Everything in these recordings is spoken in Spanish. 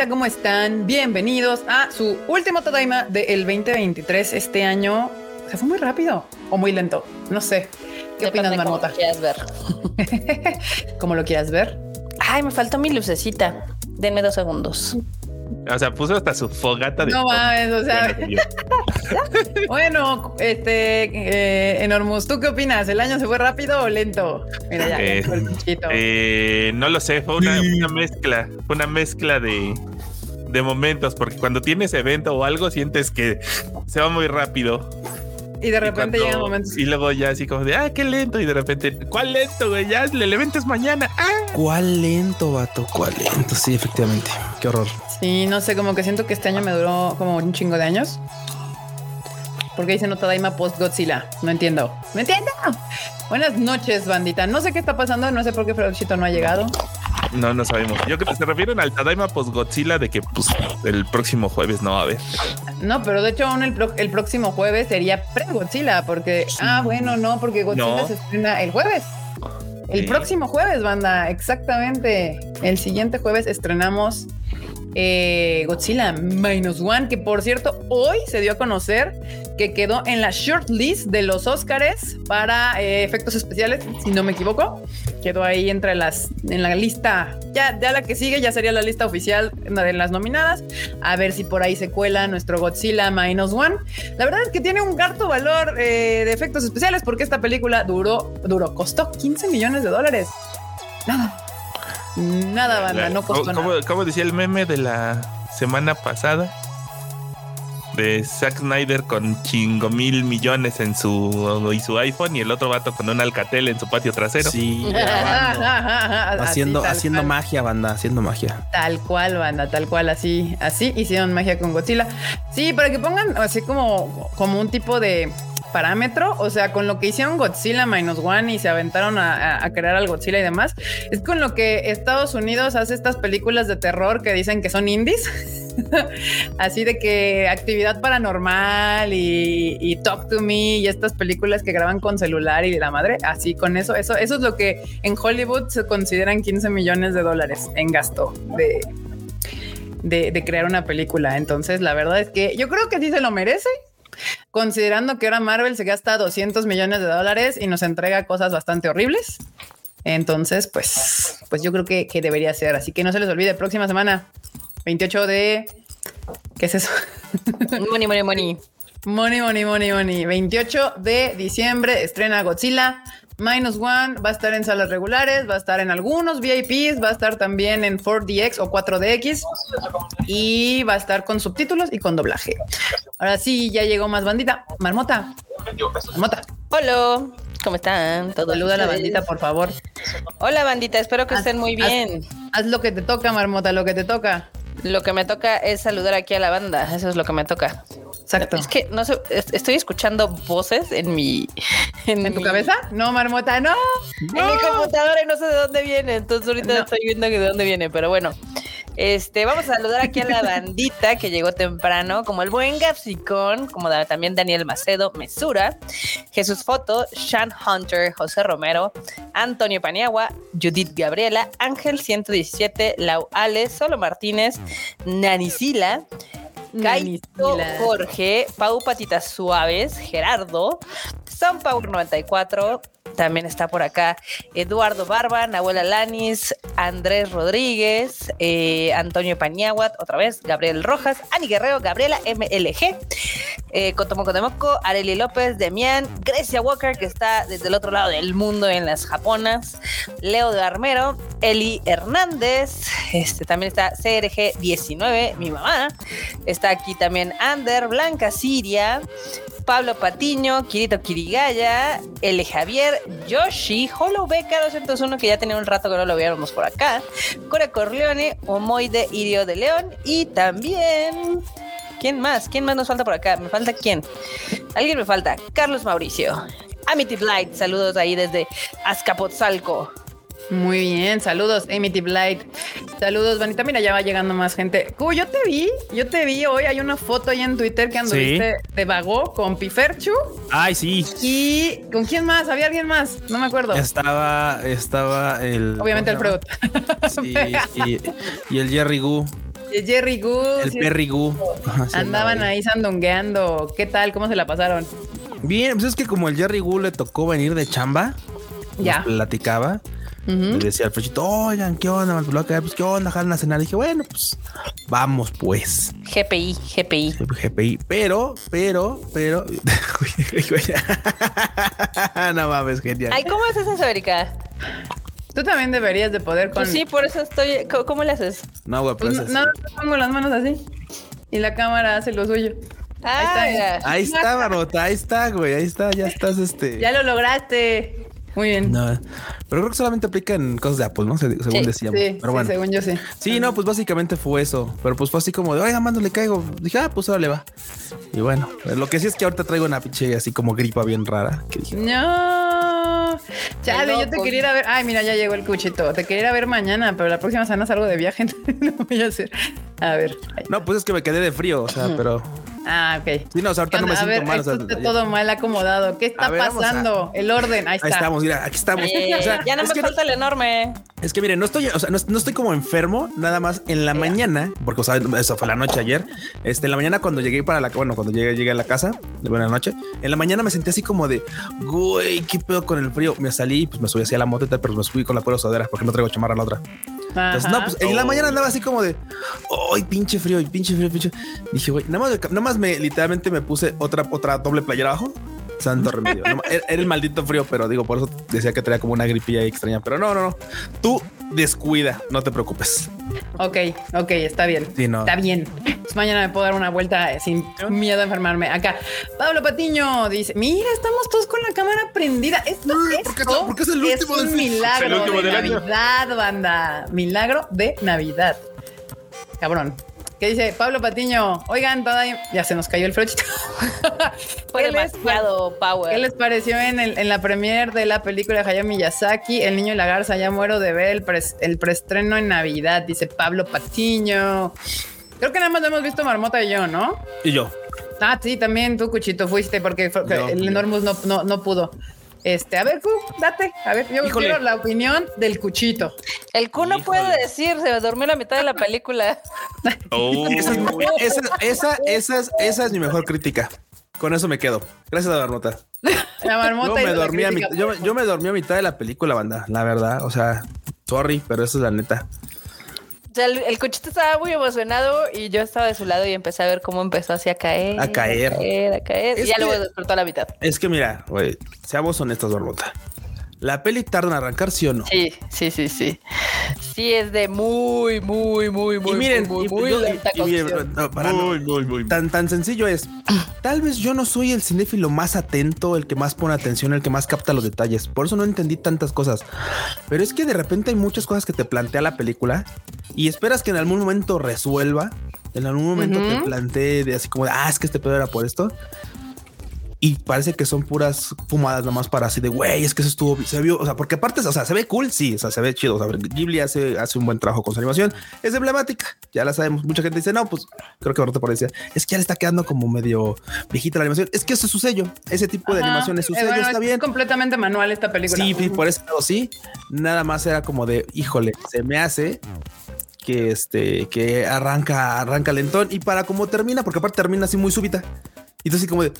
bandita? ¿Cómo están? Bienvenidos a su último Tadaima del 2023. Este año se fue muy rápido o muy lento. No sé. ¿Qué opinas, Marmota? Como lo quieras ver. ¿Cómo lo quieras ver? Ay, me faltó mi lucecita. Denme dos segundos. O sea, puso hasta su fogata de. No mames, o sea. bueno, este, eh, Enormus, ¿tú qué opinas? ¿El año se fue rápido o lento? Mira, ya, Eh, el pinchito. Eh, no lo sé, fue una, una mezcla, fue una mezcla de, de momentos, porque cuando tienes evento o algo sientes que se va muy rápido. y de Y repente cuando- llegan momentos. Y luego ya así como de, ah, qué lento. Y de repente, ¿cuál lento, güey? Ya el evento es mañana. Ah. ¿Cuál lento, vato? ¿Cuál lento? Sí, efectivamente. Qué horror. Sí, no sé, como que siento que este año me duró como un chingo de años. Porque dice no Tadaima post Godzilla. No entiendo. No entiendo. Buenas noches, bandita. No sé qué está pasando. No sé por qué Fredochito no ha llegado. No, no sabemos. Yo creo que se refieren al Tadaima post Godzilla de que pues el próximo jueves no va a haber. No, pero de hecho aún el, pro- el próximo jueves sería pre-Godzilla. Porque, ah, bueno, no, porque Godzilla No. se estrena el jueves. El Sí. próximo jueves, banda. Exactamente. El siguiente jueves estrenamos eh, Godzilla Minus One, que por cierto, hoy se dio a conocer que quedó en la shortlist de los Oscars para eh, efectos especiales, si no me equivoco. Quedó ahí entre las, en la lista, ya, ya la que sigue, ya sería la lista oficial de las nominadas. A ver si por ahí se cuela nuestro Godzilla Minus One. La verdad es que tiene un harto valor eh, de efectos especiales porque esta película duró, duró, costó 15 millones de dólares. Nada. Nada, banda, no costó ¿Cómo, nada. cómo decía el meme de la semana pasada? De Zack Snyder con chingo mil millones en su y su iPhone y el otro vato con un Alcatel en su patio trasero. Sí. Así, haciendo, haciendo cual. magia, banda, haciendo magia. Tal cual, banda, tal cual, así, así hicieron magia con Godzilla. Sí, para que pongan así como, como un tipo de parámetro, o sea, con lo que hicieron Godzilla Minus One y se aventaron a, crear al Godzilla y demás, es con lo que Estados Unidos hace estas películas de terror que dicen que son indies. Así de que actividad paranormal y, y Talk to Me y estas películas que graban con celular y la madre, así con eso, eso, eso es lo que en Hollywood se consideran 15 millones de dólares en gasto de, de, de crear una película. Entonces, la verdad es que yo creo que sí se lo merece. Considerando que ahora Marvel se gasta 200 millones de dólares y nos entrega cosas bastante horribles. Entonces, pues, pues yo creo que, que debería ser. Así que no se les olvide, próxima semana, 28 de... ¿Qué es eso? Money, money, money. Money, money, money, money. 28 de diciembre estrena Godzilla. Minus One va a estar en salas regulares, va a estar en algunos VIPs, va a estar también en 4DX o 4DX y va a estar con subtítulos y con doblaje. Ahora sí, ya llegó más bandita. Marmota. Marmota. Hola, ¿cómo están? ¿Todo Saluda a la bandita, por favor. Hola, bandita, espero que Haz- estén muy haz- bien. Haz lo que te toca, Marmota, lo que te toca. Lo que me toca es saludar aquí a la banda, eso es lo que me toca. Exacto. Es que no sé, es- estoy escuchando voces en mi... ¿En tu mi- cabeza? No, Marmota, no. En mi computadora y no sé de dónde viene, entonces ahorita No. estoy viendo de dónde viene, pero bueno. Este, vamos a saludar aquí a la bandita que llegó temprano, como el buen Gapsicón, como da- también Daniel Macedo, Mesura, Jesús Foto, Sean Hunter, José Romero, Antonio Paniagua, Judith Gabriela, Ángel 117, Lau Ale, Solo Martínez, Nanisila, Kaito. Jorge, Pau Patitas Suaves, Gerardo, Sunpower 94, también está por acá Eduardo Barba, Nahuela Lanis, Andrés Rodríguez, eh, Antonio Paniaguat, otra vez, Gabriel Rojas, Ani Guerrero, Gabriela MLG, eh, Cotomoco de Moco, Areli López, Demián, Grecia Walker, que está desde el otro lado del mundo en las japonas, Leo de Armero, Eli Hernández, este también está CRG19, mi mamá, está aquí también Ander, Blanca Siria, Pablo Patiño, Kirito Kirigaya, L. Javier, Yoshi, Hollow Beca 201, que ya tenía un rato que no lo viéramos por acá, Core Corleone, Omoide Irio de León y también. ¿Quién más? ¿Quién más nos falta por acá? ¿Me falta quién? Alguien me falta. Carlos Mauricio. Amity Blight, saludos ahí desde Azcapotzalco. Muy bien, saludos, Amity Blight. Saludos, Vanita. Mira, ya va llegando más gente. Cubo, yo te vi, yo te vi hoy. Hay una foto ahí en Twitter que anduviste de vago con Piferchu. Ay, sí. ¿Y con quién más? ¿Había alguien más? No me acuerdo. Estaba, estaba el. Obviamente el ¿cómo Freud. Sí, y, y el Jerry Gu. de Jerry Goose. El Perry Goo. Andaban ahí sandungueando. ¿Qué tal? ¿Cómo se la pasaron? Bien, pues es que como el Jerry Goo le tocó venir de chamba, nos Ya. Ujú. Le decía al Frechito, oigan, ¿qué onda? man? Pues, ¿qué onda? Jalan a cenar. dije, bueno, pues vamos, pues. GPI, GPI. GPI. Pero, pero, pero. no mames, genial. Ay, ¿cómo haces eso, Erika? Tú también deberías de poder con. Pues sí, por eso estoy. ¿Cómo, cómo le haces? No, güey, Pues pues. no, no, pongo las manos así. Y la cámara hace lo suyo. Ah, está. mira. Ahí está, Barbota, ahí está, güey. Ahí está, ya estás, este. Ya lo lograste. Muy bien. No, pero creo que solamente aplica en cosas de Apple, ¿no? Se- Según Sí, decíamos. Sí, pero sí, bueno. según yo sí. Sí, no, pues básicamente fue eso. Pero pues fue así como de, oiga, mando, le caigo. Dije, ah, pues ahora le va. Y bueno, lo que sí es que ahorita traigo una pinche así como gripa bien rara. Que dije, No. Chale, yo te quería ir a ver. Ay, mira, ya llegó el cuchito. Te quería ir a ver mañana, pero la próxima semana salgo de viaje. no voy a hacer. A ver. No, pues es que me quedé de frío, o sea, pero. Ah, ok. Sí, no, o sea, ahorita no me a siento ver, mal. o sea, está ya- todo mal acomodado. ¿Qué está A ver, a- pasando? El orden, ahí está. Ahí estamos, mira, aquí estamos. Eh, O sea, ya no es me que falta el enorme. Es que miren, no estoy, o sea, no, no estoy como enfermo, nada más en la mañana, porque o sea, eso fue la noche ayer. Este, en la mañana cuando llegué para la, bueno, cuando llegué, llegué a la casa de buena noche, en la mañana me sentí así como de, güey, qué pedo con el frío. Me salí, pues me subí hacia la moto y tal, pero me subí con la pura sudadera porque no traigo chamarra la otra. Entonces, no, pues en la mañana andaba así como de, ay, pinche frío, pinche frío, pinche. Dije, güey, nada más, nada más me, literalmente me puse otra, otra doble playera abajo. Santo remedio. No, era, era el maldito frío, pero digo, por eso decía que traía como una gripilla ahí extraña. Pero no, no, no. Tú descuida, no te preocupes. Ok, ok, está bien. Sí, no. Está bien. Pues mañana me puedo dar una vuelta eh, sin miedo a enfermarme. Acá, Pablo Patiño dice: Mira, estamos todos con la cámara prendida. Esto, Uy, esto porque es- porque es el último un del milagro Es el último de del año. Navidad, banda. Milagro de Navidad. Cabrón. ¿Qué dice Pablo Patiño? Oigan, todavía ya se nos cayó el frochito. Fue ¿Qué les demasiado power. ¿Qué les pareció en, el- en la premier de la película de Hayao Miyazaki? El niño y la garza, ya muero de ver el, pres- el preestreno en Navidad, dice Pablo Patiño. Creo que nada más lo hemos visto Marmota y yo, ¿no? Y yo, Ah, sí, también tú, Cuchito, fuiste porque el. Enormous no, no, no pudo. Este, a ver, Cu, date. A ver, yo Híjole. quiero la opinión del Cuchito. El Q no puede decir, se me durmió la mitad de la película. Oh. esa, es, esa, esa, esa es, esa es mi mejor crítica. Con eso me quedo. Gracias, Marmota. La marmota Yo me, la dormí a mit- yo, yo me dormí a mitad de la película, banda. La verdad. O sea, sorry, pero eso es la neta. O sea, el, el cuchito estaba muy emocionado y yo estaba de su lado y empecé a ver cómo empezó así a caer. A caer. A caer, a caer. Y ya que- luego despertó a la mitad. Es que mira, güey, seamos honestos, Marmota. ¿La peli tarda en arrancar, sí o no? Sí, sí, sí, sí. Sí, es de muy, muy, muy, muy, y miren, muy, muy, yo- y- lenta y miren, cocción. no, para no- Muy, muy, muy. tan, tan sencillo es. Tal vez yo no soy el cinéfilo más atento, el que más pone atención, el que más capta los detalles. Por eso no entendí tantas cosas. Pero es que de repente hay muchas cosas que te plantea la película y esperas que en algún momento resuelva. En algún momento te Ujú. plantee de así como de, ah, es que este pedo era por esto. Y parece que son puras fumadas nomás para así de güey, es que eso estuvo, se vio, o sea, porque aparte, o sea, se ve cool, sí, o sea, se ve chido. O sea, Ghibli hace, hace un buen trabajo con su animación, es emblemática, ya la sabemos. Mucha gente dice, no, pues creo que ahorita por decía, es que ya le está quedando como medio viejita la animación. Es que eso es su sello, ese tipo de Ajá. animación es su Eh, sello, bueno, está es bien. completamente manual esta película. Sí, por lado sí. Nada más era como de, híjole, se me hace que este, que arranca, arranca lentón y para cómo termina, porque aparte termina así muy súbita. Y entonces así como de,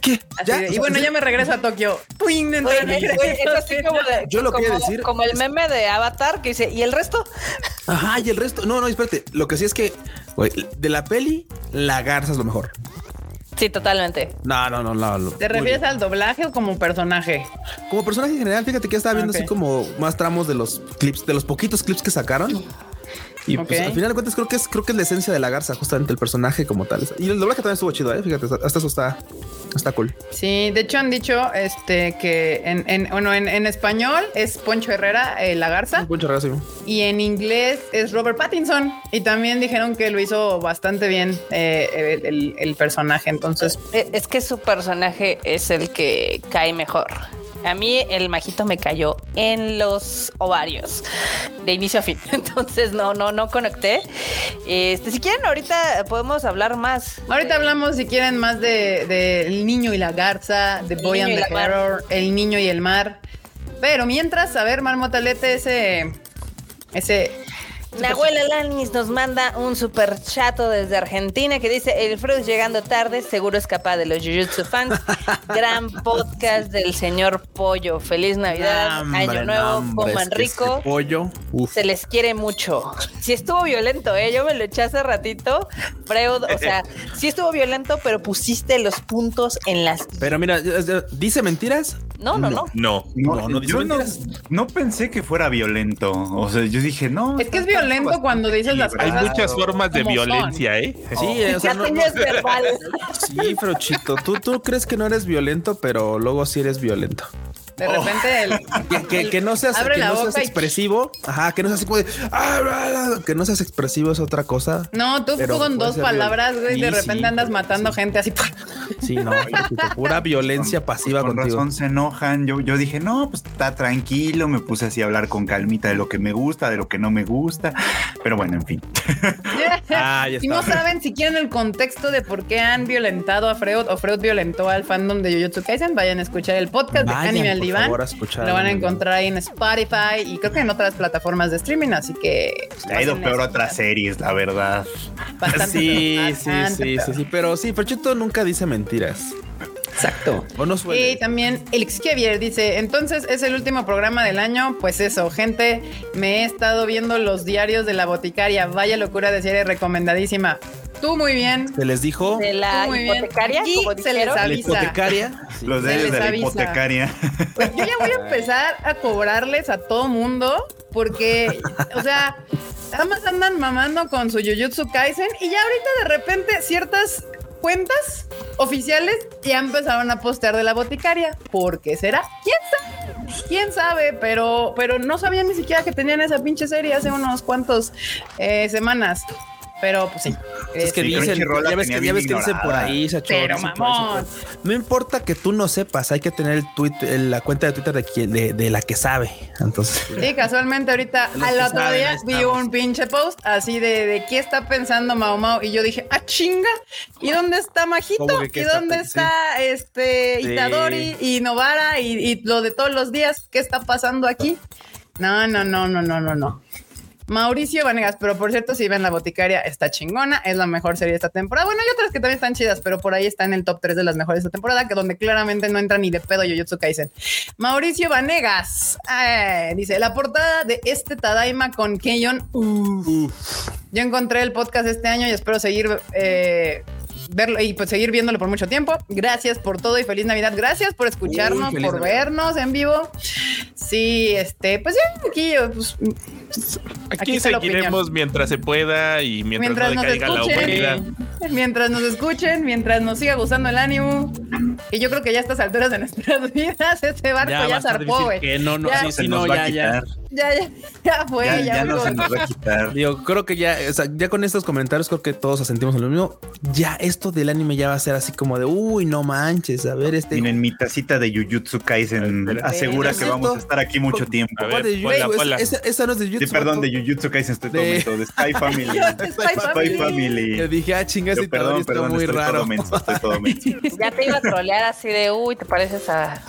¿qué? ¿Ya? de- y bueno, ya me regreso a Tokio. Oye, es, así como, de- Yo lo como, quería decir- como el meme de Avatar que dice, ¿y el resto? Ajá, y el resto, no, no, espérate. Lo que sí es que, güey, de la peli, la garza es lo mejor. Sí, totalmente. No, no, no, no. no. ¿Te refieres al doblaje o como personaje? Como personaje en general, fíjate que ya estaba viendo así como más tramos de los clips, de los poquitos clips que sacaron. Y pues al final de cuentas creo que es creo que es la esencia de la garza, justamente el personaje como tal. Y el doblaje también estuvo chido, eh. Fíjate, hasta eso está, está cool. Sí, de hecho han dicho este que en, en- bueno, en, en español es Poncho Herrera, eh, la garza, Muchas gracias. y en inglés es Robert Pattinson. Y también dijeron que lo hizo bastante bien eh, el, el- el personaje. Entonces, E- Es que su personaje es el que cae mejor. A mí el majito me cayó en los ovarios de inicio a fin. Entonces no, no, no conecté. Este, si quieren, ahorita podemos hablar más. ahorita hablamos si quieren más de, de El niño y la garza, de Boy and the. Terror, El niño y el mar. Pero mientras, a ver, Marmotalete, ese, ese Nahuel Alanis nos manda un super chato desde Argentina que dice: El Freud llegando tarde, seguro es capaz de los Jujutsu fans. Gran podcast del señor Pollo. Feliz Navidad, Hombre, Año Nuevo, hombre, coman rico. pollo. Uf. Se les quiere mucho. Si estuvo violento, ¿eh? Yo me lo eché hace ratito. Freud, o sea, sí estuvo violento, pero pusiste los puntos en las. Pero mira, dice mentiras. No, no, no. No. No, No, no dice yo no, no pensé que fuera violento. O sea, yo dije, no. Es que es violento cuando dices las Hay cosas. muchas formas de son. violencia, ¿eh? Sí, o sea, Ya no- sí, pero chito, tú, tú crees que no eres violento, pero luego sí eres violento. De repente el, Que, que- que no seas, que no y- expresivo. Ajá, que no seas así como de, "Ah, ah, ah", que no seas expresivo es otra cosa. No, tú con dos palabras, güey, de Sí, repente sí, andas sí, matando sí. gente así. Sí, no, pura violencia pasiva Con contigo. razón se enojan. Yo, yo dije, no, pues está tranquilo. Me puse así a hablar con calmita de lo que me gusta, de lo que no me gusta. Pero bueno, en fin. Ah, Si no saben, si quieren el contexto de por qué han violentado a Freud o Freud violentó al fandom de Jujutsu Kaisen, vayan a escuchar el podcast de Vayan, Anime al favor, a Lo van a encontrar ahí en Spotify y creo que en otras plataformas de streaming, así que pues, ha ido peor a otras series, la verdad. Bastante Sí, peor, sí, bastante sí, peor. sí, sí, pero sí, Ferchito nunca dice mentiras. Exacto. O no Y también el Xavier dice, entonces es el último programa del año, pues eso, gente, me he estado viendo los diarios de la boticaria, vaya locura de serie recomendadísima. Tú muy bien. Se les dijo De la hipotecaria, Y como se les dijeron. la avisa. hipotecaria. Sí. Los de, de la avisa. hipotecaria. Pues yo ya voy a empezar a cobrarles a todo mundo porque, o sea, nada más andan mamando con su Jujutsu Kaisen y ya ahorita de repente ciertas cuentas oficiales ya empezaron a postear de la boticaria. ¿Por qué será? ¿Quién sabe? ¿Quién sabe? Pero, pero no sabía ni siquiera que tenían esa pinche serie hace unos cuantos eh, semanas. Pero pues sí. Es que Sí, dicen, Crunchyroll la ya ves que, ya ves que dicen por ahí, Sacho, Pero, ahí, mamón. No importa que tú no sepas, hay que tener el tweet, la cuenta de Twitter de, de, de la que sabe. Entonces, Sí, casualmente ahorita al otro saben, día vi un pinche post así de, de qué está pensando Mao Mao y yo dije, ah chinga, ¿y dónde está Majito? ¿Cómo que qué ¿Y está dónde está este Sí. Itadori y Novara y, y lo de todos los días? ¿Qué está pasando aquí? No, no, no, no, no, no, no. Mauricio Vanegas, pero por cierto, si ven la boticaria, está chingona, es la mejor serie de esta temporada. Bueno, hay otras que también están chidas, pero por ahí está en el top 3 de las mejores de esta temporada, que donde claramente no entra ni de pedo Jujutsu Kaisen. Mauricio Vanegas eh, dice: La portada de este Tadaima con Keion. uf. Yo encontré el podcast este año y espero seguir. eh, Verlo y pues seguir viéndolo por mucho tiempo. Gracias por todo y feliz Navidad. Gracias por escucharnos, Uy, por Navidad. vernos en vivo. Sí, este, pues ya aquí, pues, Aquí, seguiremos mientras se pueda y mientras, mientras no nos decaiga la humanidad. escuchen, mientras nos escuchen, mientras nos siga gustando el ánimo, que yo creo que ya a estas alturas de nuestras vidas este barco ya, zarpó, güey. que no, no, Ya sí, Se sí, nos no, va ya, a ya. quitar. Ya, ya, ya fue, Ya, ya, ya no se nos va a quitar. Digo, creo que ya, o sea, ya con estos comentarios creo que todos sentimos lo mismo. Ya esto del anime ya va a ser así como de, uy, no manches, a ver este. Miren, mi tacita de Jujutsu Kaisen Espera. asegura que es vamos a estar aquí mucho tiempo. A ver. Esa, esa no es de Sí, Jujutsu. perdón, vato. de Jujutsu Kaisen estoy todo De- de Spy Family. Spy Family. Spy Family. Le dije, ah, chingas, y perdón, está perdón, muy estoy raro. todo menso, estoy todo menso. Ya te iba a trolear así de, uy, te pareces a,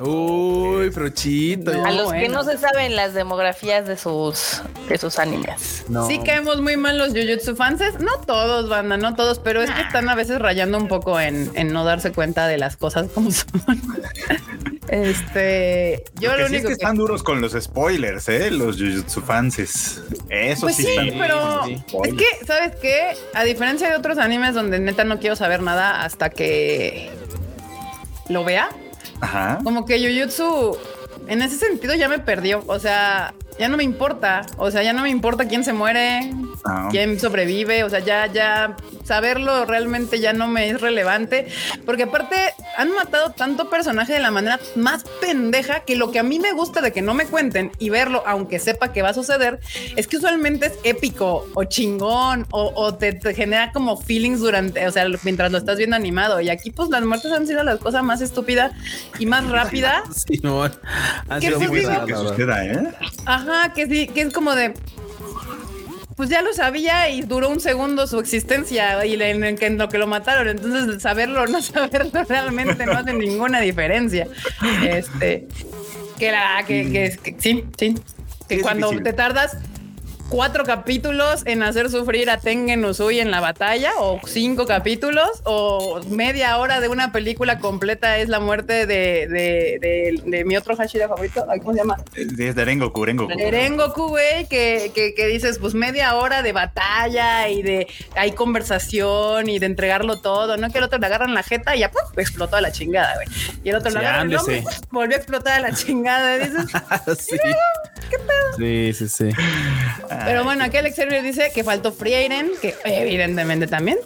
Uy, Frochito. No. a los que bueno. no se saben las demografías de sus, de sus animes. No. Sí caemos muy mal los Jujutsu fans, no todos, banda, no todos, pero es que están a veces rayando un poco en, en no darse cuenta de las cosas como son. Este, yo Lo lo, que sí es único que que están duros con los spoilers, ¿eh? Los Jujutsu fanses. Eso Pues sí, sí, están pero sí, es que, ¿sabes qué? A diferencia de otros animes donde neta no quiero saber nada hasta que lo vea, Ajá. como que Jujutsu en ese sentido ya me perdió. O sea, ya no me importa. O sea, ya no me importa quién se muere, Ah. quién sobrevive. O sea, ya, ya saberlo realmente ya no me es relevante. Porque aparte han matado tanto personaje de la manera más pendeja que lo que a mí me gusta de que no me cuenten y verlo, aunque sepa que va a suceder, es que usualmente es épico o chingón o, o te, te genera como feelings durante, o sea, mientras lo estás viendo animado. Y aquí, pues las muertes han sido las cosas más estúpidas y más rápidas. Sí, no. Han ¿Qué sido fue muy raras, que la suceda, ¿eh? Ajá, que sí, que es como de. Pues ya lo sabía y duró un segundo su existencia y en, en que- en lo que lo mataron. Entonces, saberlo o no saberlo realmente no hace ninguna diferencia. Este. Que la. Que, que, sí, sí. Que cuando difícil. te tardas cuatro capítulos en hacer sufrir a Tengen Uzui en la batalla, o cinco capítulos, o media hora de una película completa es la muerte de, de, de- de mi otro Hashira favorito. ¿Cómo se llama? Es de Rengoku, Rengoku. Eren Goku, güey, que, que, que dices, pues media hora de batalla y de hay conversación y de entregarlo todo, ¿no? Que el otro le agarran la jeta y ya ¡puf! explotó a la chingada, güey. Y el otro Sí, le agarran el volvió a explotar a la chingada. Dices, sí. Sí, sí, sí. Pero bueno, aquí Alex Server dice que faltó Frieren, que evidentemente también,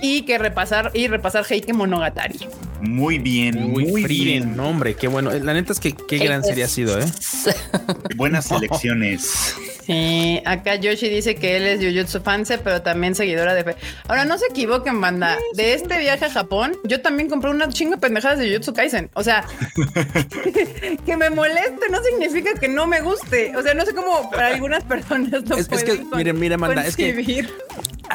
y que repasar y repasar Heike Monogatari. Muy bien, Muy, muy, Frieren, bien. no, hombre, qué bueno. La neta es que qué gran serie ha sido, ¿eh? Buenas selecciones. Sí, acá Yoshi dice que él es Jujutsu fanse, pero también seguidora de fe. Ahora, no se equivoquen, banda. De este viaje a Japón, yo también compré una chinga de pendejadas de Jujutsu Kaisen. O sea, que me moleste no significa que no me guste. O sea, no sé cómo para algunas personas no Es- es que, miren, miren, Amanda, es que-.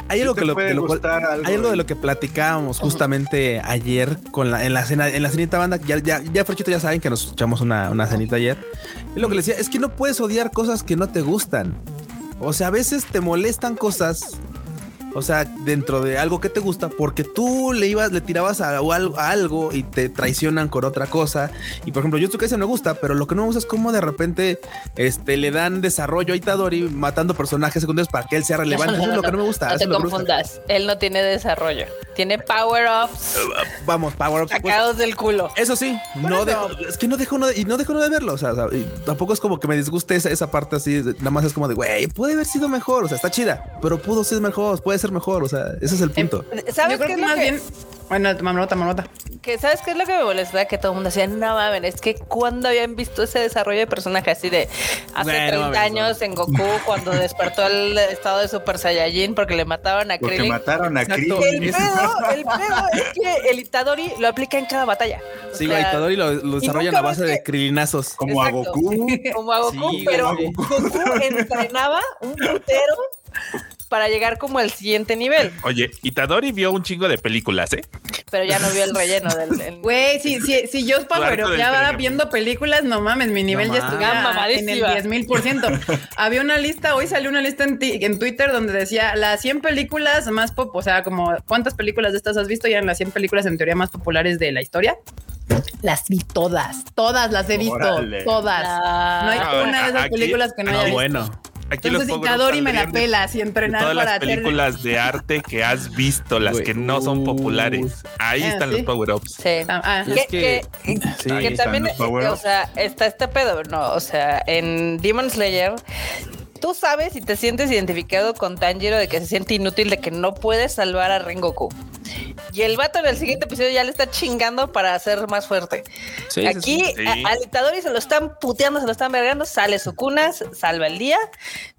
Hay algo que lo, de lo cual- gustar algo hay algo de lo que platicábamos justamente ayer con la, en la cena, en la cenita banda. Ya, ya, ya, ya saben que nos echamos una, una cenita ayer. Y lo que les decía es que no puedes odiar cosas que no te gustan. O sea, a veces te molestan cosas. O sea, dentro de algo que te gusta, porque tú le ibas, le tirabas a, algo, a algo y te traicionan con otra cosa. Y por ejemplo, Jutsu Kaisen me gusta, pero lo que no me gusta es cómo de repente este, le dan desarrollo a Itadori matando personajes secundarios para que él sea relevante. Eso es lo que no me gusta. No te que gusta. confundas. Él no tiene desarrollo. Tiene power-ups Vamos, Power Ups. pues, sacados del culo. eso sí, no dejo, es que no dejo uno de, y no dejo uno de verlo. O sea, o sea, y tampoco es como que me disguste esa, esa parte así. Nada más es como de, güey, puede haber sido mejor. O sea, está chida, pero pudo ser mejor, puede ser mejor. O sea, ese es el punto. ¿Sabes Yo creo qué que más que, bien. Bueno, mamonota, mamonota. que ¿Sabes qué es lo que me molesta? Que todo el mundo decía, no mames, es que cuando habían visto ese desarrollo de personaje así de hace Bueno, 30 mames, años en Goku cuando despertó el estado de Super Saiyajin porque le mataban a Porque Krillin? mataron a. Krillin. El pedo, el pedo es que el Itadori lo aplica en cada batalla. O Sí, sea, güey, Itadori lo, lo desarrollan a base de que- krilinazos. Como a. Goku. Como a Goku, Sí, pero. Goku entrenaba un putero para llegar como al siguiente nivel, Oye, Itadori vio un chingo de películas, ¿eh? pero ya no vio el relleno del... Güey, si, si, si yo poweropeaba premio. viendo películas, no mames, mi nivel No ya estuviera en el Mamadísima. 10 mil por ciento. Había una lista, hoy salió una lista en, ti- en Twitter donde decía las 100 películas más pop, o sea, como cuántas películas de estas has visto, y eran las 100 películas en teoría más populares de la historia. Las vi todas, todas las he visto, Órale. todas. Ah. No hay Ah, una de esas películas que no aquí- haya Ah, visto. bueno. Aquí los Entonces Itadori me la y de entrenar todas para las hacer películas de arte que has visto, las que no son populares. Ahí Ah, están ¿sí? los power ups. Sí. Ah, ah, Y es Que, que- también, o sea, está este pedo, ¿no? O sea, en Demon Slayer, tú sabes y te sientes identificado con Tanjiro de que se siente inútil, de que no puedes salvar a Rengoku. Y el vato en el siguiente episodio ya le está chingando para ser más fuerte. Sí, Aquí sí. al Itadori se lo están puteando, se lo están vergando, sale su cunas, salva el día,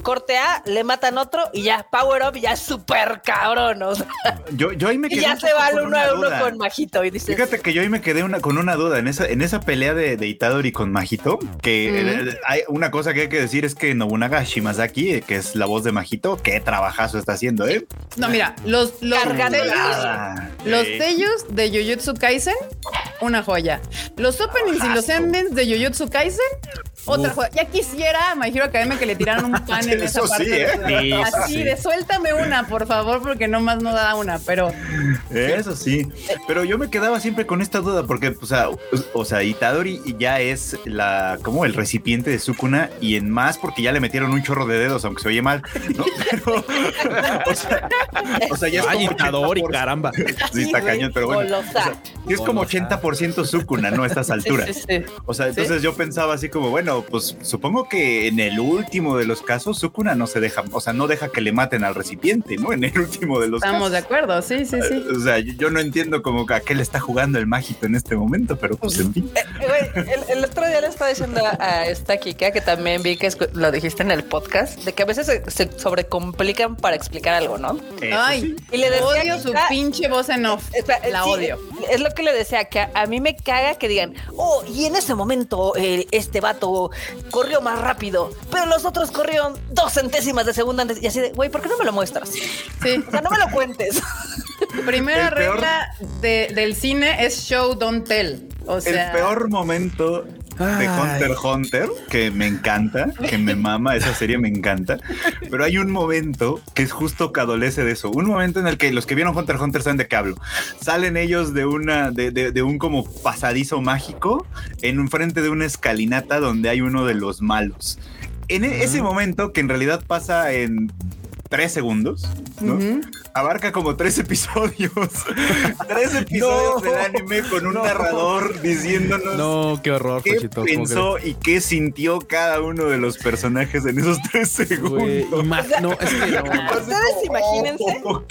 corte A, le matan otro y ya power up, ya es súper cabrón. o sea, Yo, yo ahí me y ya se va al con uno a uno duda. con Majito y dices, Fíjate que yo ahí me quedé una, con una duda en esa, en esa pelea de, de Itadori con Majito, que eh, hay una cosa que hay que decir es que Nobunaga Shimazaki, eh, que es la voz de Majito, qué trabajazo está haciendo, ¿eh? No, mira, los, los sellos, los sellos de Jujutsu Kaisen, una joya. Los openings y los endings de Jujutsu Kaisen, otra joya. Ya quisiera My Hero Academia que le tiraran un pan en esa parte. sí, ¿eh? Sí, Así sí. de suéltame una, por favor, porque nomás no da una, pero Eso sí, pero yo me quedaba siempre con esta duda porque, o sea, o, sea, Itadori ya es la como el recipiente de Sukuna y en más porque ya le metieron un chorro de dedos, aunque se oye mal, ¿no? Pero, o sea, o sea, ya es Ay, como Itadori, 80%. caramba. Sí, está cañón, pero bueno. o sea, es como 80% Sukuna, ¿no? A estas alturas. Sí, sí, sí. O sea, entonces yo pensaba así como, bueno, pues supongo que en el último de los casos, Sukuna no se deja, o sea, no deja que le maten al recipiente, ¿no? En el último de los estamos de casos. acuerdo. Sí, sí, sí. O sea, yo, yo no entiendo como que a qué le está jugando el mágico en este momento, pero pues en fin. Eh, güey, el, el otro día le estaba diciendo a, esta Kika, que también vi que lo dijiste en el podcast, de que a veces se, se sobrecomplican para explicar algo, ¿no? Eso Ay, sí. Y le decía odio su pinche voz en off. Espera, La sí, odio. Es lo que le decía, que a, a mí me caga que digan, oh, y en ese momento eh, este vato corrió más rápido, pero los otros corrieron dos centésimas de segundo antes. Y así de, güey, ¿por qué no me lo muestras? Sí. O sea, no me lo cuentes. Primera regla de- del cine es show, don't tell. O sea, el peor momento de. Hunter x Hunter, que me encanta, que me mama, esa serie me encanta. Pero hay un momento que es justo que adolece de eso. Un momento en el que los que vieron Hunter x Hunter saben de qué hablo. Salen ellos de una, de, de- de un como pasadizo mágico en frente de una escalinata donde hay uno de los malos. En e- ese momento, que en realidad pasa en tres segundos, ¿no? Abarca como tres episodios. tres episodios No, del anime con un no. narrador diciéndonos No, qué horror, qué Pochito. ¿cómo pensó y qué sintió cada uno de los personajes en esos tres segundos. no, es que no. Ustedes imagínense, Oh,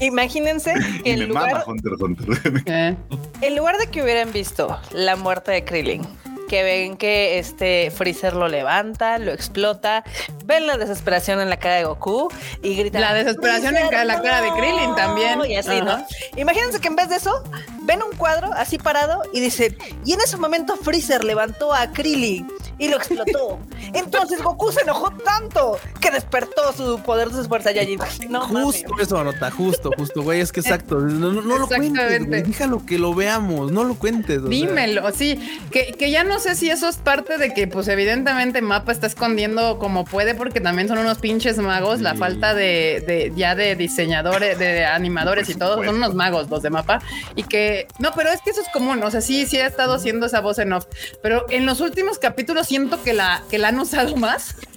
i- imagínense que me lugar, mama Hunter x Hunter. Eh. en lugar de que hubieran visto la muerte de Krillin, que ven que este Freezer lo levanta, lo explota, ven la desesperación en la cara de Goku y gritan La desesperación en la cara de Krillin también. Y así, ¿no? Imagínense que en vez de eso, ven un cuadro así parado y dicen, y en ese momento Freezer levantó a Krillin y lo explotó. Entonces Goku se enojó tanto que despertó su poder de su fuerza Saiyajin. No, Justo eso, Anota, justo, justo, güey. Es que exacto. No, no, no lo cuentes, güey. Déjalo que lo veamos. No lo cuentes. sea. Dímelo, sí, que, que ya no sé si eso es parte de que, pues evidentemente Mapa está escondiendo como puede, porque también son unos pinches magos, la falta de, de- ya de diseñadores, de animadores y todo, son unos magos los de Mapa, y que, no, pero es que eso es común, o sea, sí, sí ha estado haciendo esa voz en off, pero en los últimos capítulos siento que la, que la han usado más.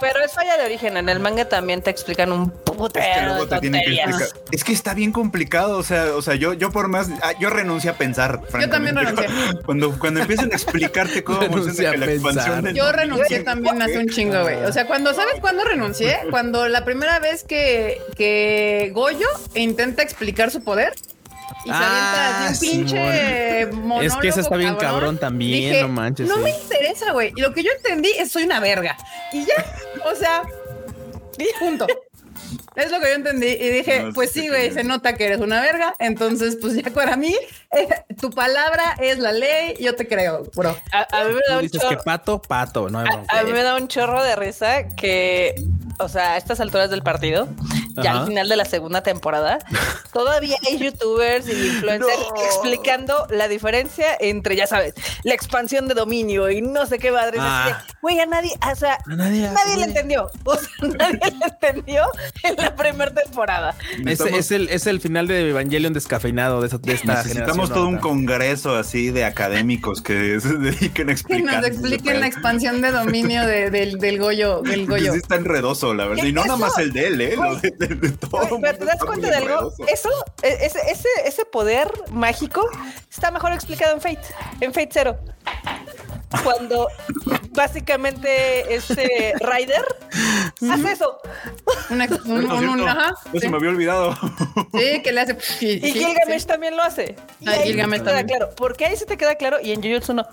Pero es falla de origen. En el manga también te explican un Es que putero luego te tienen que explicar. Es que está bien complicado. O sea, o sea, yo, yo por más, ah, yo renuncio a pensar. Yo también renuncié. Cuando, cuando empiezan a explicarte cómo funciona la expansión del- Yo renuncié también hace un chingo, güey. O sea, cuando, ¿sabes cuándo renuncié? Cuando la primera vez que, que Goyo intenta explicar su poder y se Ah, avienta así un pinche monólogo, Es que ese está bien cabrón también, dije, no manches, No sí. me interesa, güey. Y lo que yo entendí es soy una verga. Y ya, o sea, punto. Es lo que yo entendí y dije, No, pues sí, güey, se nota que eres una verga, entonces pues ya para mí eh, tu palabra es la ley, yo te creo, bro. A, a mí me da un dices que chorro. pato, pato. No hay bronca. A mí me da un chorro de risa que, o sea, a estas alturas del partido, ya Ajá. al final de la segunda temporada, todavía hay youtubers y influencers No. explicando la diferencia entre, ya sabes, la expansión de dominio y no sé qué madre. Ah. Güey, a nadie, o sea, A nadie, nadie le entendió. O sea, nadie le entendió en la primera temporada. Ese Necesitamos- es el, es el final de Evangelion descafeinado de, esa- de esta Necesitamos todo un congreso así de académicos que se dediquen a Que explicar. nos expliquen la expansión de dominio de- del, del Goyo, del Goyo. Sí está enredoso, la verdad. Y no Eso- nada más el de él, ¿eh? De, todo pero te das cuenta de algo. Eso, e- ese, ese, ese poder mágico está mejor explicado en Fate, en Fate Zero. Cuando básicamente este Ryder hace eso. Un, ex- un- Cierto, un- un- cierto. ajá, No se sí. me había olvidado. Sí, que le hace. Y, Y sí, Gilgamesh sí. también lo hace. Y Ah, ahí Gilgamesh se te queda también. claro. Porque ahí se te queda claro y en Jujutsu no.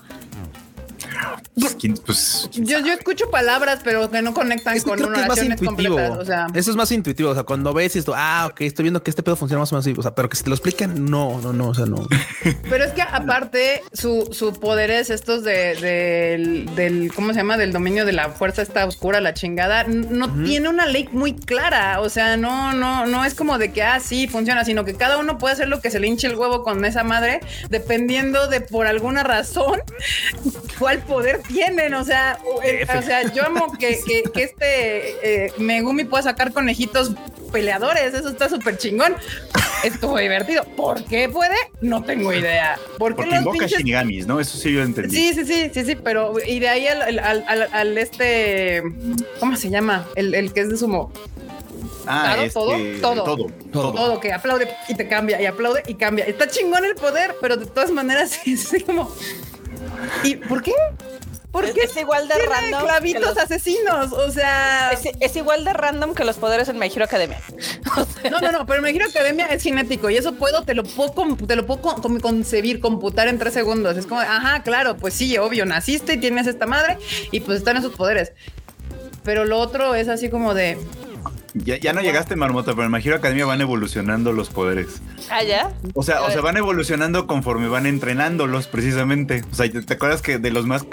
Pues, ¿quién- pues, Yo, yo escucho palabras, pero que no conectan Es que con creo que es más intuitivo. O sea, Eso es más intuitivo. O sea, cuando ves esto, ah, ok, estoy viendo que este pedo funciona más o menos así. O sea, pero que si te lo explican, no, no, no. O sea, no. pero es que aparte su, su poder es estos de, del, del, ¿cómo se llama? Del dominio de la fuerza esta oscura, la chingada. No tiene una ley muy clara. O sea, no, no, no es como de que, ah, sí, funciona, sino que cada uno puede hacer lo que se le hinche el huevo con esa madre, dependiendo de por alguna razón cuál poder tienen. O sea, o, eh, sea, yo amo que, que, que este eh, Megumi pueda sacar conejitos peleadores. Eso está súper chingón. Estuvo divertido. ¿Por qué puede? No tengo idea. ¿Por qué porque los invoca pinches Shinigamis, ¿no? Eso sí yo entendí. Sí, sí, sí, sí, sí, pero y de ahí al, al, al- al este, ¿cómo se llama? El, el que es de sumo. Ah, Claro, este, todo, todo. todo, Todo. Todo que aplaude y te cambia y aplaude y cambia. Está chingón el poder, pero de todas maneras es así como. ¿Y por qué? ¿Por Es- igual de random que clavitos los- asesinos, o sea. Es, es igual de random que los poderes en My Hero Academia. No, no, no, pero me Hero Academia es genético y eso puedo, te lo puedo, te lo puedo con- concebir, computar en tres segundos. Es como, ajá, claro, pues sí, obvio, naciste y tienes esta madre y pues están esos poderes. Pero lo otro es así como de, Ya, ya no llegaste, Marmota, pero en My Hero Academia van evolucionando los poderes. Ah, ya. O sea, o sea, van evolucionando conforme van entrenándolos, precisamente. O sea, ¿te acuerdas que de los más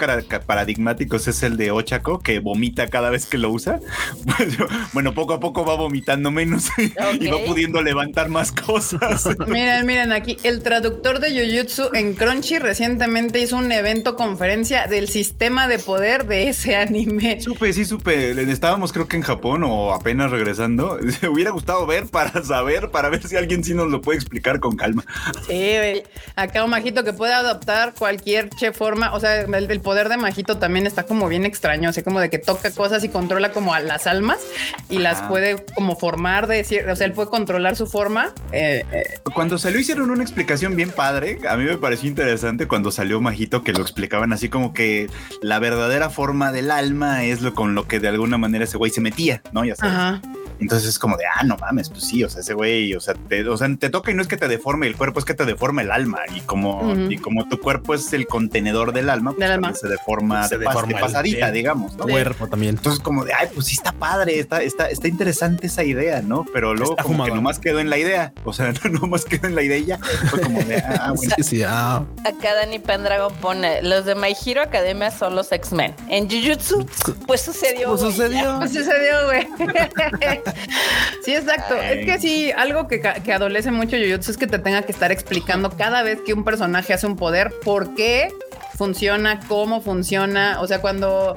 paradigmáticos es el de Ochako, que vomita cada vez que lo usa? Pues, bueno, poco a poco va vomitando menos y va Ok. pudiendo levantar más cosas. Miren, miren aquí, el traductor de Jujutsu en Crunchy recientemente hizo un evento conferencia del sistema de poder de ese anime. Supe, sí, supe. Estábamos creo que en Japón o apenas regresando. Me hubiera gustado ver para saber, para ver si alguien sí nos lo puede explicar con calma. Sí, güey. Acá un majito que puede adoptar cualquier che forma. O sea, el, el poder de majito también está como bien extraño. Así como de que toca cosas y controla como a las almas y las puede como formar de O sea, él puede controlar su forma. Eh, eh, Cuando salió hicieron una explicación bien padre. A mí me pareció interesante cuando salió Majito que lo explicaban así como que la verdadera forma del alma es lo con lo que de alguna manera ese güey se metía, ¿no? Ya sabes. ajá. Entonces es como de, ah, no mames, pues sí, o sea, ese güey, o sea, te, o sea, te toca y no es que te deforme el cuerpo, es que te deforma el alma. Y como, y como tu cuerpo es el contenedor del alma, pues Del alma. se deforma, Se de, pas- deforma de pasadita, el- digamos, ¿no? Cuerpo también. Entonces, como de, ay, pues sí está padre, está, está, está interesante esa idea, ¿no? Pero luego Está como que fumador. nomás quedó en la idea. O sea, no nomás quedó en la idea y ya. Fue como de, ah, bueno. Sí, sí, ah. Acá Dani Pendragon pone, los de My Hero Academia son los X-Men. En Jujutsu, pues sucedió. Pues sucedió. Pues sucedió, güey. sí, exacto. Ay. Es que sí, algo que, que adolece mucho Jujutsu es que te tenga que estar explicando cada vez que un personaje hace un poder, por qué funciona, cómo funciona. O sea, cuando,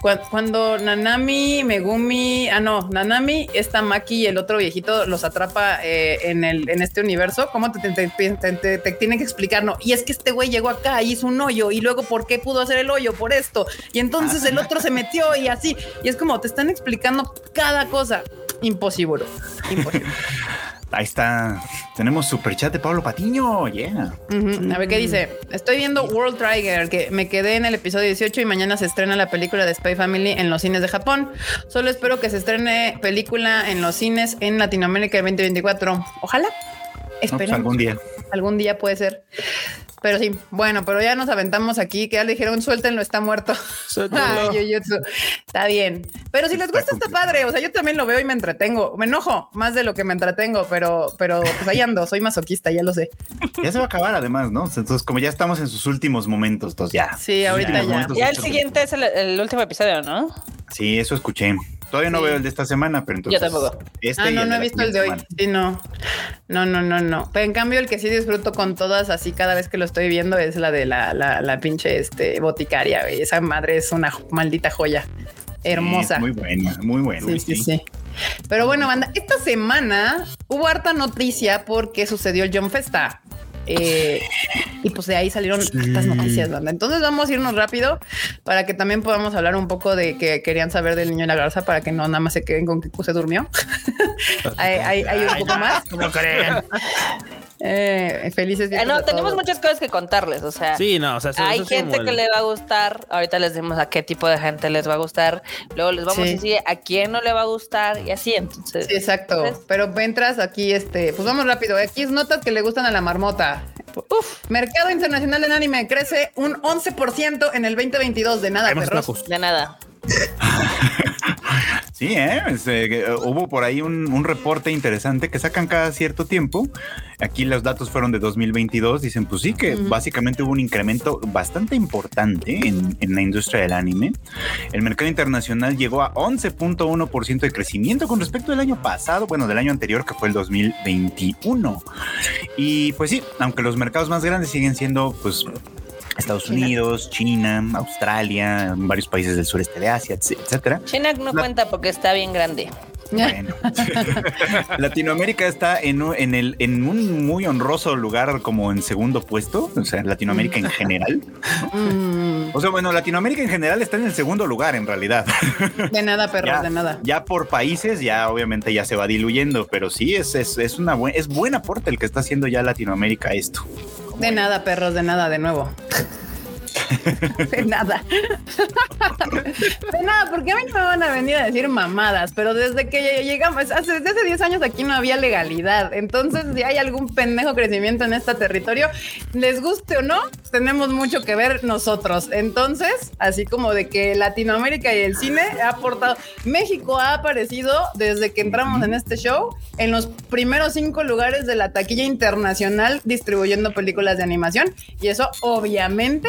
cua- cuando, Nanami, Megumi, ah, no, Nanami, esta Maki y el otro viejito los atrapa eh, en, el, en este universo, ¿cómo te, te, te- te- te- te tienen que explicar? No, y es que este güey llegó acá y hizo un hoyo y luego, ¿por qué pudo hacer el hoyo? Por esto. Y entonces el otro se metió y así. Y es como te están explicando cada cosa. Imposible. Imposible. Ahí está. Tenemos super chat de Pablo Patiño. Yeah. A ver qué dice. Estoy viendo World Trigger, que me quedé en el episodio 18 y mañana se estrena la película de Spy Family en los cines de Japón. Solo espero que se estrene película en los cines en Latinoamérica el 2024. Ojalá. No, pues, Espero. algún día. Algún día puede ser. Pero sí, bueno, pero ya nos aventamos aquí, que ya le dijeron suéltenlo, está muerto. Ay, Jujutsu. Está bien. Pero si les gusta, está padre. O sea, yo también lo veo y me entretengo. Me enojo más de lo que me entretengo, pero, pero pues ahí ando. Soy masoquista, ya lo sé. Ya se va a acabar además, ¿no? Entonces, como ya estamos en sus últimos momentos, entonces ya. Sí, ahorita ya. Ya el siguiente es el, el último episodio, ¿no? Sí, eso escuché. Todavía no Sí. veo el de esta semana, pero entonces. tampoco. Este Ah, no, no he visto el de hoy. Sí, no. No, no, no, no. Pero en cambio, el que sí disfruto con todas así cada vez que lo estoy viendo es la de la, la, la pinche este, boticaria. güey. Esa madre es una maldita joya. Hermosa. Sí, muy buena, muy buena. Sí, sí, sí. Pero bueno, banda, esta semana hubo harta noticia porque sucedió el John Festa. Eh, y pues de ahí salieron estas noticias, banda. Entonces vamos a irnos rápido para que también podamos hablar un poco de que querían saber del niño y la garza para que no nada más se queden con que se durmió. hay, hay- hay un poco más. ¿Cómo creen? Eh, felices fiestas no, tenemos todos. muchas cosas que contarles. O sea, Sí, no, o sea, eso- hay gente que el- le va a gustar. Ahorita les decimos a qué tipo de gente les va a gustar. Luego les vamos Sí. a decir a quién no le va a gustar y así. Entonces, Sí, exacto. Entonces- Pero entras aquí, este, pues vamos rápido. Aquí es notas que le gustan a la marmota. Uf, mercado internacional en anime crece un 11% en el 2022. De nada, perros. de nada. Sí, ¿eh? Este, eh, hubo por ahí un, un reporte interesante que sacan cada cierto tiempo. Aquí los datos fueron de 2022. Dicen, pues sí, que básicamente hubo un incremento bastante importante en, en la industria del anime. El mercado internacional llegó a 11.1% de crecimiento con respecto al año pasado, bueno, del año anterior, que fue el 2021. Y pues sí, aunque los mercados más grandes siguen siendo, pues, Estados China. Unidos, China, Australia, varios países del sureste de Asia, etc- etcétera. China no La- cuenta porque está bien grande. Bueno. Latinoamérica está en un, en, el, en un muy honroso lugar como en segundo puesto, o sea, Latinoamérica en general. Mm, O sea, bueno, Latinoamérica en general está en el segundo lugar en realidad. de nada, perros, Ya, de nada. ya por países, ya obviamente ya se va diluyendo, pero sí es, es, es una buen, es buen aporte el que está haciendo ya Latinoamérica esto. De nada, perros, de nada, de nuevo. De nada. De nada, porque a mí no me van a venir a decir mamadas, pero desde que llegamos, hace, desde hace 10 años aquí no había legalidad. Entonces, si hay algún pendejo crecimiento en este territorio, les guste o no, tenemos mucho que ver nosotros. Entonces, así como de que Latinoamérica y el cine ha aportado. México ha aparecido desde que entramos en este show en los primeros cinco lugares de la taquilla internacional distribuyendo películas de animación. Y eso obviamente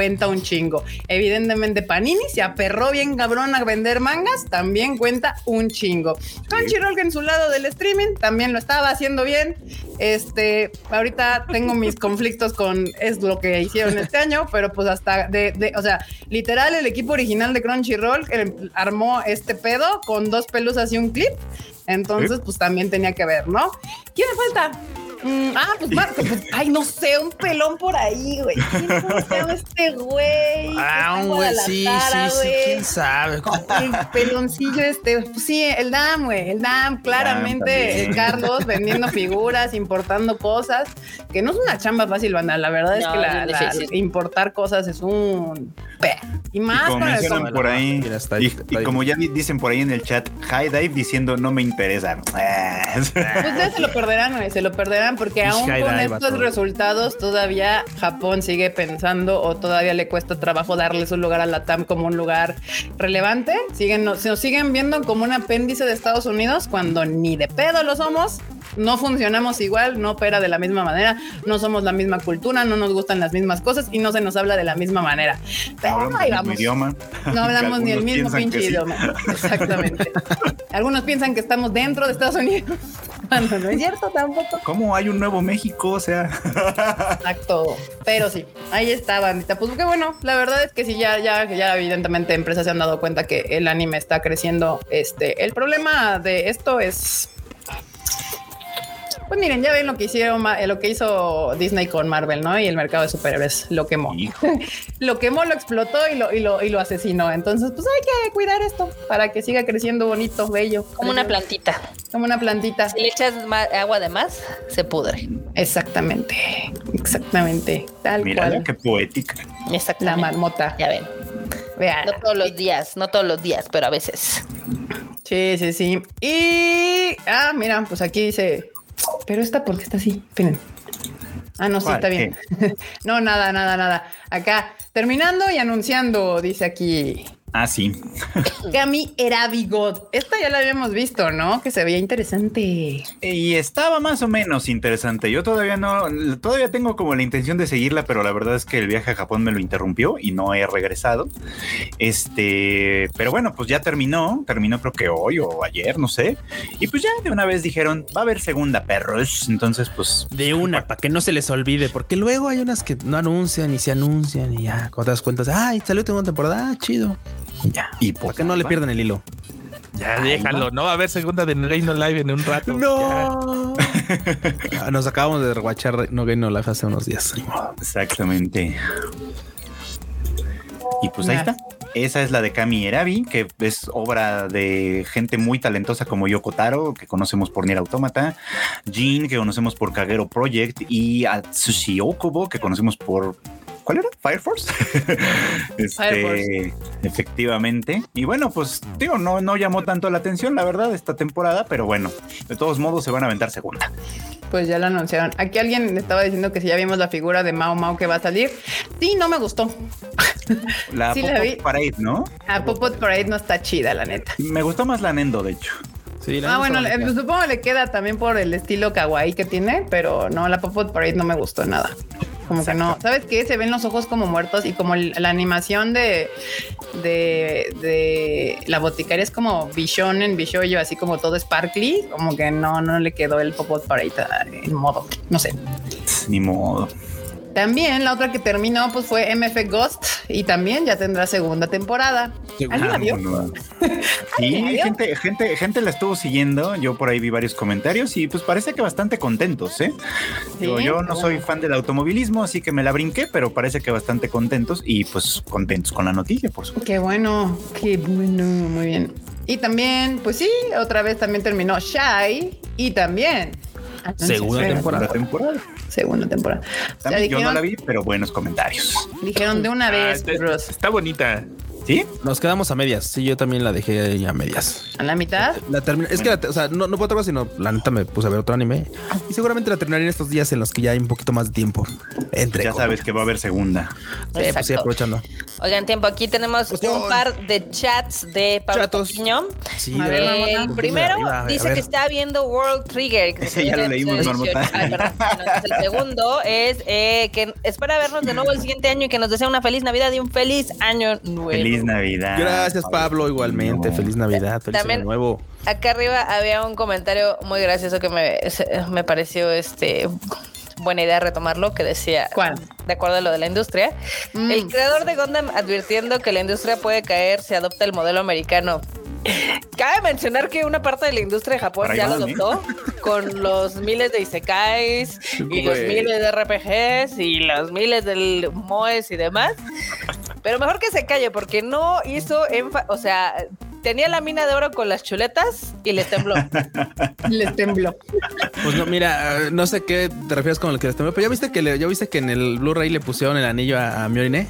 cuenta un chingo. Evidentemente, Panini se aperró bien cabrón a vender mangas, también cuenta un chingo. Crunchyroll en su lado del streaming también lo estaba haciendo bien. Este, ahorita tengo mis conflictos con es lo que hicieron este año, pero pues hasta de, de o sea, literal el equipo original de Crunchyroll armó este pedo con dos pelusas y un clip. Entonces, pues también tenía que ver, ¿no? ¿Quién le falta? Mm, ah, pues Marco, pues, ay, no sé, un pelón por ahí, güey. ¿Quién se llama este güey? Ah, un güey, sí, sí, sí, quién sabe. El peloncillo este, pues sí, el DAM, güey, el DAM, claramente el Carlos vendiendo figuras, importando cosas, que no es una chamba fácil, banda, la verdad es No, que la, la- importar cosas es un. Y Y más como con el por ahí, y, está y como ya di- dicen por ahí en el chat, High Dive diciendo no me interesa. Pues ya se lo perderán, güey, se lo perderán porque aún con estos resultados todavía Japón sigue pensando o todavía le cuesta trabajo darle su lugar a la TAM como un lugar relevante. Siguen, nos, nos siguen viendo como un apéndice de Estados Unidos cuando ni de pedo lo somos. No funcionamos igual, no opera de la misma manera, no somos la misma cultura, no nos gustan las mismas cosas y no se nos habla de la misma manera. Pero No hablamos ahí vamos. idioma. No hablamos ni el mismo pinche sí. idioma. Exactamente. Algunos piensan que estamos dentro de Estados Unidos. Cuando no es cierto tampoco. ¿Cómo hay un nuevo México? O sea, Exacto. Pero sí, ahí está, bandita. Pues qué bueno, la verdad es que sí, ya, ya, ya evidentemente empresas se han dado cuenta que el anime está creciendo. Este, el problema de esto es. Pues miren, ya ven lo que hicieron, eh, lo que hizo Disney con Marvel, ¿no? Y el mercado de superhéroes lo quemó. Lo quemó, lo explotó y lo, y lo, y lo asesinó. Entonces, pues hay que cuidar esto para que siga creciendo bonito, bello. Como una plantita. Como una plantita. Si le echas agua de más, se pudre. Exactamente. Exactamente. Tal mira cual. qué poética. La Exactamente. marmota. Ya ven. Vean. No todos los días, no todos los días, pero a veces. Sí, sí, sí. Y. Ah, mira, pues aquí dice. Pero esta, ¿por qué está así? Esperen. Ah, no, sí, está bien. no, nada, nada, nada. Acá, terminando y anunciando, dice aquí. Ah, sí. Gami Erabigot. Esta ya la habíamos visto, ¿no? Que se veía interesante. Y estaba más o menos interesante. Yo todavía no, todavía tengo como la intención de seguirla, pero la verdad es que el viaje a Japón me lo interrumpió y no he regresado. Este, pero bueno, pues ya terminó, terminó creo que hoy o ayer, no sé. Y pues ya de una vez dijeron, va a haber segunda, perros. Entonces, pues De una, para que no se les olvide, porque luego hay unas que no anuncian y se anuncian y ya, cuando te das cuenta, ay, salió segunda temporada, ah, chido. Y Ya, y para pues que no le pierdan el hilo. Ya déjalo, no va a haber segunda de Reino Live en un rato. No. Ah, Nos acabamos de rewatchar No Game No Life hace unos días. Exactamente. Y pues ahí está. Esa es la de Kami Erabi, que es obra de gente muy talentosa como Yoko Taro, que conocemos por Nier Automata, Jin, que conocemos por Kagero Project, y Atsushi Okubo, que conocemos por. ¿Cuál era? Fire Force. Este, Fire Force. Efectivamente. Y bueno, pues digo, no, no llamó tanto la atención, la verdad, esta temporada, pero bueno, de todos modos se van a aventar segunda. Pues ya la anunciaron. Aquí alguien estaba diciendo que si ya vimos la figura de Mao Mao que va a salir. Sí, no me gustó. La Sí, la vi. Parade, ¿no? A Popot Parade no está chida, la neta. Me gustó más la Nendo, de hecho. Sí, la Ah, bueno, le- pues, supongo le queda también por el estilo kawaii que tiene, pero no, la Popot Parade no me gustó nada. Como que no. ¿Sabes qué? Se ven los ojos como muertos y como la animación de, de, de la boticaria es como Bishonen, Bishoyo, así como todo sparkly, como que no, no le quedó el Popot Parade ah, en modo, no sé. Ni modo. También la otra que terminó pues fue MF Ghost y también ya tendrá segunda temporada. ¿Alguien la vio? Vámonos. Sí, ¿Alguien la vio? gente, gente, gente la estuvo siguiendo. Yo por ahí vi varios comentarios y pues parece que bastante contentos, ¿eh? Yo no soy fan del automovilismo, así que me la brinqué, pero parece que bastante contentos y pues contentos con la noticia, por supuesto. Qué bueno, qué bueno, muy bien. Y también, pues sí, otra vez también terminó Shy y también Segunda temporada. Temporada. Segunda temporada. O sea, También yo no la vi, pero buenos comentarios. dijeron de una Ah, vez, está, perros. está bonita. ¿Sí? Nos quedamos a medias. Sí, yo también la dejé ahí a medias. A la mitad. La terminé. Es que, la o sea, no, no cosa, sino la neta me puse a ver otro anime. Y seguramente la terminaré en estos días en los que ya hay un poquito más de tiempo. Entre Ya sabes que va a haber segunda. Sí, pues sí, aprovechando. Oigan, tiempo, aquí tenemos un par de chats de Pablo Chatos. Sí, A de ver. El Puntos primero arriba, dice ver. que está viendo World Trigger. que se Ese ya lo leímos, 2018. Marmota. Ay, perdón. Entonces, el segundo es eh, que espera vernos de nuevo el siguiente año y que nos desea una feliz Navidad y un feliz año nuevo. Feliz Navidad. Gracias, Pablo. Igualmente. No. Feliz Navidad. Feliz También- año nuevo. Acá arriba había un comentario muy gracioso que me, me pareció este buena idea retomarlo, que decía, ¿Cuál? de acuerdo a lo de la industria, Mm. el creador de Gundam advirtiendo que la industria puede caer si adopta el modelo americano. Cabe mencionar que una parte de la industria de Japón ya lo adoptó con los miles de isekais y los miles de RPGs y los miles del MOEs y demás. Pero mejor que se calle porque no hizo o sea, tenía la mina de oro con las chuletas y les tembló. Les tembló. Pues no, mira, eh, no sé qué te refieres con el que les tembló, pero ya viste que le, ya viste que en el Blu-ray le pusieron el anillo a, a Miorine.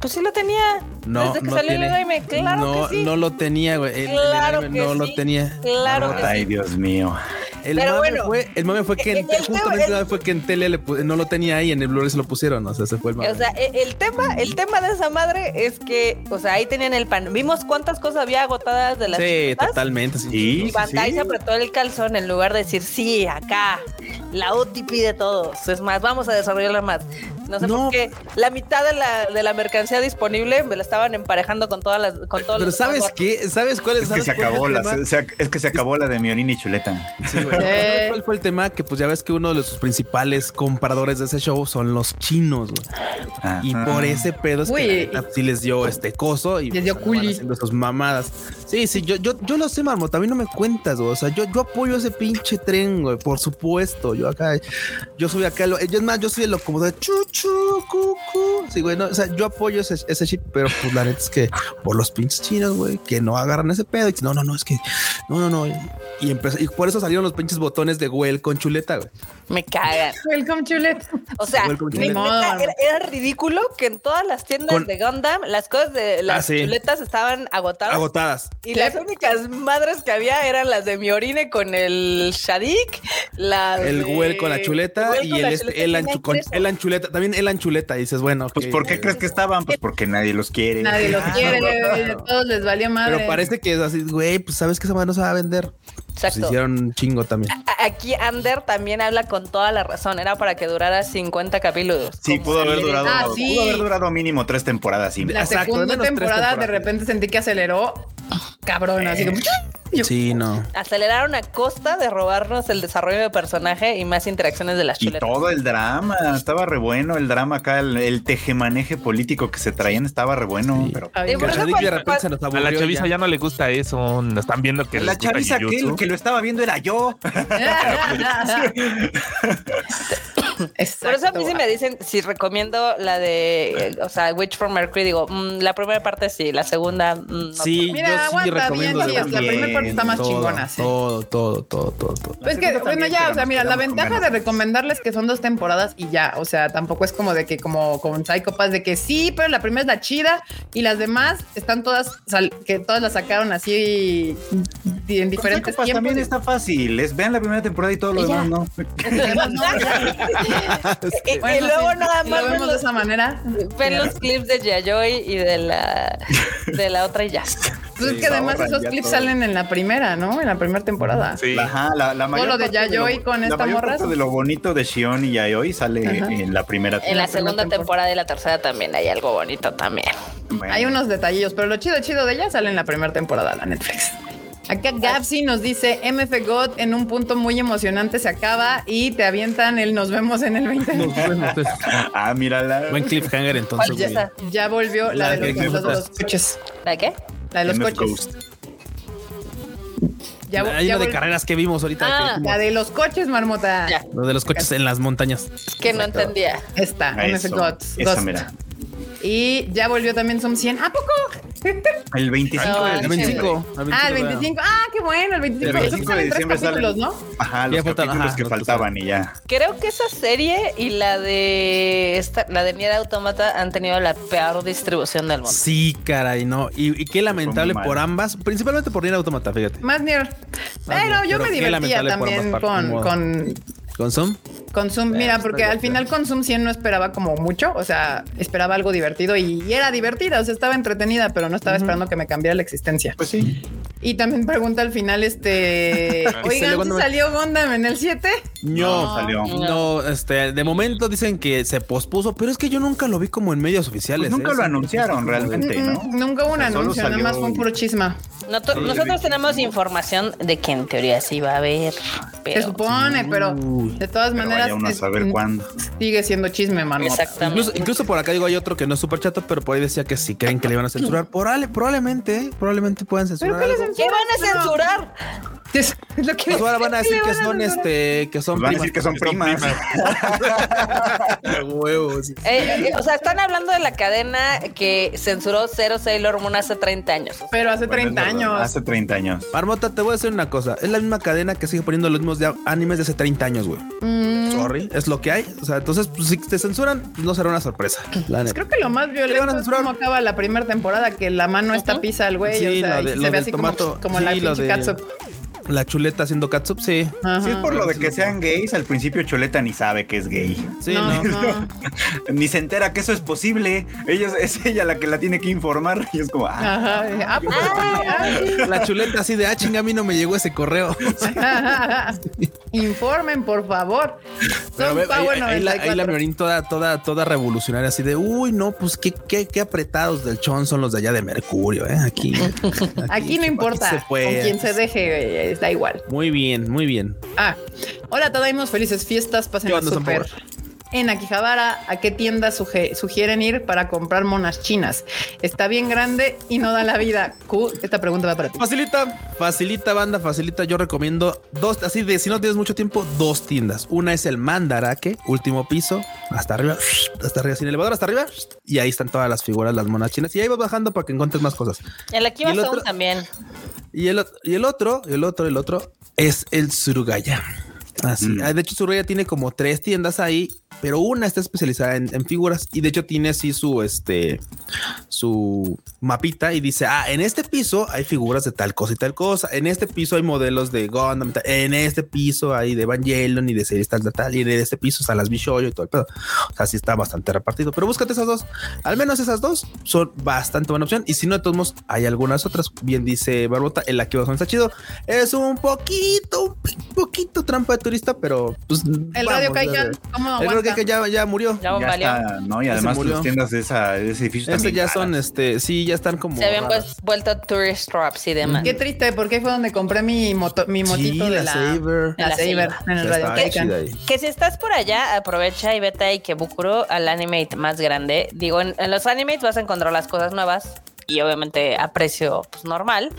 Pues sí lo tenía. No, Desde que no salió tiene. el anime, claro no, que sí. no lo tenía, güey. El, el Claro anime que no lo sí. tenía. Claro que Ay, sí. Dios mío. El Pero mame bueno, fue, el mame fue que en, el- justamente el- el- fue que en tele le no lo tenía ahí, en el Blu-ray se lo pusieron. O sea, se fue el mame. O sea, e- el tema, el tema de esa madre es que, o sea, ahí tenían el pan. Vimos cuántas cosas había agotadas de las sí, totalmente. Sí. Y Bandai sí. se apretó el calzón en lugar de decir, sí, acá, la OTP de todos. Es más, vamos a desarrollarla más. No sé No. por qué. La mitad de la, de la mercancía disponible me la estaban emparejando con todas las. Con todos Pero los ¿sabes qué? ¿Sabes cuál es? Es que ¿sabes se acabó el la, tema? se- se- es que se acabó la de Miorini y Chuleta. Sí, güey. ¿Sabes ¿Cuál fue el tema? Que pues ya ves que uno de sus principales compradores de ese show son los chinos, güey. Y por ese pedo es Uy. que la sí les dio este coso y Les dio pues, culi. haciendo sus mamadas. Sí, sí, yo, yo, yo lo sé, Marmota. A mí no me cuentas, güey. O sea, yo, yo apoyo ese pinche tren, güey. Por supuesto. Yo acá, yo soy acá. Lo, yo es más, yo soy el locomotor de chuchu, cucu. Sí, güey. No, o sea, yo apoyo ese, ese chip, pero pues la neta es que por los pinches chinos, güey, que no agarran ese pedo. Y no, no, no, es que no, no, no. Y, empezó, y por eso salieron los pinches botones de Well con chuleta, güey. Me cagan. Welcome, chulet. O sea, me- era, era ridículo que en todas las tiendas Con- de Gundam las cosas de las Ah, sí. chuletas estaban agotadas. Agotadas. Y las únicas madres que había eran las de Miorine con el Shadik, las El de- güel con la chuleta y el, la este, chuleta, el, anchu- con, el anchuleta. También el anchuleta. Y dices, bueno, Pues ok. ¿por qué crees que estaban? Pues porque nadie los quiere. Nadie los quiere, no, güey, no. a todos les valió madre. Pero parece que es así, güey, pues sabes que esa madre no se va a vender. Pues Exacto. hicieron un chingo también. Aquí Ander también habla con toda la razón. Era para que durara 50 capítulos. Sí, pudo haber durado, Ah, sí. pudo haber durado mínimo tres temporadas. Sí. La Exacto, segunda temporada de repente sentí que aceleró. Cabrón, así como. Yo- Sí, no. Aceleraron a costa de robarnos el desarrollo de personaje y más interacciones de las Y chuletas. todo el drama, estaba re bueno el drama acá, el, el tejemaneje político que se traían estaba re bueno, Sí. pero... Ay, Y a Sadik de cuando- repente se nos A aburrió. la chaviza ya. ya no le gusta eso. Nos están viendo que les La gusta chaviza que. Que lo estaba viendo era yo. Por eso a mí sí me dicen si recomiendo la de, eh, o sea, Witch from Mercury, digo, mm, la primera parte sí, la segunda mm, no Sí, Mira, yo sí aguanta recomiendo bien, sí, Walking la primera parte está más todo, chingona, sí. Todo, todo, todo, todo, todo. Pues que, bueno, ya, o sea, mira, la ventaja de recomendarles que son dos temporadas y ya, o sea, tampoco es como de que, como con Psychopass, de que sí, pero la primera es la chida y las demás están todas, sal- que todas las sacaron así y en diferentes tiempos. También está fácil, es vean la primera temporada y todo lo ya. demás, ¿no? Y, luego sí, nada más lo vemos de esa manera. ven los clips de Yayoi y de la de la otra y ya. Pues es que además esos clips todo. salen en la primera, ¿no? En la primera temporada. Sí. Ajá, la, la mayor lo de Yayoi lo- con esta mayor morra. parte de lo bonito de Shion y Yayoi sale Ajá. en la primera En la segunda temporada. temporada y la tercera también hay algo bonito también. Bueno. Hay unos detallillos, pero lo chido, chido de ella sale en la primera temporada, la Netflix. Acá Gapsi nos dice MF God en un punto muy emocionante se acaba y te avientan el nos vemos en el 20. Nos vemos, pues. Ah, mírala. Buen cliffhanger entonces. ¿Cuál ya volvió la, La de los, los- los coches. ¿La de qué? La de los MF coches. Ghost. Ya, Hay ya una de carreras que vimos ahorita. Ah, que La de los coches, marmota. Ya. Lo de los coches en las montañas. Que no entendía. Esta, MF God. Esa, mira. Y ya volvió también Som 100. ¿A poco? El 25 No, de El sí. diciembre. 25. el Ah, el 25, 25. Ah, qué bueno, el 25. El 25 de Salen tres diciembre ¿no? Ajá, los capítulos ajá, que faltaban y ya. Creo que esa serie y la de esta, la de Nier Automata han tenido la peor distribución del mundo. Sí, caray, no. Y, y qué lamentable por ambas, principalmente por Nier Automata, fíjate. Más Nier. Pero yo pero me divertía también con, ¿Con Zoom? con Zoom. Mira, porque al final con Zoom 100 no esperaba como mucho. O sea, esperaba algo divertido y, y era divertida. O sea, estaba entretenida, pero no estaba esperando que me cambiara la existencia. Pues sí. Y también pregunta al final, este, oigan, salió Gundam en el 7? No, No salió. No, este, de momento dicen que se pospuso, pero es que yo nunca lo vi como en medios oficiales. Pues nunca ¿eh? lo anunciaron realmente, ¿no? Nunca hubo un anuncio, nada más fue un puro chisma. Sí, nosotros tenemos información de que en teoría sí va a haber, Se supone, pero de todas Pero maneras vaya uno a es- saber cuándo. sigue siendo chisme, mano. exactamente. Incluso, incluso por acá digo, hay otro que no es súper chato, pero por ahí decía que si creen que le iban a censurar, Probable- probablemente, probablemente puedan censurar. qué. ¿Qué van a censurar? Es lo que Pues ahora van a ¿qué decir que son este, que son Van a primas. decir que son primas. huevos. Eh, eh, o sea, están hablando de la cadena que censuró Zero Sailor Moon hace 30 años. Pero hace Bueno, 30 es verdad, años. Hace 30 años. Marmota, te voy a decir una cosa. Es la misma cadena que sigue poniendo los mismos de animes de hace 30 años, güey. Mm, Sorry, es lo que hay. O sea, entonces, pues, si te censuran, pues, no será una sorpresa. La. Creo que lo más ¿Qué van a violento es cómo acaba la primera temporada, que la mano está pisa al güey. Sí, o sea, lo y se lo ve así como, como la Sí, lo pinche de- catsup. La chuleta haciendo catsup, sí. Ajá. Si es por lo de que sean gays, al principio Choleta ni sabe que es gay. Sí, no, no. no. Ni se entera que eso es posible. Ella, es ella la que la tiene que informar. Y es como, ah, Ajá. Ah, ah, sí. La chuleta así de, ah, chinga, a mí no me llegó ese correo. Informen, por favor. Son ve, ahí, Power ahí la, ahí la 94. Miorín toda, toda, toda revolucionaria, así de, uy, no, pues qué, qué, qué apretados del chon son los de allá de Mercurio, ¿eh? Aquí. Aquí no importa. con quien se deje, eh, da igual. Muy bien, muy bien. Ah, hola, Tadaimos, felices fiestas, pasen ¿Qué En Akihabara, ¿a qué tiendas suge- sugieren ir para comprar monas chinas? Está bien grande y no da la vida. Q, esta pregunta va para ti. Facilita, facilita, banda, facilita. Yo recomiendo dos, así de si no tienes mucho tiempo, dos tiendas. Una es el Mandarake, último piso, hasta arriba, hasta arriba, sin elevador, hasta arriba. Y ahí están todas las figuras, las monas chinas. Y ahí vas bajando para que encuentres más cosas. En la Kiva ¿Y el otro? también. El, y el otro, el otro, el otro es el Surugaya. Así. Mm. Ah, De hecho, Surugaya tiene como tres tiendas ahí, pero una está especializada en, en figuras y de hecho tiene así su este su mapita y dice: Ah, en este piso hay figuras de tal cosa y tal cosa. En este piso hay modelos de Gundam. En este piso hay de Evangelion y de series tal, tal, tal. Y en este piso están las Bishoyo y todo el pedo. O sea, sí está bastante repartido, pero búscate esas dos. Al menos esas dos son bastante buena opción. Y si no, de todos modos, hay algunas otras. Bien dice Barbota, el aquí abajo está chido. Es un poquito, un poquito trampa de turista, pero pues. El Radio Caiyan, ¿cómo El Radio Caiyan ya, ya murió. Ya, ya valió. está, ¿no? Y además las tiendas de, esa, de ese edificio Este también ya caras. son, este, sí, ya están como. Se habían pues, vuelto tourist traps y demás. Qué triste, porque ahí fue donde compré mi, moto, mi Sí, motito de la la, Saber. la La Saber Saber. en el Radio ahí. Que si estás por allá, aprovecha y vete a Ikebukuro al Animate más grande. Digo, en, en los Animates vas a encontrar las cosas nuevas y obviamente a precio pues, normal.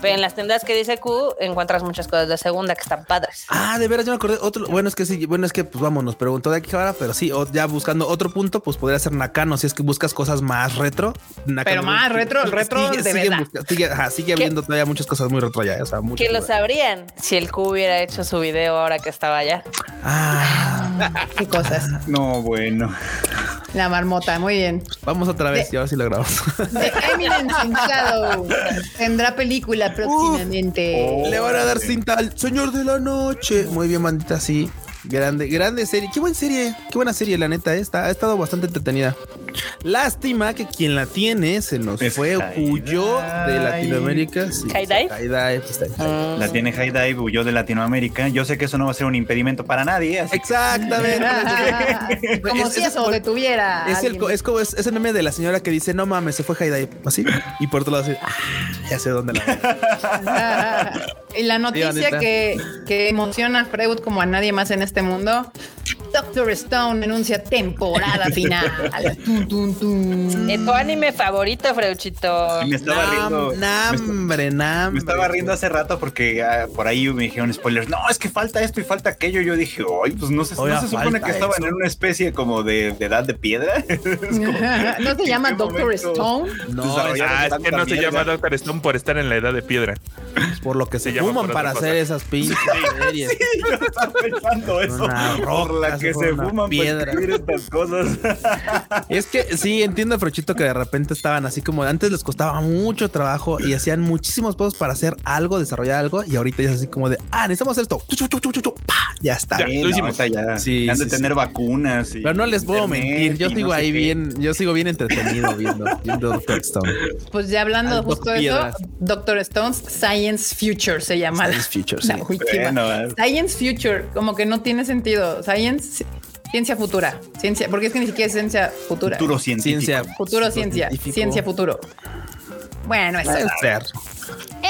Pero en las tiendas que dice Q encuentras muchas cosas de segunda que están padres. Ah, de veras, yo me acordé. Otro, bueno, es que sí, bueno, es que pues vamos, nos preguntó de aquí ahora, pero sí, o- ya buscando otro punto, pues podría ser Nakano. Si es que buscas cosas más retro, Nakano Pero más retro, retro de verdad. busca- sigue, ajá, sigue habiendo todavía muchas cosas muy retro allá. O sea, Que lo sabrían si el Q hubiera hecho su video ahora que estaba allá. Ah, Qué cosas. No, bueno. La marmota, muy bien. vamos otra vez y ahora sí lo grabamos. The Eminence in Shadow tendrá película próximamente. Oh. Le van a dar cinta al señor de la noche. Muy bien, bandita, sí. Grande, grande serie. Qué buena serie. Qué buena serie, la neta. Está, ha estado bastante entretenida. Lástima que quien la tiene se nos Es fue, huyó de Latinoamérica. Sí, ¿Haidai? Haidai, pues, está. Mm. La tiene High Dive, huyó de Latinoamérica. Yo sé que eso no va a ser un impedimento para nadie. así que- Exactamente. Como Es- si es eso detuviera. Es, el, es como es, es el meme de la señora que dice, no mames, se fue Haidai. Así. Y por otro lado, así, ah, ya sé dónde la y la noticia que, que emociona a Freud como a nadie más en este mundo. Doctor Stone anuncia temporada final. Tun. ¿Es tu anime favorito, Freuchito? Y me estaba riendo. Nambre, nambre. Me estaba riendo hace rato porque ah, por ahí me dijeron spoilers. No, es que falta esto y falta aquello. Yo dije, ay, pues no se, no se supone que estaban eso. en una especie como de, de edad de piedra. Como, ¿No se ¿en llama Doctor momento? Stone? No, Desarrollaron Ah, es que no se mierda. llama Doctor Stone por estar en la edad de piedra. es por lo que se, Se llama fuman por para hacer cosa. esas pinches series. Yo estaba pensando eso. Una que se fuman piedra. para escribir estas cosas. Es que sí, entiendo, Frochito, que de repente estaban así como antes les costaba mucho trabajo y hacían muchísimos pasos para hacer algo, desarrollar algo, y ahorita ya es así como de, ah, necesitamos esto. Chu, pa, Ya está. Ya. Sí, lo hicimos. ya Sí, han de sí, tener sí. vacunas. y Pero no les puedo mentir, yo sigo no ahí qué. bien, yo sigo bien entretenido viendo, viendo Doctor Stone. Pues ya hablando Al justo de eso. Doctor Stone's Science Future se llama. Science Future, La sí. última. Bueno. Science Future, como que no tiene sentido. Science, ciencia futura. Ciencia, porque es que ni siquiera es ciencia futura. Futuro científico. Ciencia. Futuro, ciencia. científico. Ciencia futuro. Bueno, eso. Puede ser.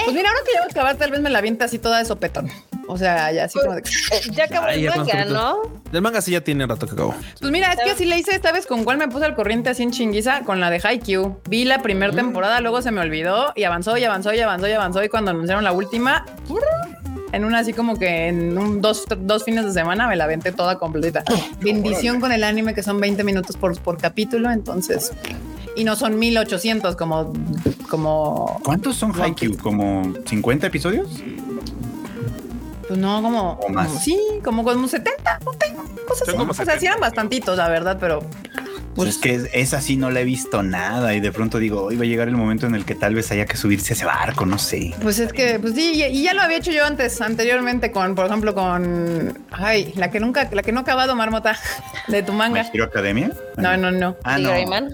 Pues mira, ahora que ya voy a acabar, tal vez me la avienta así toda de sopetón. O sea, ya así como de. Eh, ya acabó el Ay, ya manga, ¿no? El manga sí ya tiene rato que acabó. Pues mira, es que así le hice esta vez con cuál me puse al corriente así en chinguiza con la de Haikyuu. Vi la primera temporada, luego se me olvidó y avanzó y avanzó y avanzó y avanzó. Y cuando anunciaron la última, en una así como que en un, dos, dos fines de semana me la aventé toda completita. Bendición con el anime que son 20 minutos por, por capítulo, entonces. Y no son 1800 como, como, ¿Cuántos son Haikyuu? ¿Como 50 episodios? pues no, como, O más. como- sí, como como 70, no tengo cosas así. como O sea, sí 70. eran bastantitos, la verdad, pero Pues es que es- esa sí no la he visto nada y de pronto digo, hoy va a llegar el momento en el que tal vez haya que subirse a ese barco, no sé. Pues es que, pues sí, y- y ya lo había hecho yo antes, anteriormente, con, por ejemplo, con. Ay, la que nunca, la que no ha acabado, Marmota, de tu ¿My manga. Hero Academia? No, no, no. Ah, ¿Y no. Greyman?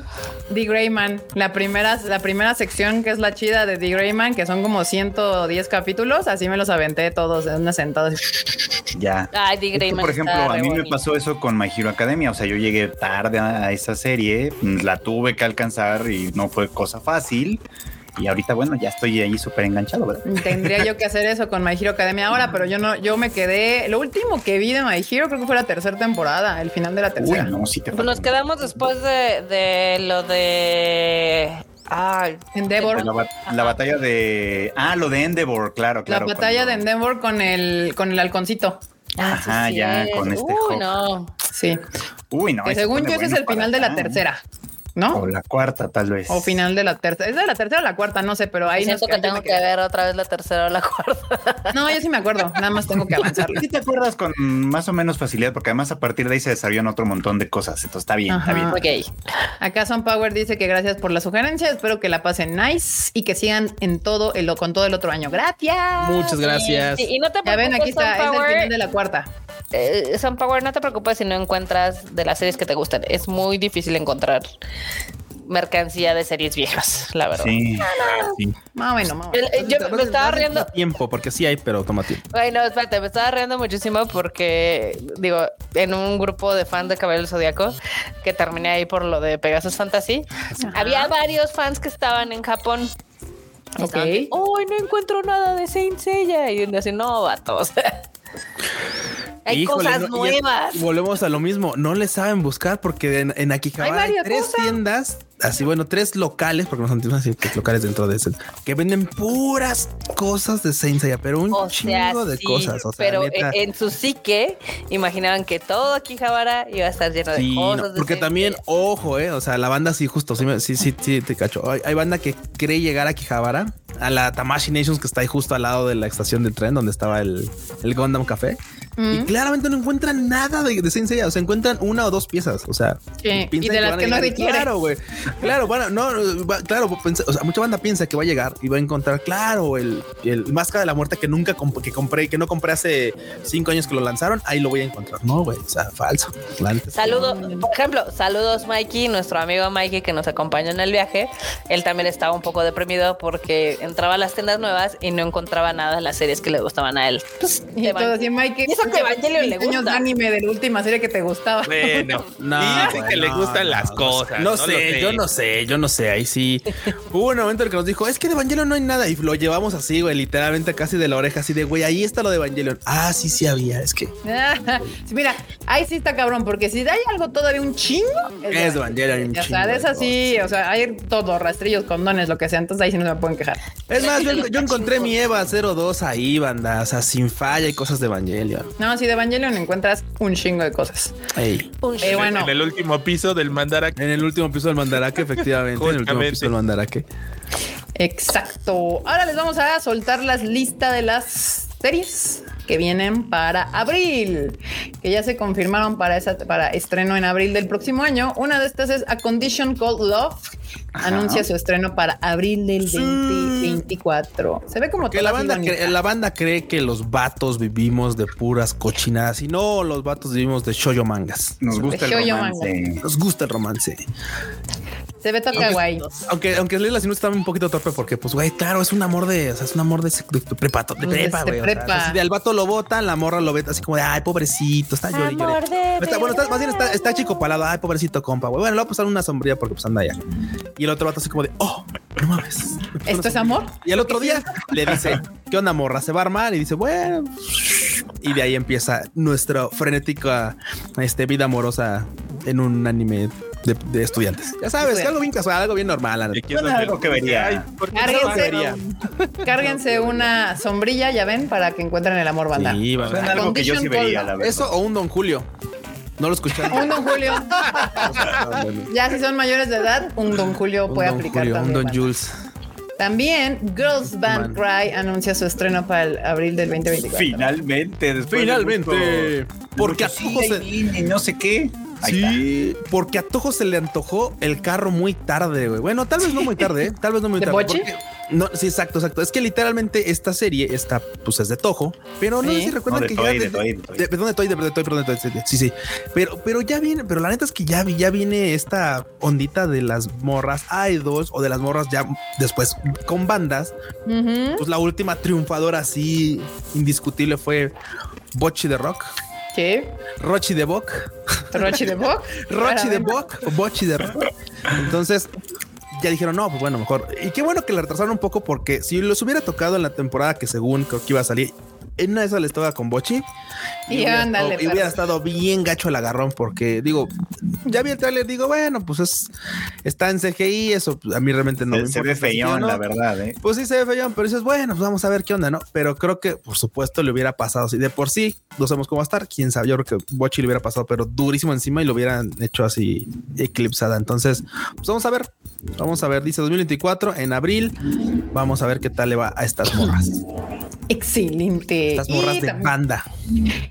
The Greyman, la primera, la primera sección que es la chida de The Greyman, que son como 110 capítulos, así me los aventé todos en una sentada. Ya. Ay, The Greyman por ejemplo, está a mí me pasó eso con My Hero Academia. O sea, yo llegué tarde a a esa serie, la tuve que alcanzar y no fue cosa fácil. Y ahorita, bueno, ya estoy ahí súper enganchado, ¿verdad? Tendría yo que hacer eso con My Hero Academia ahora, pero yo no, yo me quedé. Lo último que vi de My Hero creo que fue la tercera temporada, el final de la Uy, tercera. no, sí te Pues nos quedamos después de, de lo de. Ay, Endeavor. La, bat- la batalla de. Ah, lo de Endeavor, claro, claro. la batalla cuando- de Endeavor con el, con el halconcito. Ah, Ajá, sí ya, es. con este Uy, no. Sí. Uy, no. que según yo ese es bueno el final para de la tercera, ¿no? O la cuarta, tal vez. O final de la tercera. ¿Es de la tercera o la cuarta? No sé, pero ahí Siento que tengo que ver otra vez la tercera o la cuarta. No, yo sí me acuerdo. Nada más tengo que avanzarlo. Sí te acuerdas con más o menos facilidad, porque además a partir de ahí se desarrollan otro montón de cosas. Entonces está bien, está bien. ok. Acá Son Power dice que gracias por la sugerencia. Espero que la pasen nice y que sigan en todo el con todo el otro año. Gracias. Muchas gracias. Y, y no te Ya ven, aquí preocupes, está, es el final de la cuarta. eh, Sunpower, no te preocupes si no encuentras de las series que te gustan. Es muy difícil encontrar mercancía de series viejas, la verdad. Sí. sí. Más o menos, más o menos. eh, yo me estaba riendo. Tiempo, porque sí hay, pero toma tiempo. Ay, no, espérate, me estaba riendo muchísimo porque, digo, en un grupo de fans de Cabello del Zodíaco, que terminé ahí por lo de Pegasus Fantasy, había varios fans que estaban en Japón. Ok. De, Uy, no encuentro nada de Saint Seiya. Y uno así, no, vato. hay Híjole, cosas no, nuevas. volvemos a lo mismo. No le saben buscar porque en, en Akihabara Hay tres cosas. tiendas, así bueno, tres locales, porque no son tiendas así que locales dentro de ese, que venden puras cosas de Saint Seiya, pero un O sea, chingo de sí, cosas. O sea, pero neta, en, su psique imaginaban que todo Akihabara iba a estar lleno de cosas. no, porque también, ojo, eh, o sea, la banda sí, justo, sí, me- sí, sí, sí, te cacho. Hay, hay banda que cree llegar a Kijabara, a la Tamashi Nations, que está ahí justo al lado de la estación de tren donde estaba el, el Gundam Café. Y claramente no encuentran nada de, de Saint Seiya, o sea, encuentran una o dos piezas, o sea. Sí, y de las que. Claro, güey. Claro, bueno, no, claro, pensa- o sea, mucha banda piensa que va a llegar y va a encontrar, claro, el, el Máscara de la Muerte que nunca comp- que compré, que no compré hace cinco años que lo lanzaron, ahí lo voy a encontrar. No, güey, o sea, falso. Saludos, por ejemplo, saludos Mikey, nuestro amigo Mikey que nos acompañó en el viaje. Él también estaba un poco deprimido porque entraba a las tiendas nuevas y no encontraba nada en las series que le gustaban a él. Pues, Y todo así, Mike. Y eso que Evangelion le Diseños de gusta. anime de la última serie que te gustaba. Bueno, No, dice que le gustan no, las no cosas. No, lo sé, yo no sé, yo no sé. Ahí sí. Hubo un momento en el que nos dijo, es que de Evangelion no hay nada. Y lo llevamos así, güey, literalmente casi de la oreja, así de, güey, ahí está lo de Evangelion. Ah, sí, sí había. Es que Sí, mira, ahí sí está cabrón, porque si hay algo todavía un chingo, es Evangelion. un Ya chingo sea, de esas sí, o sea, hay todo, rastrillos, condones, lo que sea, entonces ahí sí no se me pueden quejar. Es más, yo, yo encontré mi Eva 02 ahí, banda. O sea, sin falla y cosas de Evangelion. No, si de Evangelion encuentras un chingo de cosas. Ey. Un bueno, En el último piso del Mandarake. En el último piso del Mandaraque, efectivamente. En el último Justamente. piso del Mandaraque. exacto. Ahora les vamos a soltar las listas de las series que vienen para abril, que ya se confirmaron para esa para estreno en abril del próximo año. Una de estas es A Condition Called Love. Ajá. Anuncia su estreno para abril del 2024. Se ve como Que la banda, bonita. cre- la banda cree que los vatos vivimos de puras cochinadas y no, los vatos vivimos de shoyo mangas. Nos gusta el romance. Nos gusta el romance. Se ve toca guay. Aunque, aunque Leila si no está un poquito torpe porque, pues, güey, claro, es un amor de, o sea, es un amor de, de, de prepa, de prepa, de güey. o sea, prepa. así de al vato lo botan, la morra lo ve así como de, ay, pobrecito, está llorando. Bueno, está, más bien está, está chico palado, ay, pobrecito compa, güey. Bueno, le va a pasar una sombría porque pues anda allá. Y el otro vato así como de, oh, no mames. ¿Esto es amor? Y el otro día le dice, ¿qué onda, morra? Se va a armar y dice, bueno. Y de ahí empieza nuestra frenética este, vida amorosa en un anime de, de estudiantes. Ya sabes, Bueno. algo bien casual, algo bien normal. es Bueno, algo que vería. Ay, ¿por qué Cárguense, no vería? cárguense una sombrilla, ya ven, para que encuentren el amor banda. Sí, va, algo que yo sí vería, la verdad. Eso o un Don Julio. No lo escucharon. Un Don Julio. ya si son mayores de edad, un Don Julio Un puede Don aplicar Julio, un también. Don banda. Jules. También Girls Band Man. Cry anuncia su estreno para el abril del 2024. Finalmente, después de Finalmente. mucho- Porque a mucho Tojo sí, se- ahí viene, no sé qué. Ahí Sí, porque a Tojo se le antojó el carro muy tarde, güey. Bueno, tal vez no muy tarde, ¿eh? tal vez no muy ¿De tarde. Porque- No, sí, exacto, exacto. Es que literalmente esta serie está, pues es de Tojo, pero no Sí. sé si recuerdan No, de que ya de Toei, de de- perdón, de Toei, de, de Toei, perdón, de sí, sí. Pero, pero ya viene, pero la neta es que ya, vi- ya viene esta ondita de las morras idols o de las morras ya después con bandas. Pues la última triunfadora así indiscutible fue Bochi de Rock, ¿Qué? Rochi de Bok. Rochi de Bock. Rochi de o Bochi de Rock. Entonces ya dijeron, no, pues bueno, mejor. Y qué bueno que la retrasaron un poco porque si los hubiera tocado en la temporada que según creo que iba a salir, en una de esas les toca con Bochi. Y hubiera, ándale, estado, y hubiera perro. estado bien gacho el agarrón porque digo, ya vi el trailer, digo, bueno, pues es, está en CGI, eso pues, a mí realmente no me se, se importa ve sí o feyón, no. la verdad, ¿eh? Pues sí se ve feyón, pero dices, bueno, pues vamos a ver qué onda, ¿no? Pero creo que, por supuesto, le hubiera pasado. Si de por sí no sabemos cómo va a estar, quién sabe. Yo creo que Bochi le hubiera pasado, pero durísimo encima y lo hubieran hecho así eclipsada. Entonces, pues vamos a ver. Vamos a ver, dice 2024 en abril. Vamos a ver qué tal le va a estas morras. Excelente. Estas morras y, de también- banda.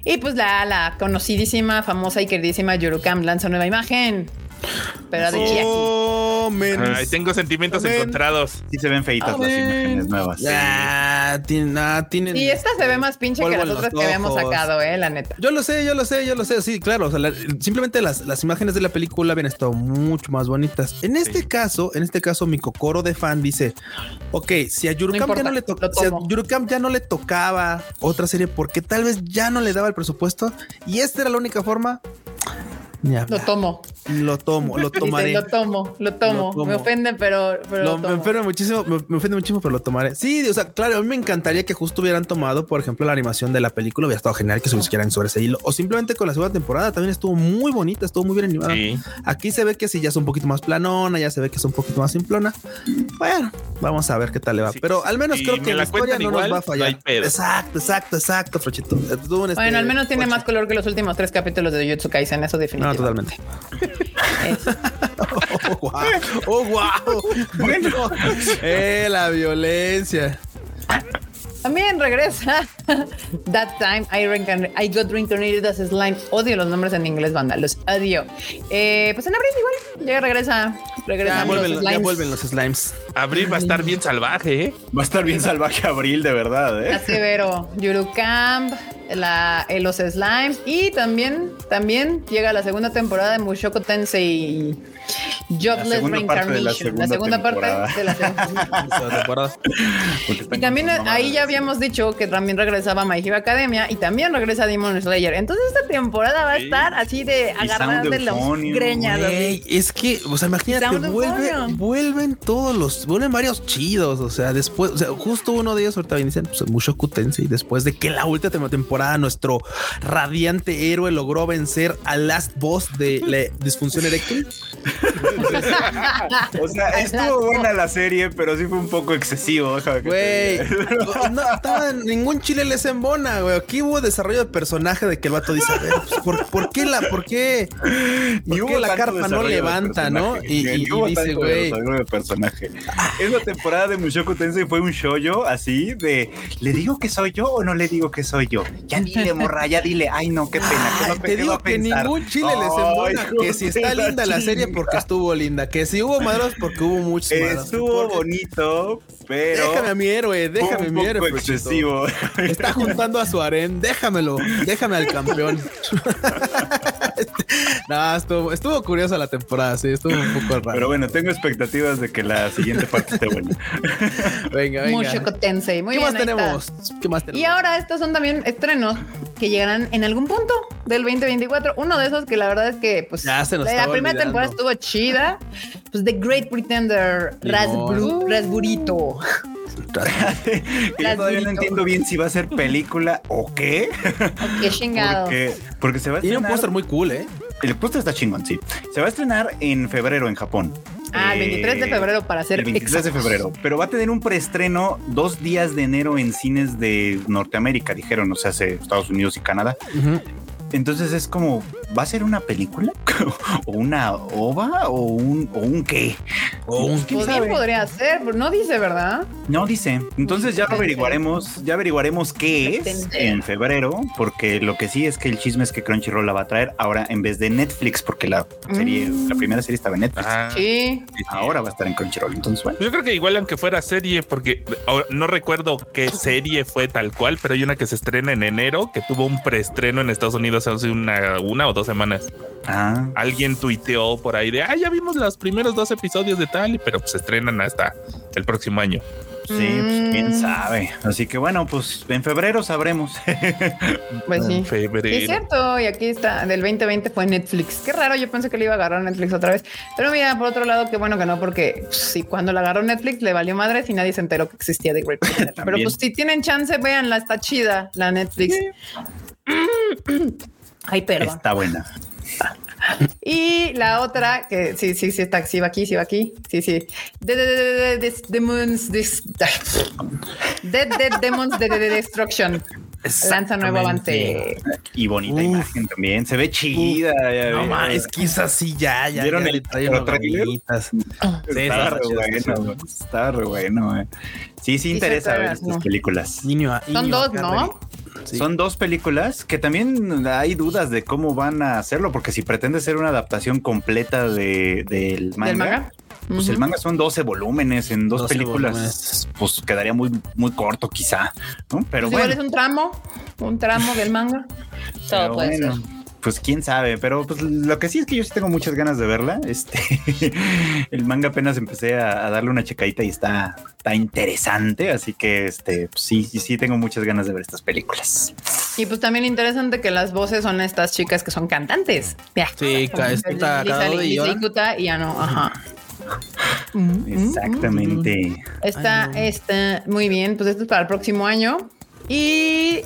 y pues la, la conocidísima, famosa y queridísima Yurukam lanza nueva imagen. Pero de Chiaki. Oh. Ay, tengo sentimientos encontrados. Sí se ven feitas las imágenes nuevas. Ah, tienen, ah, tienen. Y esta se ve más pinche que las otras que habíamos sacado, eh, la neta. Yo lo sé, yo lo sé, yo lo sé. Sí, claro. O sea, la- simplemente las, las imágenes de la película habían estado mucho más bonitas. En este Sí. caso, en este caso, mi cocoro de fan dice: Ok, si a Yurukam, No ya, no le si a. Yurukam ya no le tocaba otra serie porque tal vez ya no le daba el presupuesto y esta era la única forma. Lo tomo. Lo tomo, lo Dice, tomaré. lo tomo, lo tomo. Lo tomo. Me ofende, pero, pero Lo- lo me tomo. enferma muchísimo, me, me ofende muchísimo, pero lo tomaré. Sí, o sea, claro, a mí me encantaría que justo hubieran tomado, por ejemplo, la animación de la película, hubiera estado genial que se buscaran sobre ese hilo, o simplemente con la segunda temporada también estuvo muy bonita, estuvo muy bien animada. Sí. Aquí se ve que sí, ya es un poquito más planona, ya se ve que es un poquito más simplona. Bueno, vamos a ver qué tal le va. Sí. Pero al menos creo que la la historia no igual, nos va a fallar. no. Exacto, exacto, exacto, Frochito. Este Bueno, al menos tiene más color que los últimos tres capítulos de Jujutsu Kaisen, eso No, definitivamente. totalmente. Oh, wow. Oh, wow. Bueno. eh, la violencia. También regresa That Time I, I Got Reincarnated as Slime. Odio los nombres en inglés, banda. Los odio. Eh, pues en abril igual. Ya regresa. Ya Regresan vuelven, los ya slimes. vuelven los slimes. Abril va a estar bien salvaje, ¿eh? Va a estar bien salvaje abril, de verdad, ¿eh? Así vero. Yurukam, la, eh, los slimes. Y también, también llega la segunda temporada de Mushoku Tensei Jobless Reincarnation. La segunda segunda, parte de la segunda. temporada. Y también ahí ya habíamos dicho que también regresaba My Hero Academia y también regresa Demon Slayer. Entonces esta temporada va a estar así de Y agarrar Sound de los Euphonium, greñas. Así. es que, o sea, imagínate, vuelve, vuelven todos los, vuelven varios chidos. O sea, después, o sea, justo uno de ellos ahorita inician pues, Mushoku Tensei. Después de que la última temporada nuestro radiante héroe logró vencer al last boss de la disfunción eréctil. O sea, estuvo buena la serie, pero sí fue un poco excesivo. Güey, no, estaba ningún chile les embona, güey. Aquí hubo desarrollo de personaje de que el vato dice, a ver, pues, ¿por, por qué la, por qué, por qué la carpa no levanta, no? Y, y- y dice, güey, de personaje. Esa temporada de Mushoku Tensei fue un shoyo así de ¿le digo que soy yo o no le digo que soy yo? Ya dile, morra, ya dile, ay no, qué pena. ¿qué Ay, va- te digo va a que ningún chile les embona. Que si está linda la serie chinga. Porque estuvo linda. Que si hubo madros porque hubo muchos. Estuvo bonito, pero Déjame a mi héroe, déjame a un mi héroe. Pechito. excesivo. Está juntando a su harén, déjamelo, déjame al campeón. no, estuvo, estuvo curiosa la temporada, sí, estuvo un poco raro. Pero bueno, tengo expectativas de que la siguiente parte esté buena. venga, venga. Mushoku Tensei. Muy ¿Qué bien, más tenemos? ¿Qué más tenemos? Y ahora estos son también estrenos que llegarán en algún punto del 2024. Uno de esos que la verdad es que pues Ya se nos la estaba primera olvidando. temporada estuvo chida. Pues The Great Pretender, Rasburito. yo todavía no entiendo bien si va a ser película o qué. Qué chingado. Porque, porque se va a Tiene un póster muy cool, ¿eh? El póster está chingón, sí. Se va a estrenar en febrero en Japón. Ah, el 23 de Eh, febrero para ser El 23 de febrero. Pero va a tener un preestreno dos días de enero en cines de Norteamérica, dijeron, o sea, Estados Unidos y Canadá. Entonces es como, ¿va a ser una película? ¿O una ova? ¿O un, o un qué? O un- Pues bien podría ser, pero no dice, ¿verdad? No dice. Entonces ya lo averiguaremos, ya averiguaremos qué es en febrero, porque lo que sí es que el chisme es que Crunchyroll la va a traer ahora en vez de Netflix, porque la serie, Mm. la primera serie estaba en Netflix. Ah, Sí. Ahora va a estar en Crunchyroll. Entonces, bueno. Yo creo que igual aunque fuera serie, porque ahora no recuerdo qué serie fue tal cual, pero hay una que se estrena en enero que tuvo un preestreno en Estados Unidos hace una, una o dos semanas. Ah, Alguien tuiteó por ahí de, ah, ya vimos los primeros dos episodios de tal, pero pues se estrenan hasta el próximo año. sí, pues quién Mm. sabe. Así que bueno, pues en febrero sabremos. Pues sí. En febrero. Sí, es cierto, y aquí está, del 2020 fue Netflix. Qué raro, yo pensé que le iba a agarrar Netflix otra vez. Pero mira, por otro lado, qué bueno que no, porque pues, sí, cuando la agarró Netflix le valió madre y nadie se enteró que existía The Great. Pero pues si tienen chance, véanla, está chida la Netflix. Ay, perdón. Está buena. Y la otra, que sí, sí, sí, está, sí va aquí, sí va aquí. Sí, sí. Dead, Dead, Dead, Dead, Dead, Demons, Dis- Dead, Dead Demons de, de- de Destruction. Lanza nuevo avance. Y bonita Uf. imagen también. Se ve chida. ya No más, es que es así ya, ya. ¿Vieron ya el gallinitas. Sí, Está sí, re bueno, está re bueno. eh. Sí, sí Sí, interesa ver estas no. películas. Son dos, ¿no? Sí. Son dos películas que también hay dudas de cómo van a hacerlo, porque si pretende ser una adaptación completa de, del manga, ¿Del manga? pues el manga son 12 volúmenes en dos 12 películas, volúmenes. pues quedaría muy, muy corto quizá, ¿no? Pero Pues igual bueno, es un tramo, un tramo del manga. Todo puede bueno, ser. Pues quién sabe, pero pues lo que sí es que yo sí tengo muchas ganas de verla. Este, el manga apenas empecé a, a darle una checadita y está, está interesante, así que este, pues, sí, sí, sí tengo muchas ganas de ver estas películas. Y pues también interesante que las voces son estas chicas que son cantantes. Ya. Sí, está y y ya no, ajá. Exactamente. Está, está muy bien. Pues esto es para el próximo año. Y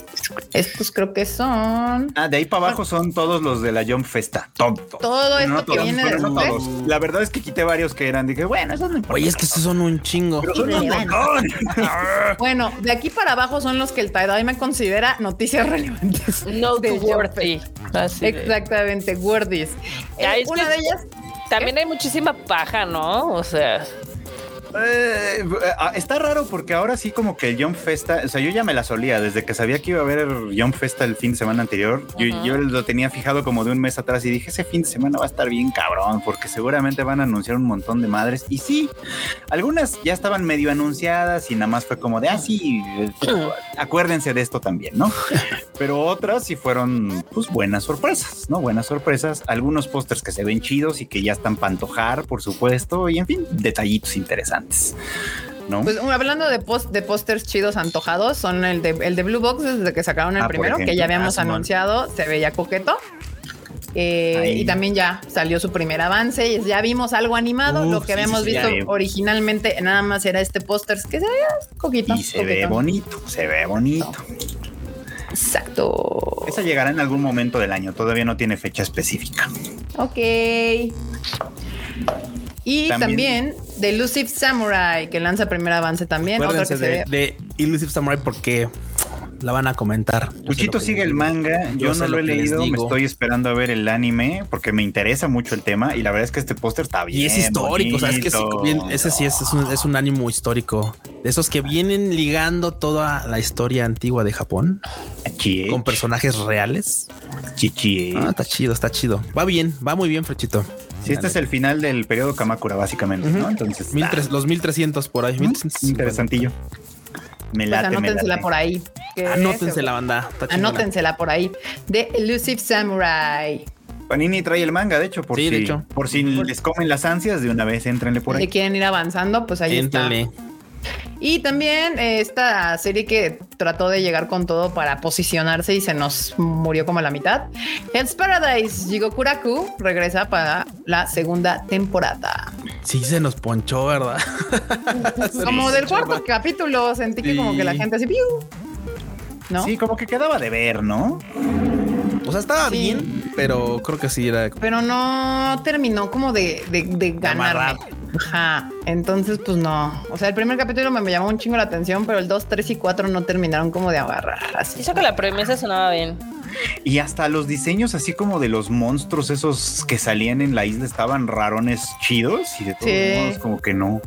estos creo que son Ah, de ahí para abajo son todos los de la Jump Festa. Todo, todo. esto no que todos, viene pero no después. todos. La verdad es que quité varios que eran. Dije, bueno, esos no importa. Oye, es que esos son un chingo. Pero son un irrelevantes. montón. Bueno, de aquí para abajo son los que el me considera noticias relevantes. No too worthy. Así de- Exactamente, wordies. Ya, Eh, una de ellas, También hay muchísima paja, ¿no? O sea, Eh, ah, está raro porque ahora sí como que el Jump Festa, o sea, yo ya me la solía desde que sabía que iba a haber Jump Festa el fin de semana anterior. Yo, lo tenía fijado como de un mes atrás y dije, ese fin de semana va a estar bien cabrón porque seguramente van a anunciar un montón de madres. Y sí, algunas ya estaban medio anunciadas y nada más fue como de, ah, sí, eh, acuérdense de esto también, ¿no? Pero otras sí fueron pues buenas sorpresas, ¿no? Buenas sorpresas, algunos pósters que se ven chidos y que ya están para antojar, por supuesto, y en fin, detallitos interesantes. ¿No? Pues um, hablando de post de pósters chidos antojados, son el de el de Blue Box desde que sacaron el Ah, primero, que ya habíamos anunciado, se veía coqueto. Eh, y también ya salió su primer avance y ya vimos algo animado. Uf, Lo que sí, habíamos sí, visto originalmente nada más era este póster que se veía coquito. y se ve bonito, se ve bonito. Exacto. Esa llegará en algún momento del año, todavía no tiene fecha específica. Ok. Y También- también, de Elusive Samurai, que lanza primer avance también. Otro que Acuérdense se de, ve. de Elusive Samurai porque la van a comentar. Puchito sigue el manga, yo, no lo he leído, me estoy esperando a ver el anime porque me interesa mucho el tema y la verdad es que este póster está bien. Y es histórico, o sea, es que sí, bien- ese sí es, es un, es un ánimo histórico. De esos que vienen ligando toda la historia antigua de Japón con personajes reales. chichi. Ah, está chido, está chido. Va bien, va muy bien, Frechito. Sí, este es el final del periodo Kamakura, básicamente, ¿no? Entonces, Mil está tres- los 1300 por ahí. 1350. interesantillo. Me Pues late, me anótensela late. por ahí. que Anótense se- la banda. Anótensela por ahí. De Elusive Samurai. Panini trae el manga, de hecho, por Sí, si, de hecho. por si les comen las ansias, de una vez éntrenle por Si ahí. quieren ir avanzando, pues ahí Éntrenle. está. Y también eh, esta serie que trató de llegar con todo para posicionarse y se nos murió como a la mitad. Hell's Paradise Jigokuraku regresa para la segunda temporada. Sí, se nos ponchó, ¿verdad? Como del cuarto capítulo sentí que como que la gente así, ¡piu! ¿no? Sí, como que quedaba de ver, ¿no? O sea, estaba Sí. bien, pero creo que sí era. Pero no terminó como de, de, de ganarme. amarrar. Ajá. Entonces, pues no. O sea, el primer capítulo me, me llamó un chingo la atención, pero el 2, 3 y 4 no terminaron como de agarrar. Así. Hizo que la premisa sonaba bien. Y hasta los diseños así como de los monstruos esos que salían en la isla estaban rarones chidos y de todos Sí. modos como que no.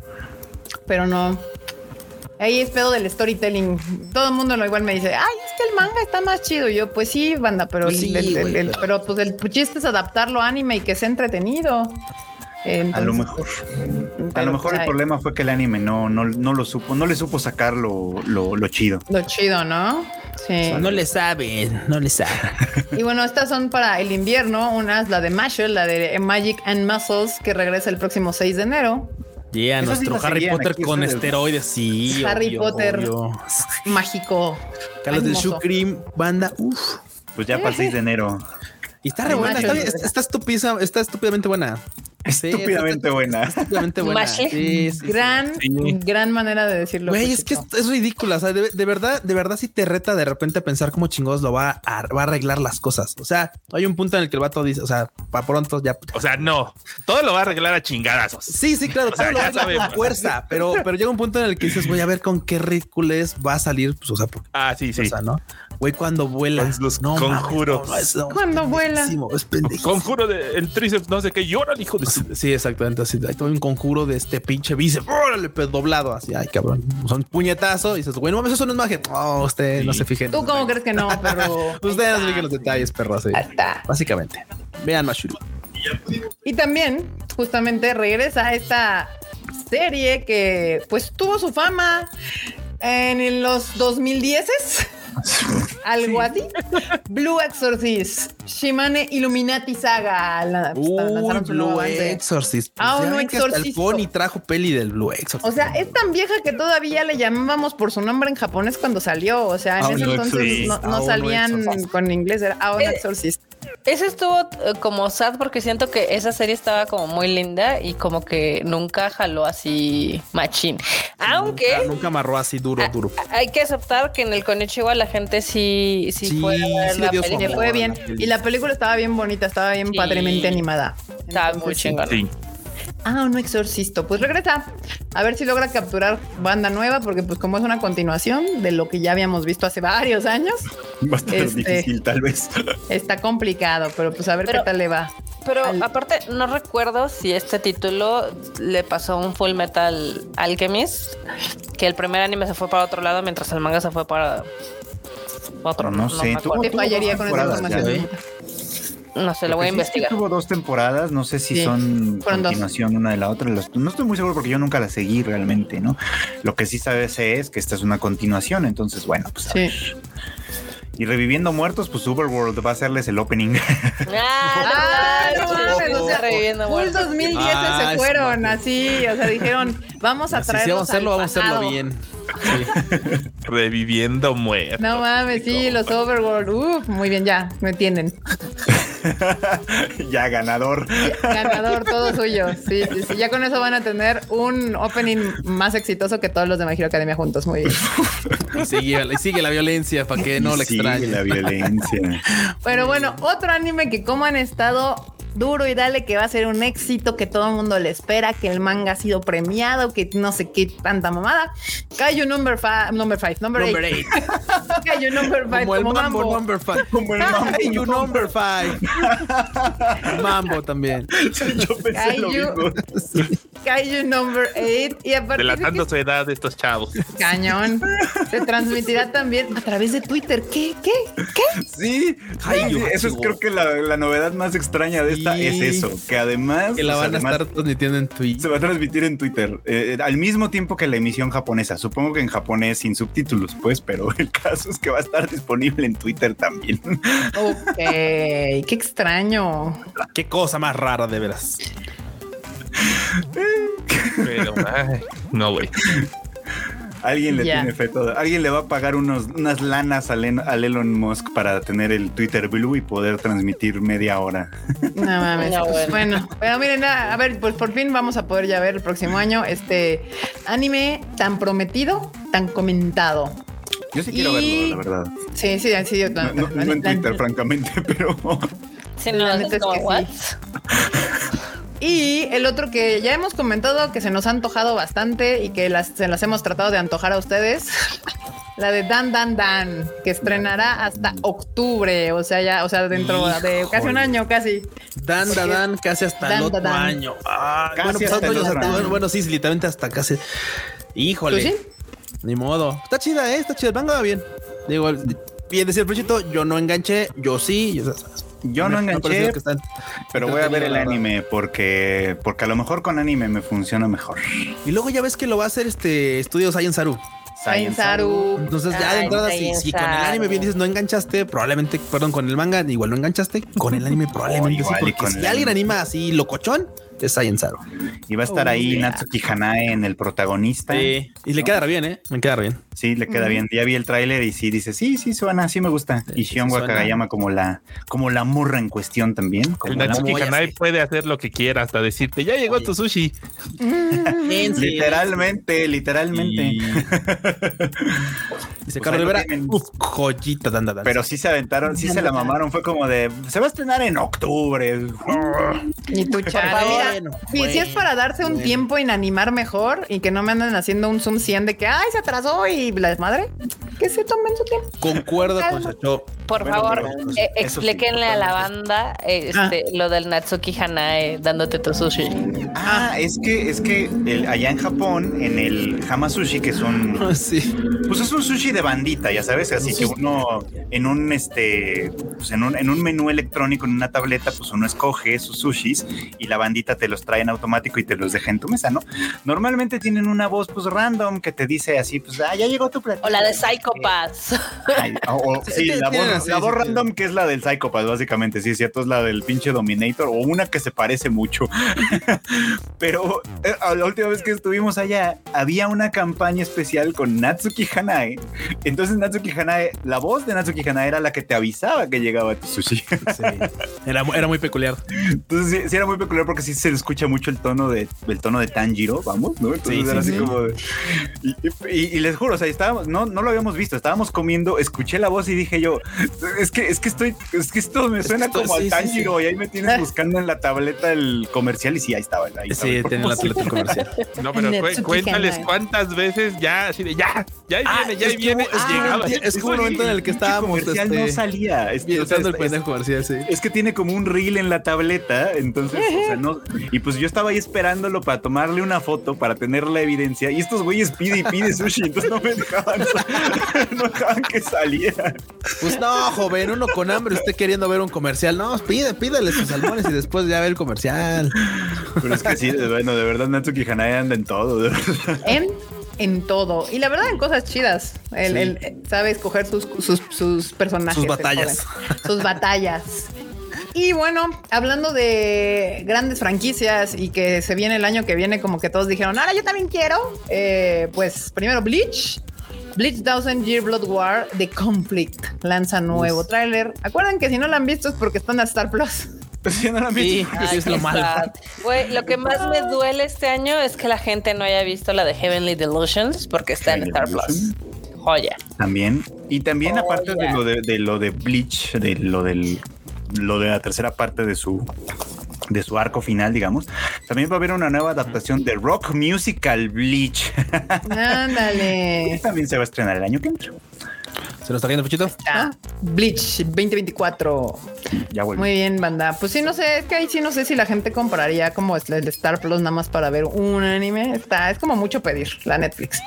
Pero no. Ahí es pedo del storytelling. Todo el mundo lo igual me dice, ay, es que el manga está más chido. Y yo, pues sí, banda, pero, Pues el- sí, el- el- pero- pues el chiste es adaptarlo a anime y que sea entretenido. A lo mejor. A pero, lo mejor pues, el problema fue que el anime no, no, no lo supo, no le supo sacar lo, lo, lo chido. Lo chido, ¿no? Sí. No le saben, no le saben. Y bueno, estas son para el invierno. Una es la de Marshall, la de Magic and Muscles, que regresa el próximo 6 de enero. Yeah, Esas sí nuestro las Harry Potter aquí con esteroides, sí. Harry obvio, Potter. obvio. Mágico. Carlos del. Shoe Cream, banda, uff. Pues ya para el 6 de enero. Y está re Ay, buena, macho. está, está, está estúpida, está estúpidamente buena. Sí, Estúpidamente está- buena. Estúpidamente buena. Sí. Gran, Sí. gran manera de decirlo. Güey, es que es, es ridícula. O sea, de, de verdad, de verdad, sí te reta de repente a pensar cómo chingados lo va a, va a arreglar las cosas. O sea, hay un punto en el que el vato dice, o sea, para pronto ya. O sea, no. Todo lo va a arreglar a chingadazos. Sí, sí, claro, O sea, todo lo ya arregla sabemos. con fuerza, pero, pero llega un punto en el que dices, voy a ver con qué ridículos va a salir. Pues, o sea, porque, Ah, sí, sí. o sea, ¿no? Güey, cuando vuela. Los no, mames, conjuros. no, es- no, es Cuando vuela. pendejísimo, Es pendejísimo. Conjuro de el tríceps, no sé qué, llora el hijo de. Sí, exactamente. Así, hay todo un conjuro de este pinche bíceps. Órale, pues doblado. Así, ay, cabrón. Son puñetazo. Y dices, güey, no mames, eso no es magia. No, usted no se fije. ¿Tú cómo crees que no? Pero. Usted no se los detalles, perro. Así. Está. Básicamente. Vean Mashuru. Y también, justamente, regresa esta serie que, pues, tuvo su fama en los 2010 algo así. Blue Exorcist, Shimane Illuminati Saga. La- pues, Uy, Blue. Exorcist. Ah, Pues un ven que hasta El trajo peli del Blue Exorcist. O sea, es tan vieja que todavía le llamábamos por su nombre en japonés cuando salió. O sea, en Aún ese no entonces no, no no salían con inglés, era Aon Eh, Exorcist. Ese estuvo eh, como sad porque siento que esa serie estaba como muy linda y como que nunca jaló así machín. Aunque Nunca, nunca amarró así duro, duro. hay que aceptar que en el Konichiwa la gente sí, sí, Sí, fue a ver sí la le dio su película. Fue bien. Y la película estaba bien bonita, estaba bien Sí. padremente animada. Estaba muy Entonces, chingona. Ah, un exorcisto. Pues regresa. A ver si logra capturar banda nueva, porque pues como es una continuación de lo que ya habíamos visto hace varios años, Va a estar Este- difícil, tal vez. está complicado, pero pues a ver Pero- qué tal le va. Pero Al- aparte, no recuerdo si este título le pasó un Full Metal Alchemist, que el primer anime se fue para otro lado mientras el manga se fue para otro. No sé, tú- con esa información. No sé, lo voy a sí investigar. tuvo dos temporadas, no sé si Sí, son fueron dos. continuación una de la otra. No estoy muy seguro porque yo nunca la seguí realmente, ¿no? Lo que sí sabe sé es que esta es una continuación, entonces bueno, pues a Sí. ver. Y reviviendo muertos, pues Superworld va a hacerles el opening. Ah, no manches, mames, o sea, reviviendo Full muertos. 2010 Ah, se es fueron así, o sea, dijeron, vamos a traer si vamos a hacerlo, vamos a hacerlo bien. Sí. Reviviendo muertos. No mames, sí, los Overworld, uf, muy bien, ya, me tienen. ya ganador. Ganador, todo suyo. Sí, sí, sí, ya con eso van a tener un opening más exitoso que todos los de My Hero Academia juntos, muy bien. Y sigue, y sigue la violencia para que no le Sí, la violencia. Pero bueno, otro anime que como han estado duro y dale que va a ser un éxito, que todo el mundo le espera, que el manga ha sido premiado, que no sé qué tanta mamada. Kaiju number five, number five, number, Number eight. eight. Kaiju number five, Como el mambo, mambo. number five. Como el mambo. Number five. mambo también. Yo pensé lo Kaiju. mismo. Kaiju number eight. Y aparte de Delatando su edad de estos chavos. cañón, se transmitirá también a través de Twitter. ¿Qué? ¿Qué? ¿Qué? Sí, sí, eso es creo que la, la novedad más extraña de esta Sí. es eso, que además, Que la o sea, van a estar transmitiendo en Twitch. se va a transmitir en Twitter eh, al mismo tiempo que la emisión japonesa. Supongo que en japonés sin subtítulos, pues, pero el caso es que va a estar disponible en Twitter también. Ok, qué extraño. Qué cosa más rara, de veras. Pero, ay, no, güey. Alguien le tiene fe todo. Alguien le va a pagar unos, unas lanas al, al Elon Musk para tener el Twitter Blue y poder transmitir media hora. No mames. No, pues, bueno. bueno, miren, a a ver, pues por fin vamos a poder ya ver el próximo año este anime tan prometido, tan comentado. Yo sí quiero Y- verlo, la verdad. Sí, sí, sí. sí, No, no- no en Twitter, francamente, pero La no, es es como, que ¿what? Y el otro que ya hemos comentado que se nos ha antojado bastante y que las, se las hemos tratado de antojar a ustedes. La de Dan Dan Dan, que estrenará hasta octubre, o sea, ya, o sea, dentro de casi un año, casi. Dan, dan, dan, casi hasta Dan, el otro dan, dan. año. Ay, Casi bueno, pues, hasta el bueno, año. bueno, sí, literalmente hasta casi. Híjole. ¿Tú sí? Ni modo. Está chida, ¿eh? Está chida. Manga va bien. Digo, bien decía el yo no enganché, yo sí. yo- yo no enganché, que están- pero voy a ver el anime porque, porque a lo mejor con anime me funciona mejor. Y luego ya ves que lo va a hacer este estudio Science Saru. Sainzaru. Entonces ya de entrada, si, Science si con el anime bien dices no enganchaste, probablemente, perdón, con el manga igual no enganchaste, con el anime probablemente sí, porque si alguien anime. anima así locochón, es Science Saru. Y va a estar Oh, ahí yeah. Natsuki Hanae en el protagonista. Sí. Y le queda bien, ¿eh? Me queda bien. Sí, le queda bien. Ya vi el tráiler y sí dice, sí, sí suena, sí me gusta. Sí, y Shion. Wakagayama como la, como la morra en cuestión también. Como Natsuki hacer? puede hacer lo que quiera, hasta decirte, ya llegó Oye. tu sushi. literalmente, literalmente. Y... Dice Pues Carlos Rivera, uf, joyita, dan, dan, dan. Pero sí se aventaron, sí se la mamaron. Fue como de, se va a estrenar en octubre. Y tu chale. Bueno, si es para darse un bueno. tiempo en animar mejor y que no me anden haciendo un zoom 100 de que, ay, se atrasó y la desmadre, que se tomen su tiempo. Concuerdo con Chacho. Por Bueno, favor, eh, sí, explíquenle a la banda este, lo del Natsuki Hanae dándote tu sushi. Ah, es que, es que el- allá en Japón, en el Hamasushi, que son Sí. Pues es un sushi de bandita, ya sabes, así que uno en un este, pues en un, en un menú electrónico, en una tableta, pues uno escoge sus sushis y la bandita te los trae en automático y te los deja en tu mesa, ¿no? Normalmente tienen una voz pues random que te dice así, pues ah, ya llegó tu plato. O la de Psychopaths. Ay, o- o- sí, la voz, así, la sí, voz tienen. random que es la del Psychopath, básicamente, sí, es cierto, es la del pinche Dominator o una que se parece mucho. Pero eh, a la última vez que estuvimos allá, había una campaña especial con Natsuki Hanae. Entonces Natsuki Hanae, la voz de Natsuki Hanae era la que te avisaba que llegaba tu sushi. Sí. Era, mu- era muy peculiar. Entonces sí, sí era muy peculiar porque sí se escucha mucho el tono de el tono de Tanjiro, vamos, ¿no? Entonces Sí, era sí, así sí. como de- y, y- y les juro, o sea, estábamos, no, no lo habíamos visto, estábamos comiendo, escuché la voz y dije yo, es que, es que estoy, es que esto me Es suena que esto- como sí, al sí, Tanjiro y ahí me tienes buscando en la tableta el comercial y sí, ahí estaba. Ahí estaba. Sí, tiene la tableta comercial. No, pero cu- cuéntales cuántas veces ya, así de ya, ya ahí Ah, viene, ya viene. llegaba. Es como un Eso, momento en el que estábamos comercial este, no salía. Es, o sea, el pendejo comercial, sí. es que tiene como un reel en la tableta, entonces, o sea, no. Y pues yo estaba ahí esperándolo para tomarle una foto, para tener la evidencia. Y estos güeyes pide y pide sushi, entonces no me dejaban, no dejaban que saliera. Pues no, joven, uno con hambre, usted queriendo ver un comercial. No, pide, pídale sus salmones y después ya ve el comercial. Pero es que sí, bueno, de verdad Natsuki Hanai anda en todo. de verdad. En, en todo. Y la verdad, en cosas chidas. Él, Sí. él, sabe escoger sus, sus, sus personajes. Sus batallas. Sus batallas. Y bueno, hablando de grandes franquicias y que se viene el año que viene, como que todos dijeron, ahora yo también quiero. eh, pues primero Bleach. Bleach Thousand Year Blood War The Conflict lanza nuevo tráiler. Acuerden que si no lo han visto es porque están a Star Plus. Sí, no la han visto. sí, es lo malo. Güey, lo que más me duele este año es que la gente no haya visto la de Heavenly Delusions porque está en Star Plus. Joya. También. Y también, aparte de lo de, de lo de Bleach, de lo del lo de la tercera parte de su de su arco final, digamos, también va a haber una nueva adaptación de Rock Musical Bleach. Ándale. también se va a estrenar el año que entra. ¿Se nos está cayendo Puchito? Ah, Bleach 2024. Ya vuelve. Muy bien, banda. Pues sí, no sé, es que ahí sí no sé si la gente compraría como el de Star Plus nada más para ver un anime. Está, es como mucho pedir la Netflix.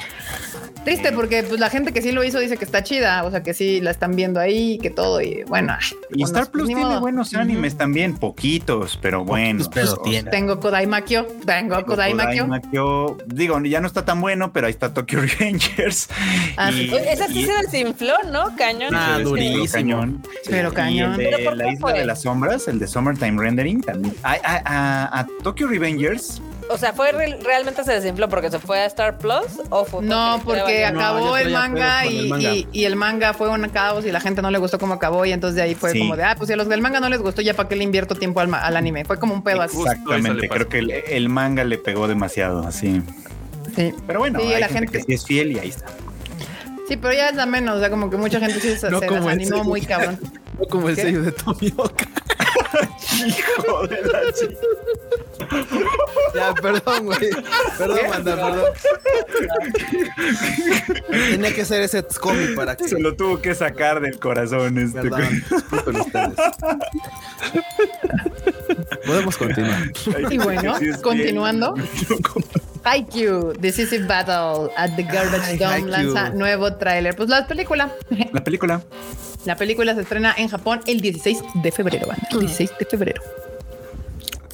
Triste porque pues la gente que sí lo hizo dice que está chida, o sea que sí la están viendo ahí, que todo y bueno. Y pues, Star Plus tiene modo. buenos animes también, poquitos, pero buenos. pero O sea, tiene. Tengo Kodai Makio, tengo Kodai Makio. Makio. Digo, ya no está tan bueno, pero ahí está Tokyo Revengers. Ah, sí. Oye, Esa sí y- se desinfló, ¿no? Cañón. Ah, Sí, durísimo. cañón. Pero Y cañón. el de ¿Pero por la qué isla fue? de las sombras, el de Summertime Rendering también. A, a- a- a Tokyo Revengers. O sea, ¿fue re- realmente se desinfló porque se fue a Star Plus o fue No, porque acabó ya el manga, y, el manga. y- y el manga fue un caos y la gente no le gustó cómo acabó y entonces de ahí fue Sí. como de, ah, pues si a los del manga no les gustó, ya para qué le invierto tiempo al, anime. Fue como un pedo así. Exactamente. Creo que el, el manga le pegó demasiado, así. Sí. Pero bueno, Sí, hay la gente, gente- que sí es fiel y ahí está. Sí, pero ya es la menos, o sea, como que mucha gente sí se, No se como desanimó muy cabrón. No como el ¿Qué? sello de Tomioka. Hijo de la chi- Ya, perdón, güey. Perdón, manda, perdón. Tenía que ser ese cómic para que. Se lo tuvo que sacar del corazón este. Perdón, disculpen ustedes. Podemos continuar. Y bueno, continuando. Haikyuu, Decisive Battle at the Garbage Ay, Dome Haikyuu. lanza nuevo tráiler. Pues la película. La película. La película se estrena en Japón el 16 de febrero, banda. 16 de febrero.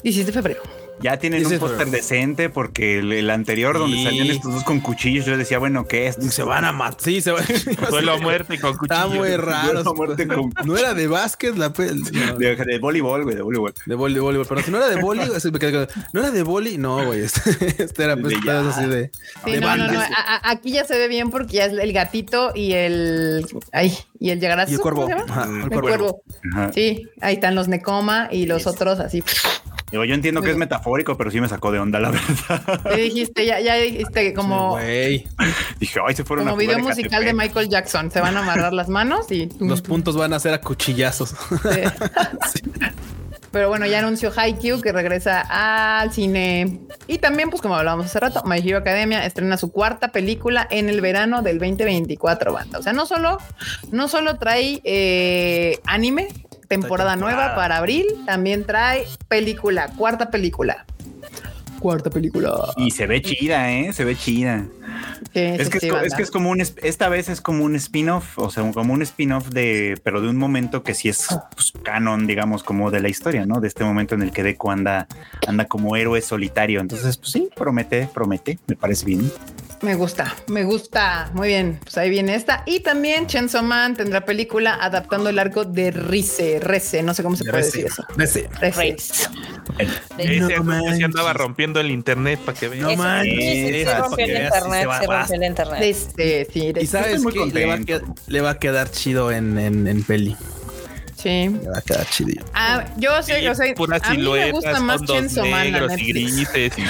16 de febrero. Ya tienen un póster decente porque el, el anterior donde salían estos dos con cuchillos, yo decía, bueno, ¿qué es? Se van a matar. Sí, se van. Duelo a muerte y con cuchillo. Está muy raro. Duelo a muerte con- No era de básquet la pel. no, De, de voleibol, güey, de voleibol. De voleibol. Pero si no era de con- no era de boli, no, güey. Este, este era pues, De así de. Sí, de no, no, no. A- a- aquí ya se ve bien porque ya es el gatito y el. Ay, y el llegará Y el cuervo. Ajá, el El cuervo. Sí, ahí están los Nekoma y los otros así. Digo, yo entiendo que es metafórico, pero sí me sacó de onda, la verdad. ¿Qué dijiste? Ya, ya dijiste como, Güey. Dije, ay, se fueron como a video musical de. Michael Jackson. Se van a amarrar las manos y. Los puntos van a ser a cuchillazos. Sí. Pero bueno, ya anunció Haikyuu que regresa al cine. Y también, pues como hablábamos hace rato, My Hero Academia estrena su cuarta película en el verano del 2024, banda. O sea, no solo, no solo trae eh, anime, temporada nueva para abril, también trae película, cuarta película. Cuarta película. Y se ve chida, ¿eh? Se ve chida. Sí, Es que es, sí, co- es banda. que es como un, es- esta vez es como un spin-off, o sea, como un spin-off de, pero de un momento que sí es pues, canon, digamos, como de la historia, ¿no? De este momento en el que Deku anda, anda como héroe solitario. Entonces, pues sí, promete, promete, me parece bien. Me gusta, me gusta. Muy bien, pues ahí viene esta. Y también Chainsaw Man tendrá película adaptando el arco de Rize, Reze, no sé cómo se puede decir eso. Race. Ese No manches. andaba rompiendo el internet para que vean. No manches, sí, sí, esas rompió el internet, se rompió el internet. Este, sí, de- Y sabes que le va, a contento. quedar, le va a quedar chido en, en, en peli. Sí. Va a quedar chido. Ah, yo sé, Sí, o sea, puras a mí me gusta más Chainsaw Man, la y grises. y-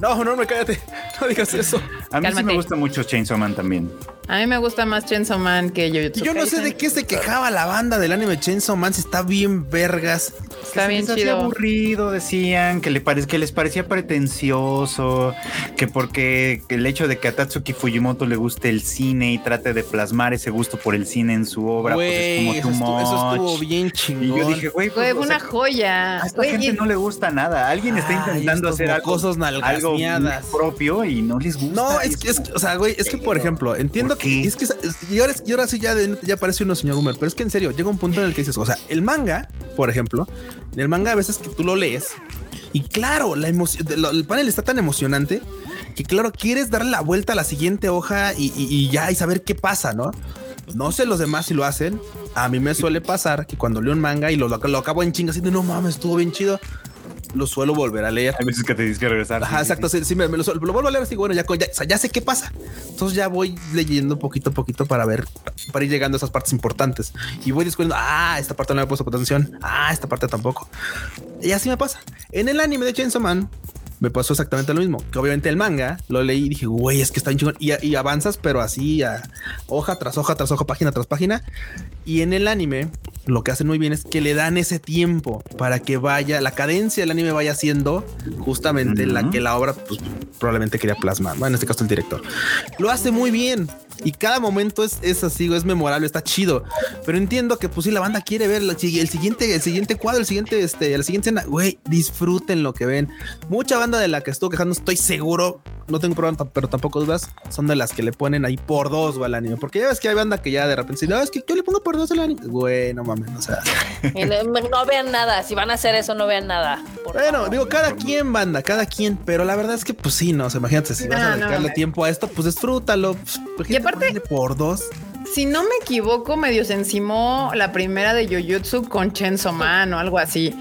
No, no, no, cállate. No digas eso. A mí sí Cálmate. me gusta mucho Chainsaw Man también. A mí me gusta más Chainsaw Man que Jujutsu Yo no sé de qué se quejaba la banda del anime Chainsaw Man. Si está bien vergas. Está bien chido. aburrido, decían, que, le pare- que les parecía pretencioso, que porque el hecho de que a Tatsuki Fujimoto le guste el cine y trate de plasmar ese gusto por el cine en su obra, pues eso, es como estuvo, too eso estuvo bien Y chingón. yo dije, güey, pues, fue o sea, una joya. a esta gente y- no le gusta nada. Alguien está intentando hacer algo, algo propio y no les gusta. No, es que, es que, o sea, güey, es que por ejemplo, entiendo Que es que y ahora, y sí ya, de- ya parece uno señor boomer, pero es que en serio llega un punto en el que dices, o sea, el manga, por ejemplo, en el manga a veces que tú lo lees y claro, la emoción, el panel está tan emocionante que claro, quieres darle la vuelta a la siguiente hoja y, y- y ya y saber qué pasa, ¿no? No sé los demás si lo hacen. A mí me suele pasar que cuando leo un manga y lo, lo, acabo en chingas de no mames, estuvo bien chido, lo suelo volver a leer. Hay veces que te tienes que regresar. Ajá, sí, exacto. Sí, sí, me, me lo, lo vuelvo a leer así. Bueno, ya, ya, o sea, ya sé qué pasa. Entonces ya voy leyendo poquito a poquito para ver, para ir llegando a esas partes importantes y voy descubriendo. Ah, esta parte no me he puesto atención. Ah, esta parte tampoco. Y así me pasa. En el anime de Chainsaw Man me pasó exactamente lo mismo. Que obviamente el manga lo leí y dije, güey, es que está bien chingón. Y, y avanzas, pero así a hoja tras hoja tras hoja, página tras página. Y en el anime, lo que hacen muy bien es que le dan ese tiempo para que vaya, la cadencia del anime vaya siendo justamente la que la obra pues, probablemente quería plasmar. Bueno, en este caso el director. Lo hace muy bien. Y cada momento es, es así, es memorable, está chido. Pero entiendo que pues si la banda quiere ver el siguiente, el siguiente cuadro, el siguiente, este, la siguiente escena, güey, disfruten lo que ven. Mucha banda de la que estuvo quejando, estoy seguro, no tengo problema, pero tampoco dudas, son de las que le ponen ahí por dos o al anime. Porque ya ves que hay banda que ya de repente dice, no, es que yo le pongo por dos al anime. Güey, no mames, o sea. No, no vean nada. Si van a hacer eso, no vean nada. Bueno, favor. digo, cada quien, banda, cada quien, pero la verdad es que, pues sí, no, o sea, imagínate, si vas No, a no, dedicarle no. tiempo a esto, pues disfrútalo. Pues, aparte- por dos. Si no me equivoco, medio se encimó la primera de Jujutsu con Chainsaw Man o algo así.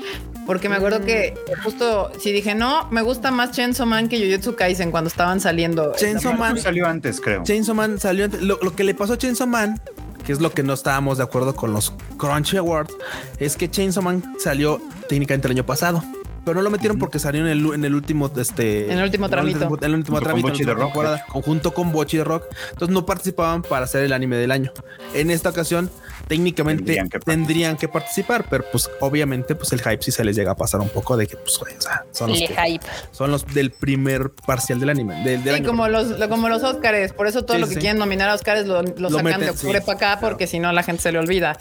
Porque me acuerdo que justo si dije no, me gusta más Chainsaw Man que Jujutsu Kaisen cuando estaban saliendo. Chainsaw. Man, salió antes, creo. Chainsaw Man salió antes. Lo, lo que le pasó a Chainsaw Man, que es lo que no estábamos de acuerdo con los Crunchy Awards, es que Chainsaw Man salió técnicamente el año pasado. Pero no lo metieron porque salió en el, en el último, este, En el último tramito. En el último temporada, conjunto con Bochi de Rock. Entonces no participaban para hacer el anime del año. En esta ocasión, técnicamente Tendrían que tendrían que, participar, pero pues obviamente, pues el hype sí se les llega a pasar un poco de que, pues, güey, o sea, son los, Le que- hype. son los del primer parcial del anime. Del, del Sí, año. como los, lo- como los Oscars, por eso todo Sí, lo que sí. quieren nominar a Oscars lo, lo Lo sacan meten, de octubre sí, para acá porque si no la gente se le olvida.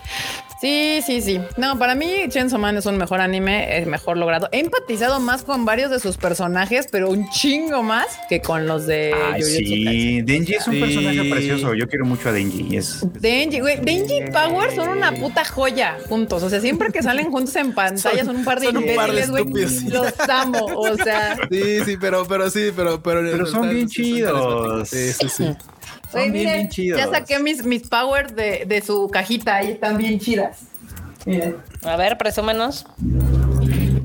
Sí, sí, sí. No, para mí Chainsaw Man es un mejor anime, es mejor logrado. He empatizado más con varios de sus personajes, pero un chingo más que con los de Ay, sí, Denji es un Sí. personaje precioso. Yo quiero mucho a Denji. Es, Denji, güey, Denji y Power son una puta joya juntos. O sea, siempre que salen juntos en pantalla son, un par de son un par de imbéciles, güey. Los amo. O sea, Sí, sí, pero, pero sí, pero, pero, Pero son bien chidos. Sí, sí, sí. Son bien, miren, bien chidos. ya saqué mis, mis Power de, de su cajita y están bien chidas. Miren. A ver, presúmenos.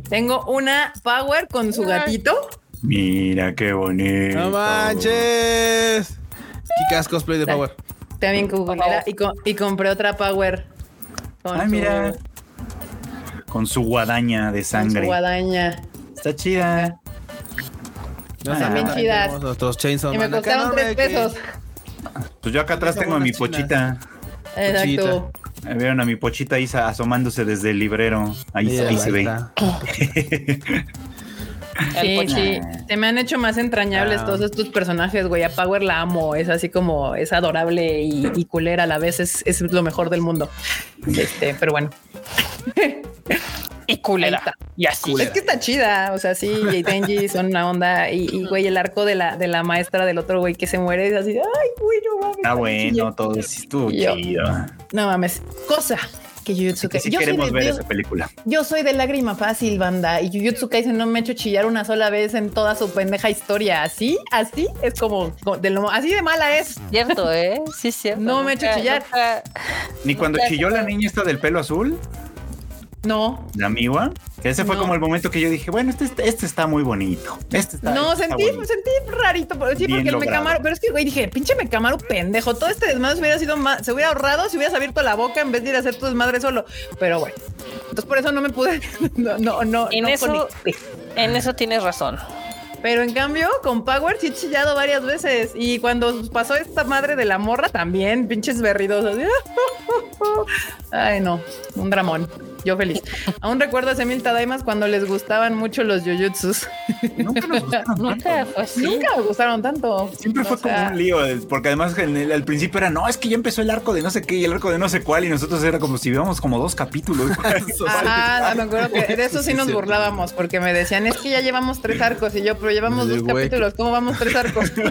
Tengo una Power con su gatito. Mira qué bonito. No manches. Kikas cosplay de Power. También culera. Y, co- y compré otra Power. Con Ay, su- mira. Con su guadaña de con su sangre. guadaña. Está chida. No, Están bien acá chidas. tenemos Nuestros Chainsaw Y me costaron tres pesos. Pues yo acá atrás tengo a mi pochita. Exacto. Vieron a mi pochita ahí sa- asomándose desde el librero. Ahí, se ve. Sí, sí. Se me han hecho más entrañables Ah. todos estos personajes, güey. A Power la amo. Es así como es adorable y, y culera a la vez. Es, es lo mejor del mundo. Este, pero bueno. Y culera. Y así. Es que está chida. O sea, sí, y Denji son una onda. Y, y, güey, el arco de la, de la maestra del otro güey que se muere es así. Ay, güey, no mames. Está bueno, todo estuvo Yo. chido. No mames. Cosa que Jujutsu sí Kaisen. Yo, soy queremos de- ver yo- esa película. yo soy de lágrima fácil, banda. Y Jujutsu Kaisen no me ha hecho chillar una sola vez en toda su pendeja historia. Así, así es como de lo, así de mala es. Cierto, ¿eh? Sí, cierto. No me he hecho chillar. nunca- Ni cuando Nunca- chilló la niña esta del pelo azul, No, la Miwa, que ese fue No. como el momento que yo dije, bueno, este, este está muy bonito. Este está, no, este está sentí, bonito. sentí rarito. pero Sí, Bien porque el. Mecamaro, pero es que, güey, dije, pinche Mecamaro pendejo. Todo este desmadre se hubiera sido más, se hubiera ahorrado si hubieras abierto la boca en vez de ir a hacer tu desmadre solo. Pero bueno, entonces por eso no me pude, no, no, no. En no eso, conecté. en eso tienes razón. Pero en cambio, con Power sí he chillado varias veces. Y cuando pasó esta madre de la morra también, pinches berridos. así. Ay, no, un dramón. Yo feliz. Aún recuerdo a Semil Tadaimas cuando les gustaban mucho los Jujutsus. Nunca nos gustaron Nunca tanto. fue así. Nunca me gustaron tanto. Siempre O fue sea, como un lío, porque además en el- al principio era, no, es que ya empezó el arco de no sé qué y el arco de no sé cuál, y nosotros era como si viéramos como dos capítulos. Ajá, me acuerdo que de eso sí nos burlábamos porque me decían es que ya llevamos tres arcos y yo, pero llevamos De dos capítulos, ¿cómo vamos tres arcos? Sí,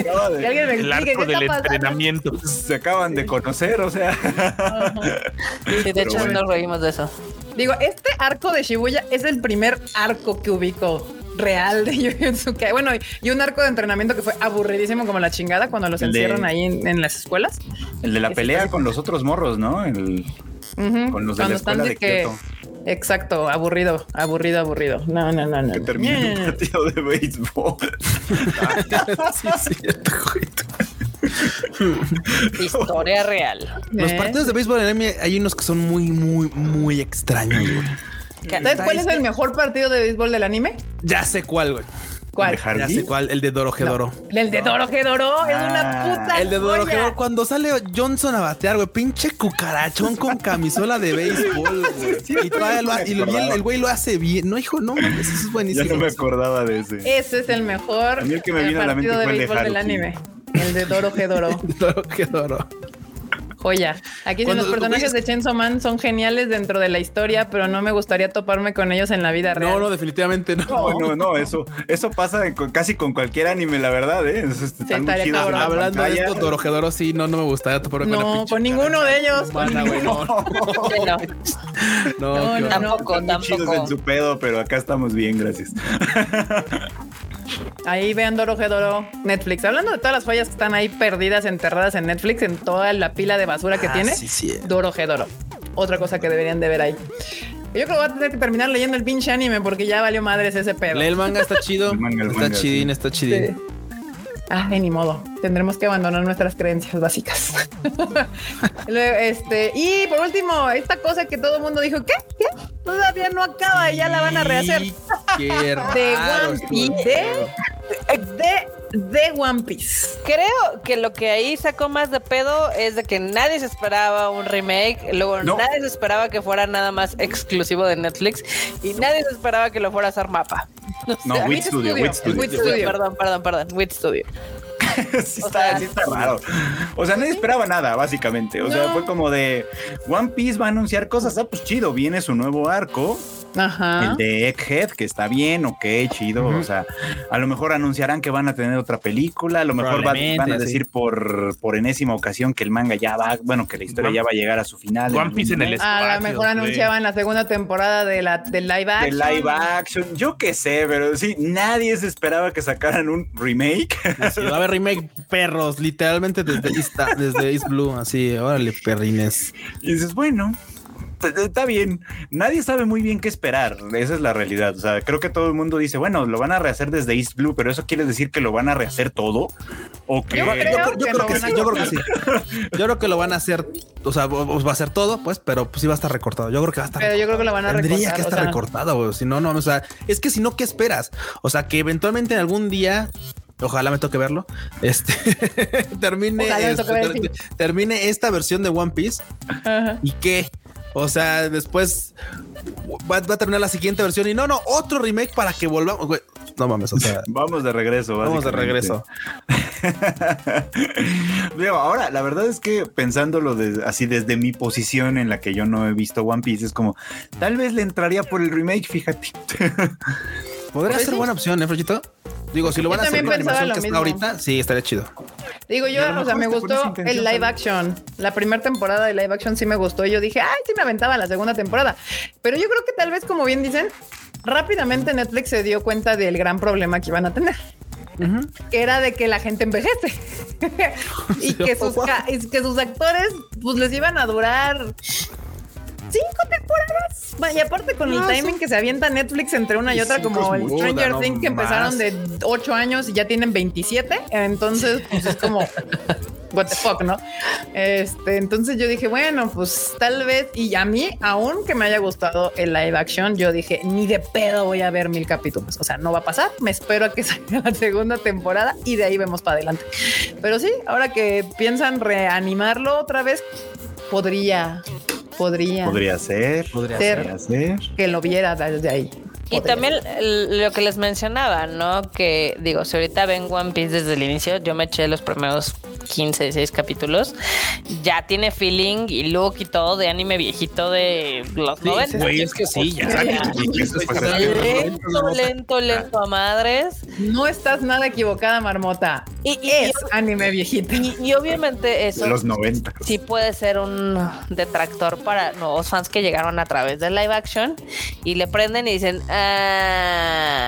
acaba de- que alguien me El arco del entrenamiento. Se acaban de conocer, o sea. Sí, de hecho, bueno. nos reímos de eso. Digo, este arco de Shibuya es el primer arco que ubico real de Jujutsu Kaisen. Bueno, y un arco de entrenamiento que fue aburridísimo como la chingada cuando los de- encierran ahí en, en las escuelas. El de la pelea con los otros morros, ¿no? El, con los de cuando la escuela de que- Kyoto. Exacto, aburrido, aburrido, aburrido. No, no, no, no. Que termina No, un partido de béisbol. sí, güey. Historia real. Los partidos de béisbol en anime hay unos que son muy, muy, muy extraños, güey. ¿Sabes cuál es el mejor partido de béisbol del anime? Ya sé cuál, güey. ¿Cuál? ¿De Ya sé cuál, el de Dorojedoro. El de Dorojedoro es una Ah, puta. El de. Dorojedoro, cuando sale Johnson a batear, güey, pinche cucarachón con camisola de béisbol, güey. Y, todavía lo y el, el güey lo hace bien. No, hijo, no mames, eso es Ya buenísimo. no me acordaba de ese. Ese es el mejor A mí el que me vino a la mente partido de fue el de béisbol del anime. El de Dorojedoro. Dorojedoro. Joya. Aquí Cuando- los personajes de Chainsaw Man son geniales dentro de la historia, pero no me gustaría toparme con ellos en la vida real. No, no, definitivamente no. No, no, no, eso, eso pasa casi con cualquier anime, la verdad, ¿eh? Es- es- están la Hablando de esto, Dorojedoro sí, no, no me gustaría toparme con la No, con ninguno de ellos. humana, güey, no, no, Sí, no, no, No, no, tampoco, muy chidos en tampoco. su pedo, pero acá estamos bien, gracias. Ahí vean Dorojedoro Netflix. Hablando de todas las joyas que están ahí perdidas, enterradas en Netflix, en toda la pila de basura que Ah, tiene. sí, sí. Dorojedoro. Otra cosa que deberían de ver ahí. Yo creo que voy a tener que terminar leyendo el pinche anime porque ya valió madres ese pedo. Lee el manga, está chido. El manga, el está manga, chidín, sí. está chidín. Sí. Ah, de ni modo. Tendremos que abandonar nuestras creencias básicas. Este, y por último, esta cosa que todo el mundo dijo, ¿qué? ¿Qué? Todavía no acaba y ya la van a rehacer. De One Piece. De, de, de One Piece. Creo que lo que ahí sacó más de pedo es de que nadie se esperaba un remake, luego No. nadie se esperaba que fuera nada más exclusivo de Netflix y nadie se esperaba que lo fuera a hacer mapa. No, sea, Wit Wit Studio, Studio, Studio. Perdón, perdón, perdón, Wit Studio. sí, O está, sea, sí está raro. O sea, nadie esperaba nada, básicamente. O sea, fue como de One Piece va a anunciar cosas. Ah, pues chido, viene su nuevo arco. Ajá. El de Egghead, que está bien, ok, chido. O sea, a lo mejor anunciarán que van a tener otra película. A lo mejor va- van a sí. decir por, por enésima ocasión que el manga ya va, bueno, que la historia One- ya va a llegar a su final. One Piece en el algún A lo espacio, mejor anunciaban la segunda temporada de la del live action. De live action, yo qué sé, pero sí, nadie se esperaba que sacaran un remake. Sí, va a haber remake perros, literalmente desde East, desde East Blue, así, órale, perrines. Y dices, bueno, está bien. Nadie sabe muy bien qué esperar. Esa es la realidad. O sea, creo que todo el mundo dice, bueno, lo van a rehacer desde East Blue, pero eso quiere decir que lo van a rehacer todo. O que Yo creo yo que creo que sí, yo creo que sí. Yo creo que lo van a hacer, o sea, o- o va a ser todo, pues, pero pues sí va a estar recortado. Yo creo que va a estar Pero yo creo que lo van a Tendría recortar, que o estar sea. recortado. Si no, no, o sea, es que si no, ¿qué esperas? O sea, que eventualmente en algún día, ojalá me toque verlo, este termine, Ojalá me este, ver, termine esta versión de One Piece Ajá. y qué. O sea, después va, va a terminar la siguiente versión y no, no, otro remake para que volvamos. güey. No mames, o sea, Vamos de regreso. vamos de regreso. Digo, ahora, la verdad es que pensándolo de- así desde mi posición en la que yo no he visto One Piece, es como, tal vez le entraría por el remake, fíjate. Podría Pues ser sí. buena opción, ¿eh, Frechito? Digo, si lo Yo van a hacer con la animación que está ahorita, sí, estaría chido. Digo yo, o sea, me gustó el live action. La primera temporada de live action sí me gustó. Y yo dije, ay, sí me aventaba la segunda temporada. Pero yo creo que tal vez, como bien dicen, rápidamente Netflix se dio cuenta del gran problema que iban a tener. Que era de que la gente envejece y que sus, que sus actores pues les iban a durar cinco temporadas. Y aparte con el timing que se avienta Netflix entre una y otra, como el Stranger no Things que empezaron más. de 8 años y ya tienen 27. Entonces, pues es como, what the fuck, ¿no? Este, entonces yo dije, bueno, pues tal vez, y a mí, aún que me haya gustado el live action, yo dije, ni de pedo voy a ver mil capítulos. O sea, no va a pasar. Me espero a que salga la segunda temporada y de ahí vemos para adelante. Pero sí, ahora que piensan reanimarlo otra vez, podría Podría, Podría ser. Podría ser. Ser. que lo viera desde ahí. Y también lo que les mencionaba, ¿no? Que digo, si ahorita ven One Piece desde el inicio, yo me eché los primeros 15, 16 capítulos, ya tiene feeling y look y todo de anime viejito de los 90. Güey, es que sí, ya. Y eso, pues, es- Lento, lento, lento a madres. No estás nada equivocada, Marmota. Y, y- Es anime viejito. y- y obviamente eso de los 90. sí puede ser un detractor para nuevos fans que llegaron a través de live action y le prenden y dicen, ah,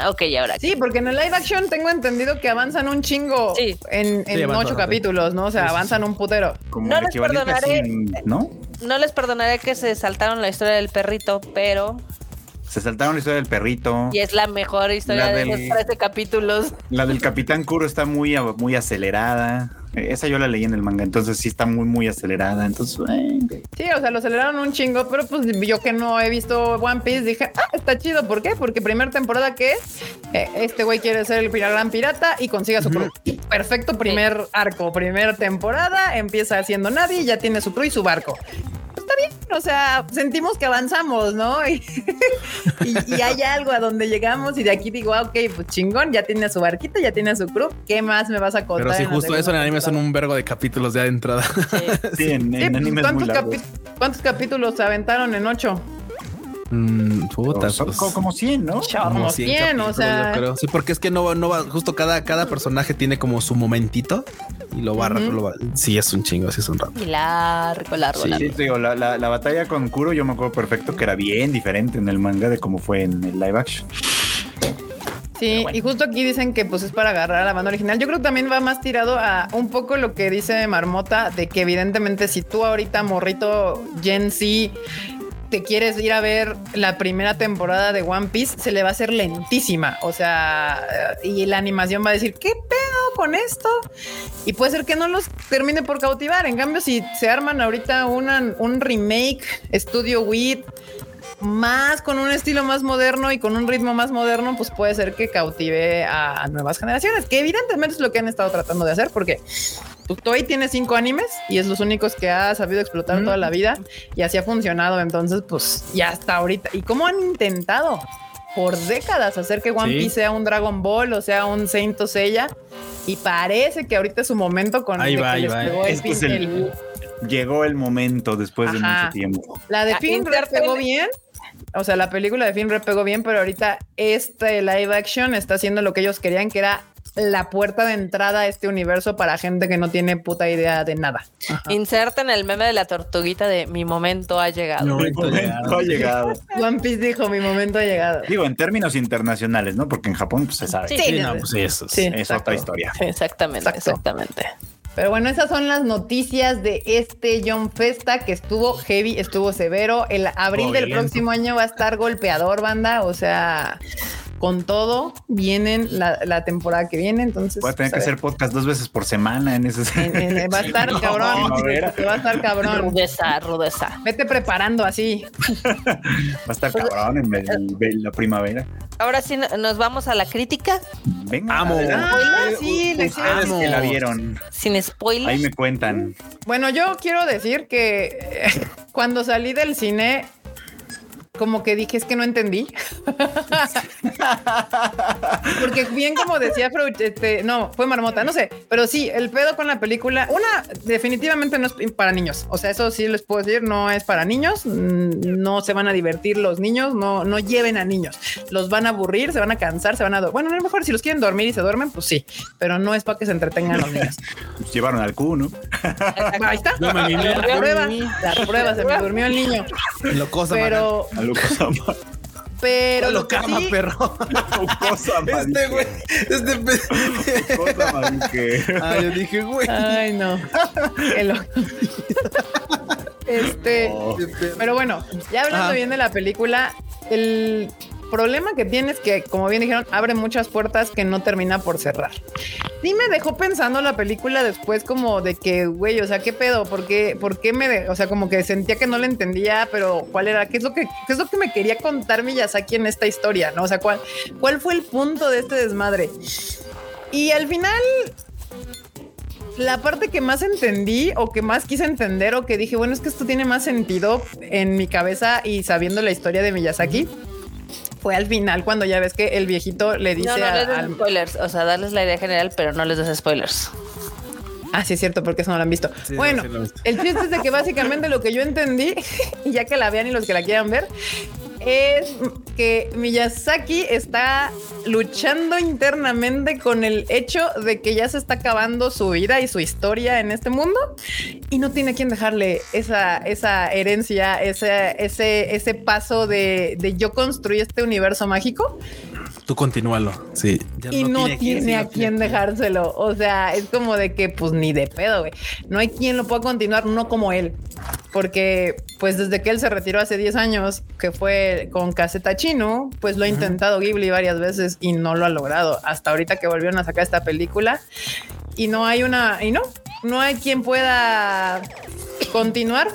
ok, y ahora qué?". Sí, porque en el live action tengo entendido que avanzan un chingo Sí. en, en Sí, avanzan ocho capítulos, ¿no? O sea, avanzan un putero. Como No el les perdonaré. ¿no? No les perdonaré que se saltaron la historia del perrito, pero Se saltaron la historia del perrito. y es la mejor historia La de del- los 13 capítulos. La del Capitán Kuro está muy, muy acelerada. Esa yo la leí en el manga, entonces sí está muy, muy acelerada. Entonces, eh, Sí, o sea, lo aceleraron un chingo, pero pues yo que no he visto One Piece dije, ah, está chido. ¿Por qué? Porque primera temporada que es, eh, este güey quiere ser el gran pirata y consigue a su crew. Perfecto primer arco, primera temporada, empieza haciendo nadie, ya tiene su crew y su barco. Está bien, o sea, sentimos que avanzamos, ¿no? Y, y- y hay algo a donde llegamos y de aquí digo, ah, ok, pues chingón, ya tiene su barquito, ya tiene su crew, ¿qué más me vas a contar? Pero la justo eso en el anime son temporada? un vergo de capítulos ya de entrada. sí, en, Sí, en pues, anime es muy ¿cuántos, ¿Cuántos capítulos se aventaron en ocho? Mm, puta, Son pues, como, como 100, ¿no? Como 100 100, o sea. yo creo. Sí, porque es que no, va- no va, justo cada, cada personaje tiene como su momentito y lo va, Ujú. lo va- Sí, es un chingo, sí es un rato. Y largo, largo, Sí. largo. Sí, te digo, la, la- la batalla con Kuro yo me acuerdo perfecto que era bien diferente en el manga de cómo fue en el live action. Sí, y justo aquí dicen que pues es para agarrar a la banda original. Yo creo que también va más tirado a un poco lo que dice Marmota, de que evidentemente si tú ahorita, morrito Gen Z, te quieres ir a ver la primera temporada de One Piece, se le va a hacer lentísima. O sea, y la animación va a decir, ¿qué pedo con esto? Y puede ser que no los termine por cautivar. En cambio, si se arman ahorita una, un remake, Studio Wit, más con un estilo más moderno y con un ritmo más moderno, pues puede ser que cautive a, a nuevas generaciones, que evidentemente es lo que han estado tratando de hacer, porque Toei tiene cinco animes y es los únicos que ha sabido explotar toda la vida y así ha funcionado. Entonces, pues ya hasta ahorita. ¿Y cómo han intentado? Por décadas hacer que One Sí. Piece sea un Dragon Ball o sea un Saint Seiya y parece que ahorita es su momento con Ahí de va, que ahí va. Este es el- el- Llegó el momento después de Ajá. mucho tiempo. La de inserte- pegó bien. O sea, la película de Finn Red pegó bien, pero ahorita este live action está haciendo lo que ellos querían, que era la puerta de entrada a este universo para gente que no tiene puta idea de nada. Inserten el meme de la tortuguita de mi momento ha llegado. Mi momento ha llegado. One Piece dijo, mi momento ha llegado. Digo, en términos internacionales, ¿no? Porque en Japón pues, se sabe. Sí, Sí, no, pues sí, eso es- Sí, es exacto. otra historia. Exactamente, Exacto. exactamente. Pero bueno, esas son las noticias de este John Festa que estuvo heavy, estuvo severo. El abril del violento. próximo año va a estar golpeador, banda. O sea, con todo vienen la, la temporada que viene. Entonces, Voy a tener que pues, hacer podcast dos veces por semana en ese. En- en- va a estar cabrón. Va a estar cabrón. Rudeza, rudeza. Vete preparando así. Va a estar cabrón en el- en la primavera. Ahora sí no- nos vamos a la crítica Venga, Amo. adelante. Ah, sí, le Ustedes hicieron. que la vieron. sin spoilers. Ahí me cuentan. Bueno, yo quiero decir que eh, cuando salí del cine, como que dije, es que no entendí. Porque bien como decía Freud, este, no, fue marmota, no sé, pero sí, el pedo con la película, una, definitivamente no es para niños. O sea, eso sí les puedo decir, no es para niños, mm, no se van a divertir los niños, no, no lleven a niños. Los van a aburrir, se van a cansar, se van a... Bueno, a lo mejor si los quieren dormir y se duermen, pues sí, pero no es para que se entretengan los niños. Pues llevaron al Q, ¿no? Ahí está. La prueba, la prueba, se me durmió el niño. Lo cosa, Pero, Pero lo que cama, sí, perro. Ama- Este güey, este pe- Lucas Ama- que- Ah, yo dije, güey. Ay, no. Qué loco. Este, Oh. pero bueno, ya hablando Ajá. bien de la película, el problema que tiene es que, como bien dijeron, abre muchas puertas que no termina por cerrar. Sí me dejó pensando la película después como de que, güey, o sea, ¿qué pedo? ¿Por qué, por qué me, de- o sea, como que sentía que no le entendía, pero cuál era, qué es lo que, qué es lo que me quería contar Miyazaki en esta historia, ¿no? O sea, cuál, cuál fue el punto de este desmadre. Y al final la parte que más entendí o que más quise entender o que dije, bueno, es que esto tiene más sentido en mi cabeza y sabiendo la historia de Miyazaki. Fue al final cuando ya ves que el viejito le dice No, no a- les des al, spoilers. O sea, darles la idea general, pero no les des spoilers. Ah, sí, es cierto, porque eso no lo han visto. Sí, bueno, sí visto. el chiste es de que básicamente lo que yo entendí, y ya que la vean y los que la quieran ver, es que Miyazaki está luchando internamente con el hecho de que ya se está acabando su vida y su historia en este mundo y no tiene quien dejarle esa, esa herencia, ese, ese, ese paso de, de yo construí este universo mágico Tú continúalo. Sí. Ya y no, tiene, sí, a quién tiene dejárselo. O sea, es como de que, pues ni de pedo, güey. No hay quien lo pueda continuar, no como él. Porque, pues desde que él se retiró hace 10 años, que fue con Caseta Chino, pues lo ha intentado Ghibli varias veces y no lo ha logrado. Hasta ahorita que volvieron a sacar esta película y no hay una, y no, no hay quien pueda continuar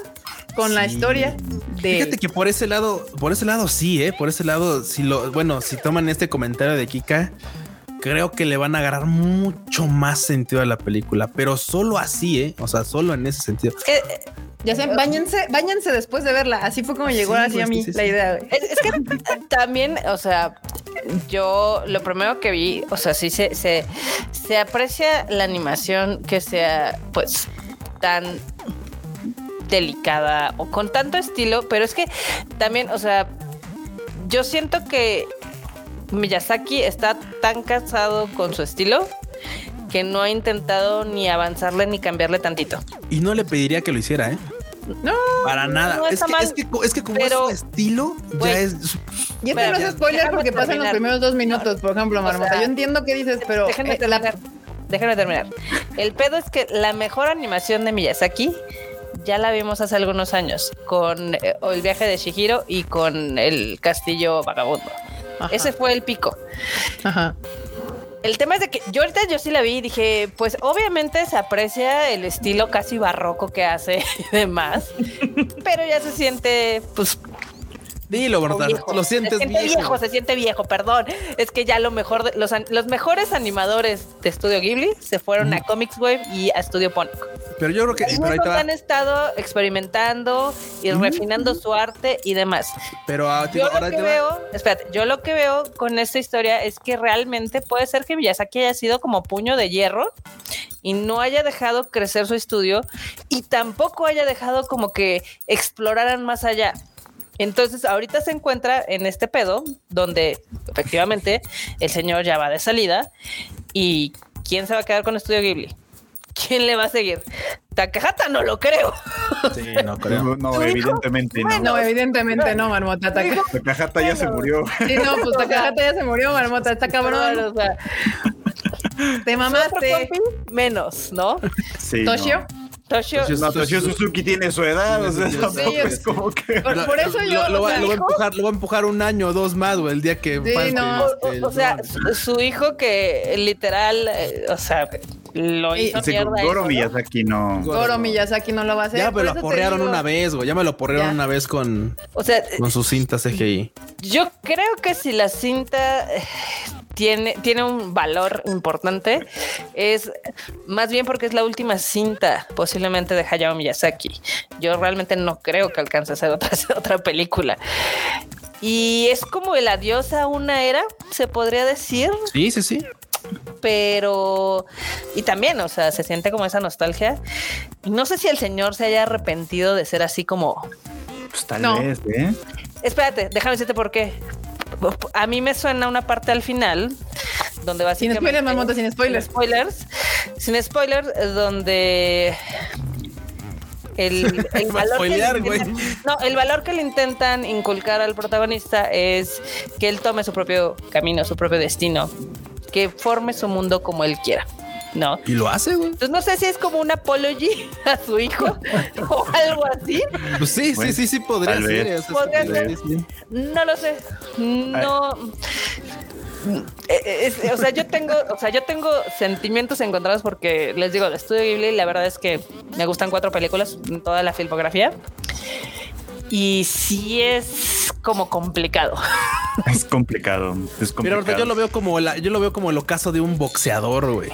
con la historia de Fíjate que por ese lado, por ese lado sí, eh, por ese lado, si lo, bueno, si toman este comentario de Kika, creo que le van a agarrar mucho más sentido a la película, pero solo así, eh, o sea, solo en ese sentido. Es que, eh, Ya sé, bañense, bañense después de verla. Así fue como llegó Sí, así a güey, mí sí, sí, la sí. idea. güey. es, es que también, o sea, yo lo primero que vi, o sea, sí se, se, se aprecia la animación que sea, pues, tan delicada o con tanto estilo, pero es que también, o sea, yo siento que Miyazaki está tan casado con su estilo que no ha intentado ni avanzarle ni cambiarle tantito. Y no le pediría que lo hiciera, eh. No, Para nada. no es, que, mal, es, que, es que como pero- es su estilo, ya es. Y esto Espera, no es spoiler porque pasa en los primeros dos minutos, por ejemplo, O Marmota. sea, Yo entiendo qué dices, pero Déjenme eh, la- terminar. Déjenme terminar. El pedo es que la mejor animación de Miyazaki ya la vimos hace algunos años con eh, el viaje de Shihiro y con el castillo vagabundo. Ajá. Ese fue el pico. Ajá. El tema es de que yo ahorita yo sí la vi y dije, pues obviamente se aprecia el estilo casi barroco que hace y demás, pero ya se siente pues Dilo, viejo. lo sientes se siente viejo. viejo. se siente viejo, perdón. Es que ya lo mejor, de- los, los mejores animadores de Estudio Ghibli se fueron a Comics Wave y a Estudio Pónico. Pero yo creo que. Pero, ahí te va. han estado experimentando y refinando su arte y demás. pero ah, te Yo digo, lo ahora que te va. veo, espérate, yo lo que veo con esta historia es que realmente puede ser que Miyazaki haya sido como puño de hierro y no haya dejado crecer su estudio y tampoco haya dejado como que exploraran más allá. Entonces, ahorita se encuentra en este pedo donde efectivamente el señor ya va de salida y ¿quién se va a quedar con Estudio Ghibli? ¿Quién le va a seguir? Takahata no lo creo. Sí, no creo. No, no, evidentemente no. No, evidentemente no, Marmota. Taka- Takahata ya se murió. Sí, no, pues Takahata ya se murió, Marmota. Está cabrón. O sea, Te mamaste. menos, ¿no? Sí, no. Toshio. Toshio, Toshio No, Toshio Suzuki tiene su edad, o sea, tampoco sí. es como que... Por, por eso yo. lo, lo o va, sea, lo va a empujar, lo va a empujar un año o dos más, güey, el día que Sí, falte, no. este, o, o sea, no. su, su hijo que literal, eh, o sea, lo Y- hizo Sí, mierda. Goro. Miyazaki no. Goro Miyazaki no lo va a hacer. Ya me lo aporrearon una vez, güey. Ya me lo aporrearon una vez con, O sea, con sus cintas CGI. yo creo que si la cinta eh, tiene, tiene un valor importante, es más bien porque es la última cinta posiblemente de Hayao Miyazaki. Yo realmente no creo que alcance a hacer otra, otra película. Y es como el adiós a una era, se podría decir. Sí, sí, sí. pero y también, o sea, se siente como esa nostalgia. No sé si el señor se haya arrepentido de ser así como. Pues tal No. vez, ¿eh? Espérate, déjame decirte por qué. A mí me suena una parte al final donde Sin básicamente spoilers, sin spoilers. sin spoilers, sin spoilers, eh, donde el, el Va a valor que spoilear, intentan- no, el valor que le intentan inculcar al protagonista es que él tome su propio camino, su propio destino, que forme su mundo como él quiera. No. Y lo hace, güey. Entonces no sé si es como un apology a su hijo o algo así. Pues sí, Bueno, sí, sí, sí, podría ser. Podría ser. No lo sé. No. Eh, es- o sea, yo tengo, o sea, yo tengo sentimientos encontrados porque les digo, el estudio Ghibli, la verdad es que me gustan cuatro películas en toda la filmografía. Y sí es como complicado. Es complicado. Es Mira, complicado. ahorita yo lo veo como la, yo lo veo como el ocaso de un boxeador, güey.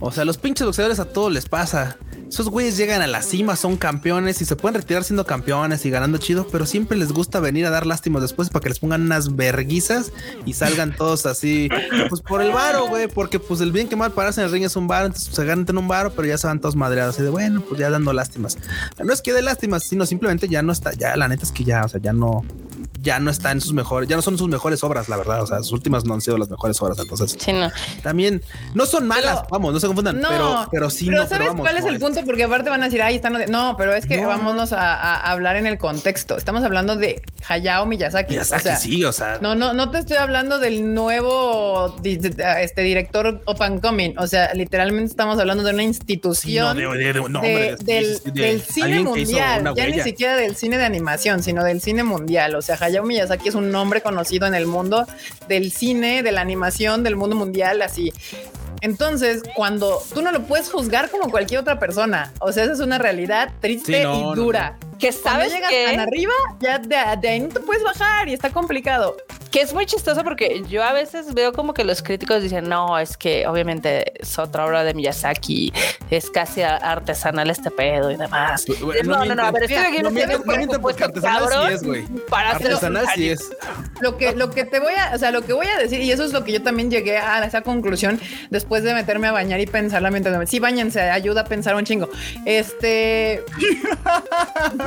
O sea, los pinches boxeadores a todos les pasa. Esos güeyes llegan a la cima, son campeones y se pueden retirar siendo campeones y ganando chido, pero siempre les gusta venir a dar lástimas después para que les pongan unas verguizas y salgan todos así, pues por el varo, güey, porque pues el bien que mal pararse en el ring es un varo, entonces se ganan un varo, pero ya se van todos madreados así de bueno, pues ya dando lástimas. No es que dé lástimas, sino simplemente ya no está, ya la neta es que ya, o sea, ya no, ya no está en sus mejores, ya no son sus mejores obras, la verdad. O sea, sus últimas no han sido las mejores obras. Entonces, Sí, no. también no son malas, Pero- vamos, no se confundan, No, pero, pero sí, pero no, ¿sabes vamos, cuál es el punto? Porque aparte van a decir, ahí están. No, pero es que No. vámonos a, a hablar en el contexto. Estamos hablando de Hayao Miyazaki. Miyazaki, o sea, sí, o sea, No, no, no te estoy hablando del nuevo di- di- este director up and coming. O sea, literalmente estamos hablando de una sí, no, institución de- de- de- hombre, sí, del, sí, sí, de del cine mundial, ya ni siquiera del cine de animación, sino del cine mundial. O sea, Hayao Miyazaki es un nombre conocido en el mundo del cine, de la animación, del mundo mundial, así. Entonces, cuando tú no lo puedes juzgar como cualquier otra persona, o sea, esa es una realidad triste Sí, no, y no, dura. Que sabes llegas que, tan arriba, ya de, de ahí no te puedes bajar y está complicado. que es muy chistoso porque yo a veces veo como que los críticos dicen, no, es que obviamente es otra obra de Miyazaki, es casi artesanal este pedo y demás. Bueno, no, no, no, ver, estoy aquí no no mienten, porque artesanal sí es, güey. Artesanal sí es. Lo que, lo que te voy a, o sea, lo que voy a decir, y eso es lo que yo también llegué a esa conclusión después de meterme a bañar y pensarla mientras me. Sí, bañense, ayuda a pensar un chingo. Este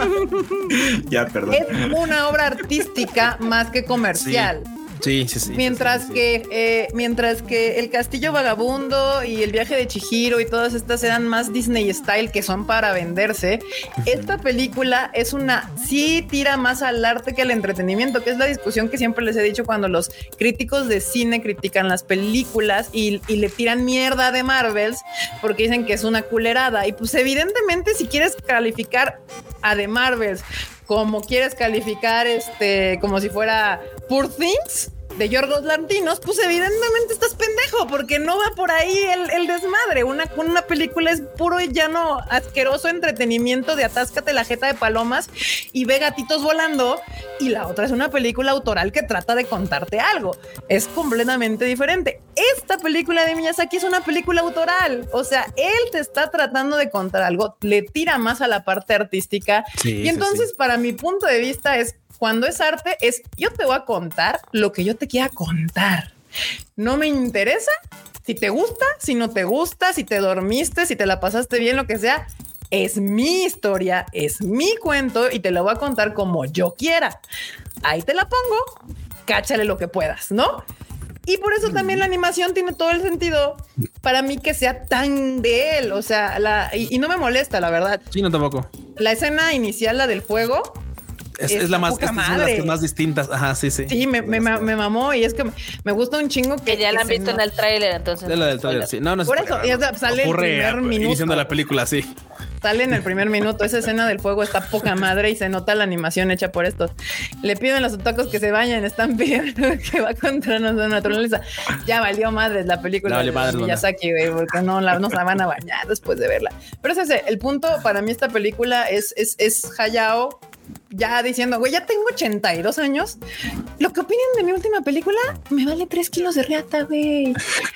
Ya, perdón. es una obra artística más que comercial. Sí, sí, sí. Mientras sí, sí. que, eh, mientras que el Castillo Vagabundo y el viaje de Chihiro y todas estas eran más Disney style que son para venderse, esta película es una, sí tira más al arte que al entretenimiento, que es la discusión que siempre les he dicho cuando los críticos de cine critican las películas y, y le tiran mierda de Marvels porque dicen que es una culerada. Y pues evidentemente si quieres calificar a The Marvels como quieres calificar este como si fuera Poor Things de Yorgos Lantinos, pues evidentemente estás pendejo, porque no va por ahí el, el desmadre. Una, una película es puro y llano, asqueroso entretenimiento de atáscate la jeta de palomas y ve gatitos volando. Y la otra es una película autoral que trata de contarte algo. Es completamente diferente. Esta película de Miyazaki es una película autoral. O sea, él te está tratando de contar algo, le tira más a la parte artística. Sí, y entonces, sí. para mi punto de vista, es cuando es arte, es yo te voy a contar lo que yo te quiera contar. No me interesa si te gusta, si no te gusta, si te dormiste, si te la pasaste bien, lo que sea. Es mi historia, es mi cuento y te la voy a contar como yo quiera. Ahí te la pongo, cáchale lo que puedas, ¿no? Y por eso también la animación tiene todo el sentido para mí que sea tan de él. O sea, la, y, y no me molesta, la verdad. Sí, no tampoco. La escena inicial, la del fuego, Es, Es es la más, estas son las madre. que más distintas. Ajá, sí, sí. Sí, me, me, me- mamó y es que me, gusta un chingo que, Que ya la han visto en no- el tráiler, entonces. Es la del trailer, sí. No, no es Por eso, sale el Ocurre primer a- minuto. iniciando la película, sí. Sale en el primer minuto. Esa escena del fuego está poca madre y se nota la animación hecha por estos. Le piden a los otacos que se bañen, están pidiendo que va contra nuestra naturaleza. Ya valió madres la película Ya valió de madres, Lola. Miyazaki, güey, porque no, la, no se la van a bañar después de verla. Pero es ese, el punto para mí esta película es, es, es Hayao ya diciendo, güey, ya tengo 82 años. Lo que opinen de mi última película me vale 3 kilos de reata, güey.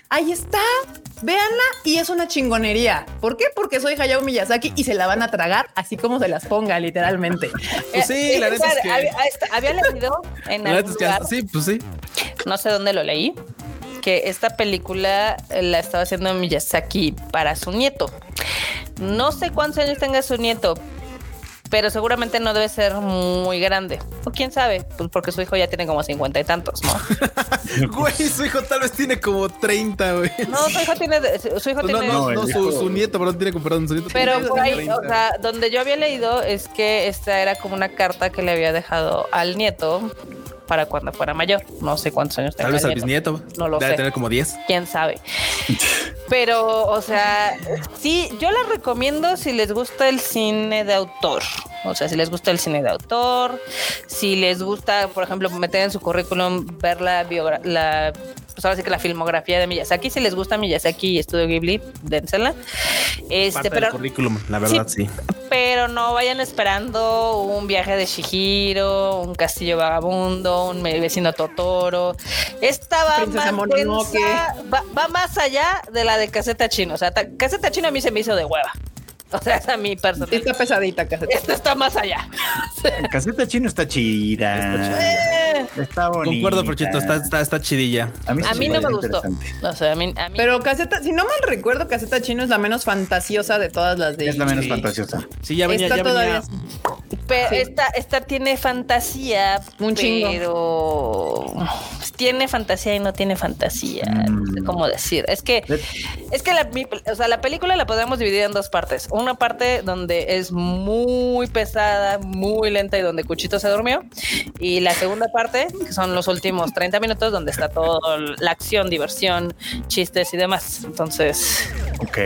Ahí está. Véanla y es una chingonería. ¿Por qué? Porque soy Hayao Miyazaki y se la van a tragar así como se las ponga, literalmente. Pues sí, la neta es que- Había, leído en La neta algún es que lugar, sí, pues sí. no sé dónde lo leí, que esta película la estaba haciendo Miyazaki para su nieto. No sé cuántos años tenga su nieto, pero seguramente no debe ser muy grande. O quién sabe, pues porque su hijo ya tiene como cincuenta y tantos, ¿no? Güey, su hijo tal vez tiene como 30, güey. No, su hijo tiene, su hijo Pues no, tiene. no, No, su, su nieto, perdón, tiene perdón, su nieto Pero tiene por ahí, 30. o sea, donde yo había leído es que esta era como una carta que le había dejado al nieto para cuando fuera mayor. No sé cuántos años tenga Tal vez al nieto. bisnieto. No lo Debe sé. tener como 10. quién sabe. Pero, o sea, sí, yo la recomiendo si les gusta el cine de autor. O sea, si les gusta el cine de autor, si les gusta, por ejemplo, meter en su currículum ver la, biogra- la pues ahora sí que la filmografía de Miyazaki, si les gusta Miyazaki y Estudio Ghibli, dénsela. Este, Parte pero, del currículum, la verdad, sí. pero no vayan esperando un viaje de Shihiro, un castillo vagabundo, un vecino Totoro. Esta va Princesa más densa, va, va más allá de la de Caseta Chino. O sea, ta- Caseta Chino a mí se me hizo de hueva. O sea, es a mí Sí, personal. está pesadita, caseta. Esto está más allá. Caseta chino está chida. Eh, Está bonito. Concuerdo, Prochito, está, está, está chidilla. A mí, sí a mí no me gustó. O sea, a mí, a mí Pero caseta, si no mal recuerdo, caseta chino es la menos fantasiosa de todas las de Es la menos Sí. fantasiosa. Sí, ya venía, Está ya todavía. venía. Pero Sí. esta, esta tiene fantasía, Un chingo. pero tiene fantasía y no tiene fantasía. No sé Mm. cómo decir. Es que, es que la, mi- o sea, la película la podemos dividir en dos partes. Una parte donde es muy pesada, muy lenta y donde Cuchito se durmió. Y la segunda parte, que son los últimos 30 minutos, donde está toda la acción, diversión, chistes y demás. Entonces, Ok.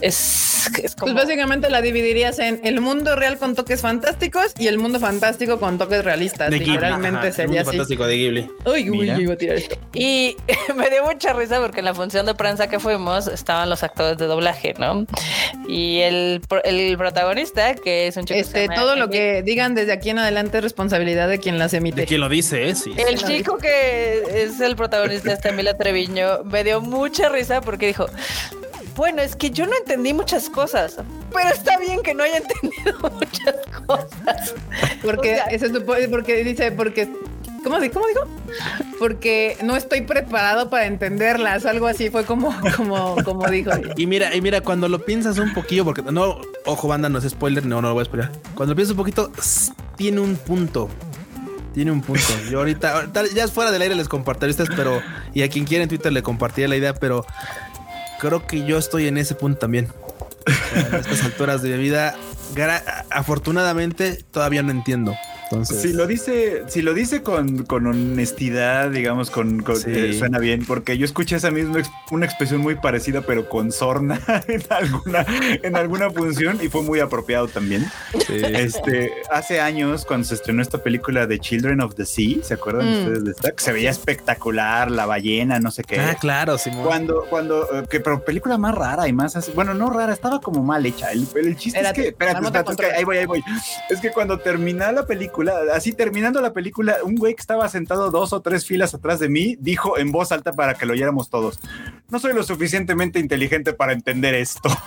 es, es como... Pues básicamente la dividirías en el mundo real con toques fantásticos y el mundo fantástico con toques realistas. De Ghibli. Literalmente Ajá, el sería mundo así. fantástico de Ghibli. Uy, uy, iba a tirar esto. Y me dio mucha risa porque en la función de prensa que fuimos estaban los actores de doblaje, ¿no? Y el, el protagonista, que es un chico. Este, todo lo que digan desde aquí en adelante es responsabilidad de quien las emite. De quien lo dice, ¿eh? Sí. El chico que es el protagonista, este Emilio Treviño, me dio mucha risa porque dijo. Bueno, es que yo no entendí muchas cosas, pero está bien que no haya entendido muchas cosas. Porque O sea- eso porque dice, porque. ¿Cómo, ¿Cómo digo? Porque no estoy preparado para entenderlas. Algo así fue como, como, como dijo. Y mira, y mira, cuando lo piensas un poquillo, porque no, ojo, banda, no es spoiler, no, no lo voy a spoiler. Cuando lo piensas un poquito, tiene un punto. Tiene un punto. Yo ahorita, ahorita ya fuera del aire les compartiré estas, pero y a quien quiera en Twitter le compartiré la idea, pero creo que yo estoy en ese punto también. O sea, A estas alturas de mi vida, afortunadamente todavía no entiendo. Entonces, Si lo dice, si lo dice con, con honestidad, digamos, con, con- Sí. eh, suena bien, porque yo escuché esa misma una expresión muy parecida, pero con sorna en alguna, en alguna función y fue muy apropiado también. sí. Este, hace años, cuando se estrenó esta película de Children of the Sea, ¿se acuerdan Mm. ustedes de esta? Que se veía espectacular, la ballena, no sé qué. Ah, claro, Simón. Cuando, cuando, eh, que pero película más rara y más así, bueno, no rara, estaba como mal hecha. El, el chiste Espérate, es que, espérate, espérate, es que controles. ahí voy, ahí voy. Es que cuando termina la película, así terminando la película, un güey que estaba sentado dos o tres filas atrás de mí dijo en voz alta para que lo oyéramos todos: No soy lo suficientemente inteligente para entender esto.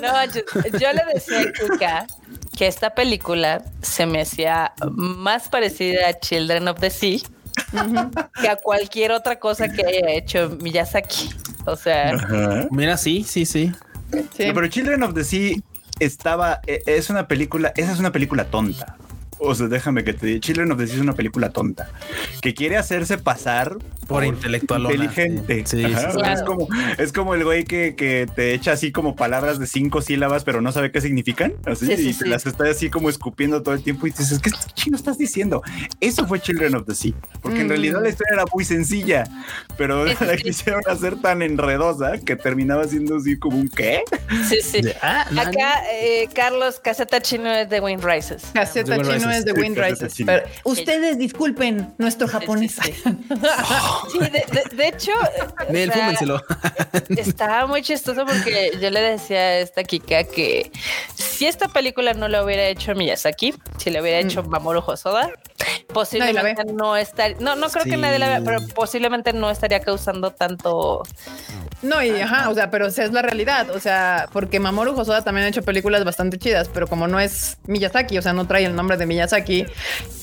No, yo, yo le decía a Kika que esta película se me hacía más parecida a Children of the Sea que a cualquier otra cosa que haya hecho Miyazaki. O sea, Mira, sí, sí, sí. Sí. No, pero Children of the Sea estaba, eh, es una película, esa es una película tonta. O sea, déjame que te diga, Children of the Sea es una película tonta que quiere hacerse pasar Por intelectualona, inteligente. sí. Sí, Ajá, Es como, es como el güey que, que te echa así como palabras de cinco sílabas, pero no sabe qué significan. Así, Sí, sí, y te las está así como escupiendo todo el tiempo y dices, ¿qué chino estás diciendo? Eso fue Children of the Sea, porque en Mm. realidad la historia era muy sencilla, pero la sí. quisieron hacer tan enredosa que terminaba siendo así como un qué. sí, sí. Ah, Acá, eh, Carlos, Caseta Chino es de Wind Rises. Caseta chino. Es de Sí, Wind Rises. Pero ustedes disculpen nuestro japonés. Sí, Sí, de, de- de hecho, o Nel, fúmenselo. estaba muy chistoso porque yo le decía a esta Kika que si esta película no la hubiera hecho Miyazaki, si la hubiera hecho Mamoru Hosoda, posiblemente no estaría, no, no creo que nadie la vea, pero posiblemente no estaría causando tanto. No, y ajá, o sea, pero o sea, es la realidad. O sea, porque Mamoru Hosoda también ha hecho películas bastante chidas, pero como no es Miyazaki, o sea, no trae el nombre de Miyazaki,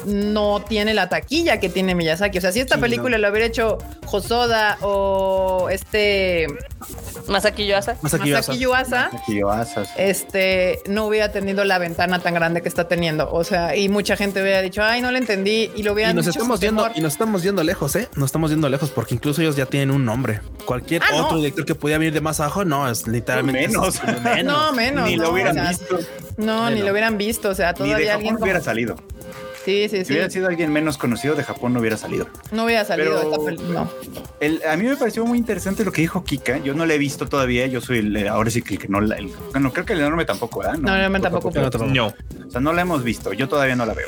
no tiene la taquilla que tiene Miyazaki. O sea, si esta Sí, película la hubiera hecho Hosoda o este Masaki Yuasa. Masaki Masaki Yuasa. Este no hubiera tenido la ventana tan grande que está teniendo. O sea, y mucha gente hubiera dicho, ay, no le entendí, y lo Y hubieran nos dicho estamos yendo, y nos estamos yendo lejos, ¿eh? Nos estamos yendo lejos porque incluso ellos ya tienen un nombre. Cualquier Ah, no. otro director que pudiera venir de más abajo, no, es literalmente Menos. es- menos. No, menos. Ni no, lo hubieran o sea, visto. No, ni lo hubieran visto. O sea, Ni de todavía Japón alguien. como- hubiera salido. Sí, sí, Si sí. hubiera sido alguien menos conocido de Japón, no hubiera salido. No hubiera salido Pero- esta No. El- a mí me pareció muy interesante lo que dijo Kika. Yo no la he visto todavía. Yo soy el, ahora sí que el que no la. el- bueno, creo que el enorme tampoco, ¿verdad? No, el enorme tampoco, pero- No. O sea, no la hemos visto. Yo todavía no la veo.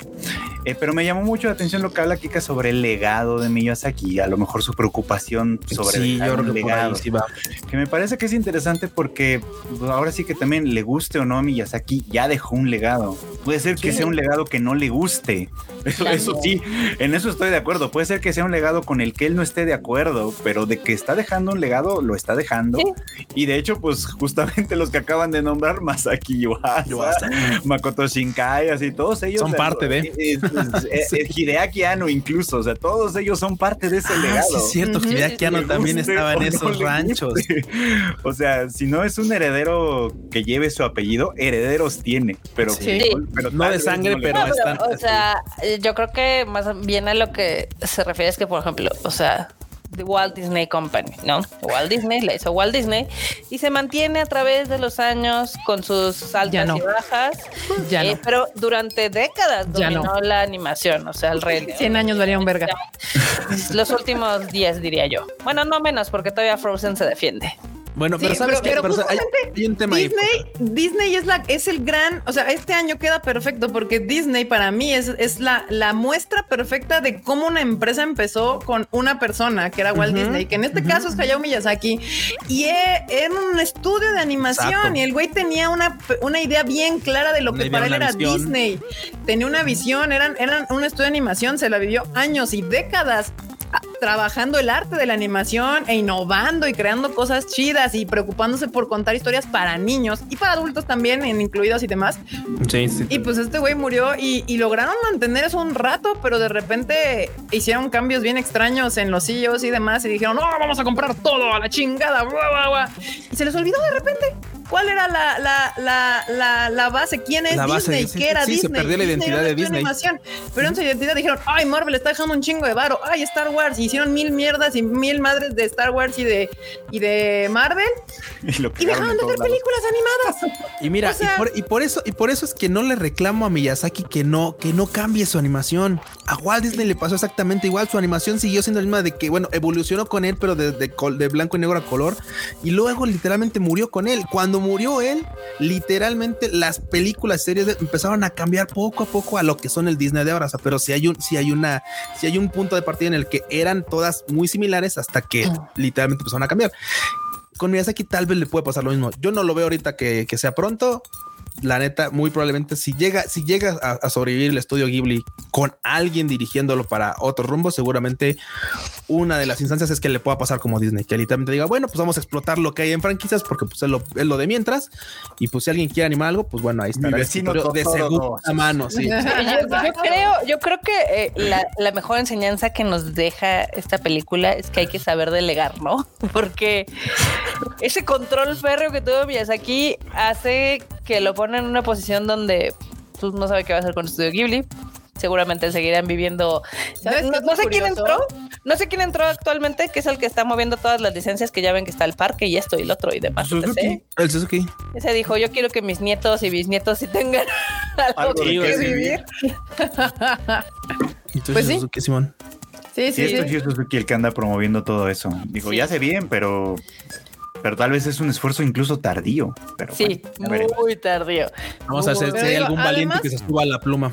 Eh, pero me llamó mucho la atención lo que habla Kika sobre el legado de Miyazaki, a lo mejor su preocupación sobre sí, yo creo que legado. sí va. Que me parece que es interesante porque pues, ahora sí que también le guste o no a Miyazaki, ya dejó un legado. Puede ser que Sí. sea un legado que no le guste. Eso, sí, en eso estoy de acuerdo. Puede ser que sea un legado con el que él no esté de acuerdo, pero de que está dejando un legado, lo está dejando. Sí. Y de hecho, pues justamente los que acaban de nombrar, Masaki Yuasa, Yuasa. Makoto Shinkai, así todos ellos Son o sea, parte de. eh, eh, eh, eh, Hideaki Anno incluso, o sea, todos ellos son parte de ese Ah, legado. sí, es cierto. Ujú. Hideaki Anno Le también estaba en no esos ranchos. guste. O sea, si no es un heredero que lleve su apellido, herederos tiene, pero, Sí. pero No de sangre, pero pero, están- o sea, eh, yo creo que más bien a lo que se refiere es que, por ejemplo, o sea, The Walt Disney Company, ¿no? Walt Disney la hizo Walt Disney y se mantiene a través de los años con sus altas no. y bajas. Ya eh, no. Pero durante décadas Ya dominó la animación, o sea, el rey. León. 100 años valía un verga. Los últimos 10, diría yo. Bueno, no menos, porque todavía Frozen se defiende. Bueno, Sí, pero sabes pero- qué? pero Pero, hay, un tema ahí. Disney, Disney es la, es el gran, o sea, este año queda perfecto porque Disney para mí es, es la, la muestra perfecta de cómo una empresa empezó con una persona que era Walt Disney, que en este caso es Hayao Miyazaki, y e- era un estudio de animación Exacto. y el güey tenía una, una idea bien clara de lo Una que idea, para él era visión. Disney. Tenía una visión, eran, eran un estudio de animación, se la vivió años y décadas trabajando el arte de la animación e innovando y creando cosas chidas y preocupándose por contar historias para niños y para adultos también, incluidos y demás. Sí, sí. Y pues este güey murió y, y lograron mantener eso un rato, pero de repente hicieron cambios bien extraños en los CEOs y demás y dijeron, no, vamos a comprar todo a la chingada. bua, bua, bua". Y se les olvidó de repente. ¿Cuál era la, la, la, la, la base? ¿Quién es base, Disney? ¿Qué era sí, se Disney? perdió la Disney identidad un de Disney. animación. Pero en su identidad dijeron, ay, Marvel está dejando un chingo de varo. Ay, Star Wars. Y hicieron mil mierdas y mil madres de Star Wars y de, y de Marvel. Y, lo Y dejaron de hacer lados. películas animadas. Y mira, O sea- y, por, y por eso, y por eso es que no le reclamo a Miyazaki que no, que no cambie su animación. A Walt Disney le pasó exactamente igual. Su animación siguió siendo la misma de que, bueno, evolucionó con él, pero de, de blanco y negro a color. Y luego literalmente murió con él. Cuando murió él, literalmente las películas, series de- empezaron a cambiar poco a poco a lo que son el Disney de ahora. O sea, pero si hay un, si hay una, si hay un punto de partida en el que eran todas muy similares hasta que literalmente empezaron a cambiar con Miyazaki tal vez le puede pasar lo mismo. Yo no lo veo ahorita que, que sea pronto. La neta, muy probablemente si llega, si llega a, a sobrevivir el estudio Ghibli con alguien dirigiéndolo para otro rumbo, seguramente una de las instancias es que le pueda pasar como Disney, que literalmente diga, bueno, pues vamos a explotar lo que hay en franquicias porque pues es lo, es lo de mientras. Y pues si alguien quiere animar algo, pues bueno, ahí está. Mi vecino de segunda dos. mano, sí. Yo, yo creo, yo creo que eh, la, la mejor enseñanza que nos deja esta película es que hay que saber delegar, ¿no? Porque ese control férreo que tuvo Miyazaki hace que lo pone en una posición donde pues, no sabe qué va a hacer con Estudio Ghibli. Seguramente seguirán viviendo. ¿Sabes no, es sé quién entró, no sé quién entró actualmente, que es el que está moviendo todas las licencias que ya ven que está el parque y esto y lo otro y demás. Suzuki. El Suzuki. Ese dijo: Yo quiero que mis nietos y bisnietos sí tengan algo, que qué vivir. Entonces, Pues sí. Suzuki, Simón. Sí, Sí, sí, es sí. Toshio Suzuki el que anda promoviendo todo eso. Digo, Sí. ya sé bien, pero, pero tal vez es un esfuerzo incluso tardío. Pero Sí, bueno, muy tardío. Vamos a hacer si hay algún valiente además- que se suba a la pluma.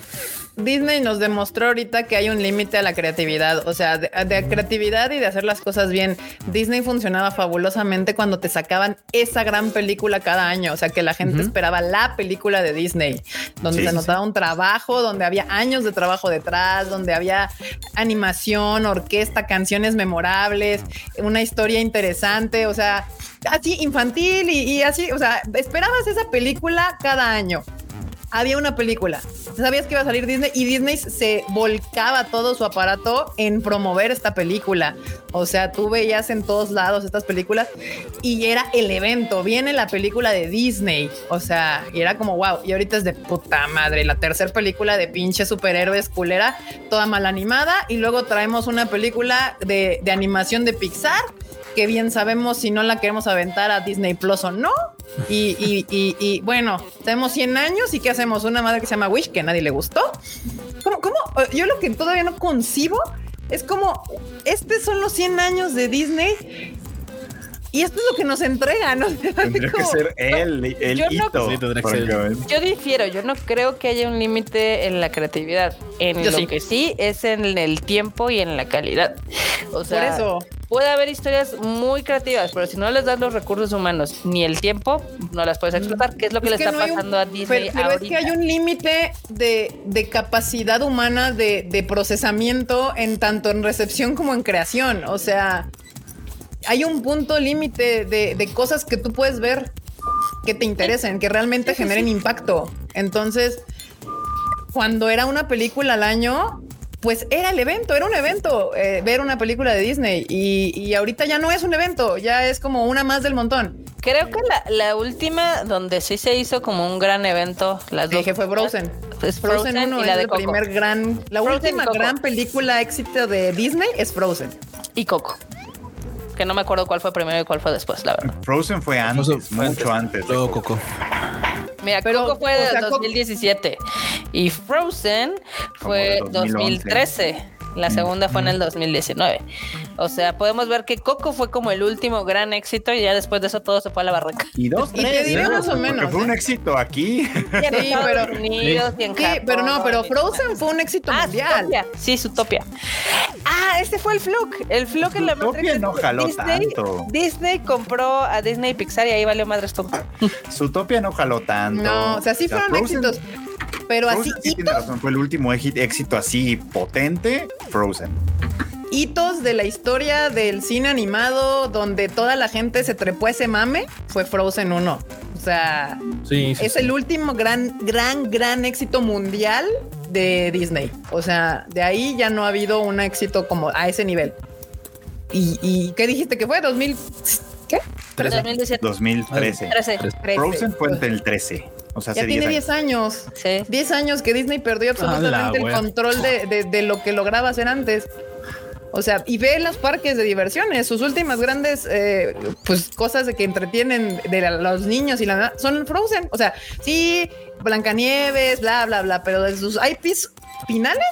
Disney nos demostró ahorita que hay un límite a la creatividad, o sea, de, de creatividad y de hacer las cosas bien. Disney funcionaba fabulosamente cuando te sacaban esa gran película cada año, o sea, que la gente esperaba la película de Disney, donde Sí, se sí, notaba un trabajo, donde había años de trabajo detrás, donde había animación, orquesta, canciones memorables, una historia interesante, o sea, así infantil y, así, o sea, esperabas esa película cada año había una película. Sabías que iba a salir Disney y Disney se volcaba todo su aparato en promover esta película. O sea, tú veías en todos lados estas películas y era el evento. Viene la película de Disney. O sea, y era como wow. Y ahorita es de puta madre. La tercera película de pinche superhéroes culera, toda mal animada. Y luego traemos una película de, de animación de Pixar que bien sabemos si no la queremos aventar a Disney Plus o no. Y, y, y, y, bueno, tenemos 100 años y ¿qué hacemos? Una madre que se llama Wish que a nadie le gustó. ¿Cómo? cómo? Eh, Yo lo que todavía no concibo es como, estos son los 100 años de Disney Y esto es lo que nos entrega, ¿no? Tendría que ser el, el Yo no- hito. Sí, tendría que ser. francamente. Yo difiero, yo no creo que haya un límite en la creatividad. En Yo lo sí. que sí es en el tiempo y en la calidad. O sea, Por eso. puede haber historias muy creativas, pero si no les das los recursos humanos ni el tiempo, no las puedes explotar. ¿Qué es lo que Es le que está no un- pasando a Disney Pero, pero es que hay un límite de, de capacidad humana de, de procesamiento en tanto en recepción como en creación. O sea, hay un punto límite de, de cosas que tú puedes ver que te interesen, que realmente generen impacto. Entonces, cuando era una película al año, pues era el evento, era un evento eh, ver una película de Disney y, y ahorita ya no es un evento, ya es como una más del montón. Creo que la, la última donde sí se hizo como un gran evento, las dos Dije fue Frozen. Es Frozen, 1 y es la de el Coco. primer gran, la Frozen última gran película éxito de Disney es Frozen. y Coco. Que no me acuerdo cuál fue primero y cuál fue después, la verdad. Frozen fue antes, Frozen fue mucho antes. Luego Coco. Coco. Mira, Pero, Coco fue o de sea, Coco- 2017 y Frozen fue Como de 2011. 2013. La segunda fue en el 2019. O sea, podemos ver que Coco fue como el último gran éxito y ya después de eso todo se fue a la barranca. Y dos, Y te tres, diré ¿no? más o Porque menos, Fue un ¿eh? éxito aquí. Y Sí, pero- Unidos y en Sí, Japón pero no, pero y- Frozen fue un éxito Ah, mundial. Zootopia. Sí, Zootopia. Ah, este fue el Fluke. El Fluke en la Zootopia no jaló Disney, tanto. Disney compró a Disney Pixar y ahí valió madres todo. Zootopia no jaló tanto. No, o sea, sí fueron Frozen- éxitos. Pero así sí tiene razón, fue el último éxito así potente, Frozen. hitos de la historia del cine animado donde toda la gente se trepó a ese mame fue Frozen 1. O sea, Sí, sí, es sí. el último gran, gran, gran éxito mundial de Disney. O sea, de ahí ya no ha habido un éxito como a ese nivel. ¿Y, y qué dijiste que fue? ¿2000? ¿Qué? 2017. 2013. 13. 13. Frozen fue en el 13. O sea, Ya tiene 10 10 años. Sí. 10 años que Disney perdió absolutamente el control de, de- de lo que lograba hacer antes. O sea, y ve los parques de diversiones, sus últimas grandes eh, pues cosas de que entretienen de la- los niños y la son Frozen. O sea, sí, Blancanieves, bla, bla, bla, pero de sus IPs finales.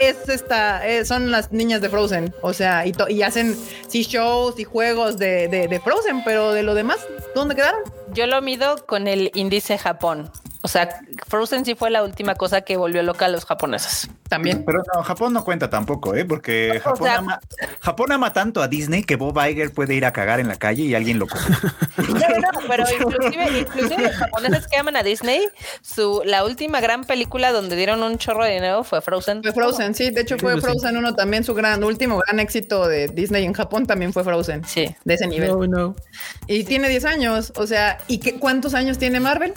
Es esta, eh, son las niñas de Frozen. O sea, y, to- y hacen sí shows y juegos de, de- de Frozen, pero de lo demás, ¿dónde quedaron? Yo lo mido con el índice Japón. O sea, Frozen sí fue la última cosa que volvió loca a los japoneses. También. Pero no, Japón no cuenta tampoco, ¿eh? Porque Japón, sea- ama, Japón ama tanto a Disney que Bob Iger puede ir a cagar en la calle y alguien lo coge. No, no, no, pero inclusive, inclusive los japoneses que aman a Disney, su la última gran película donde dieron un chorro de dinero fue Frozen. Fue Frozen, sí. De hecho, fue Sí, sí. Frozen 1 también. Su gran último gran éxito de Disney en Japón también fue Frozen. Sí. De ese nivel. No, no. Y tiene 10 años. O sea, ¿y qué, cuántos años tiene Marvel?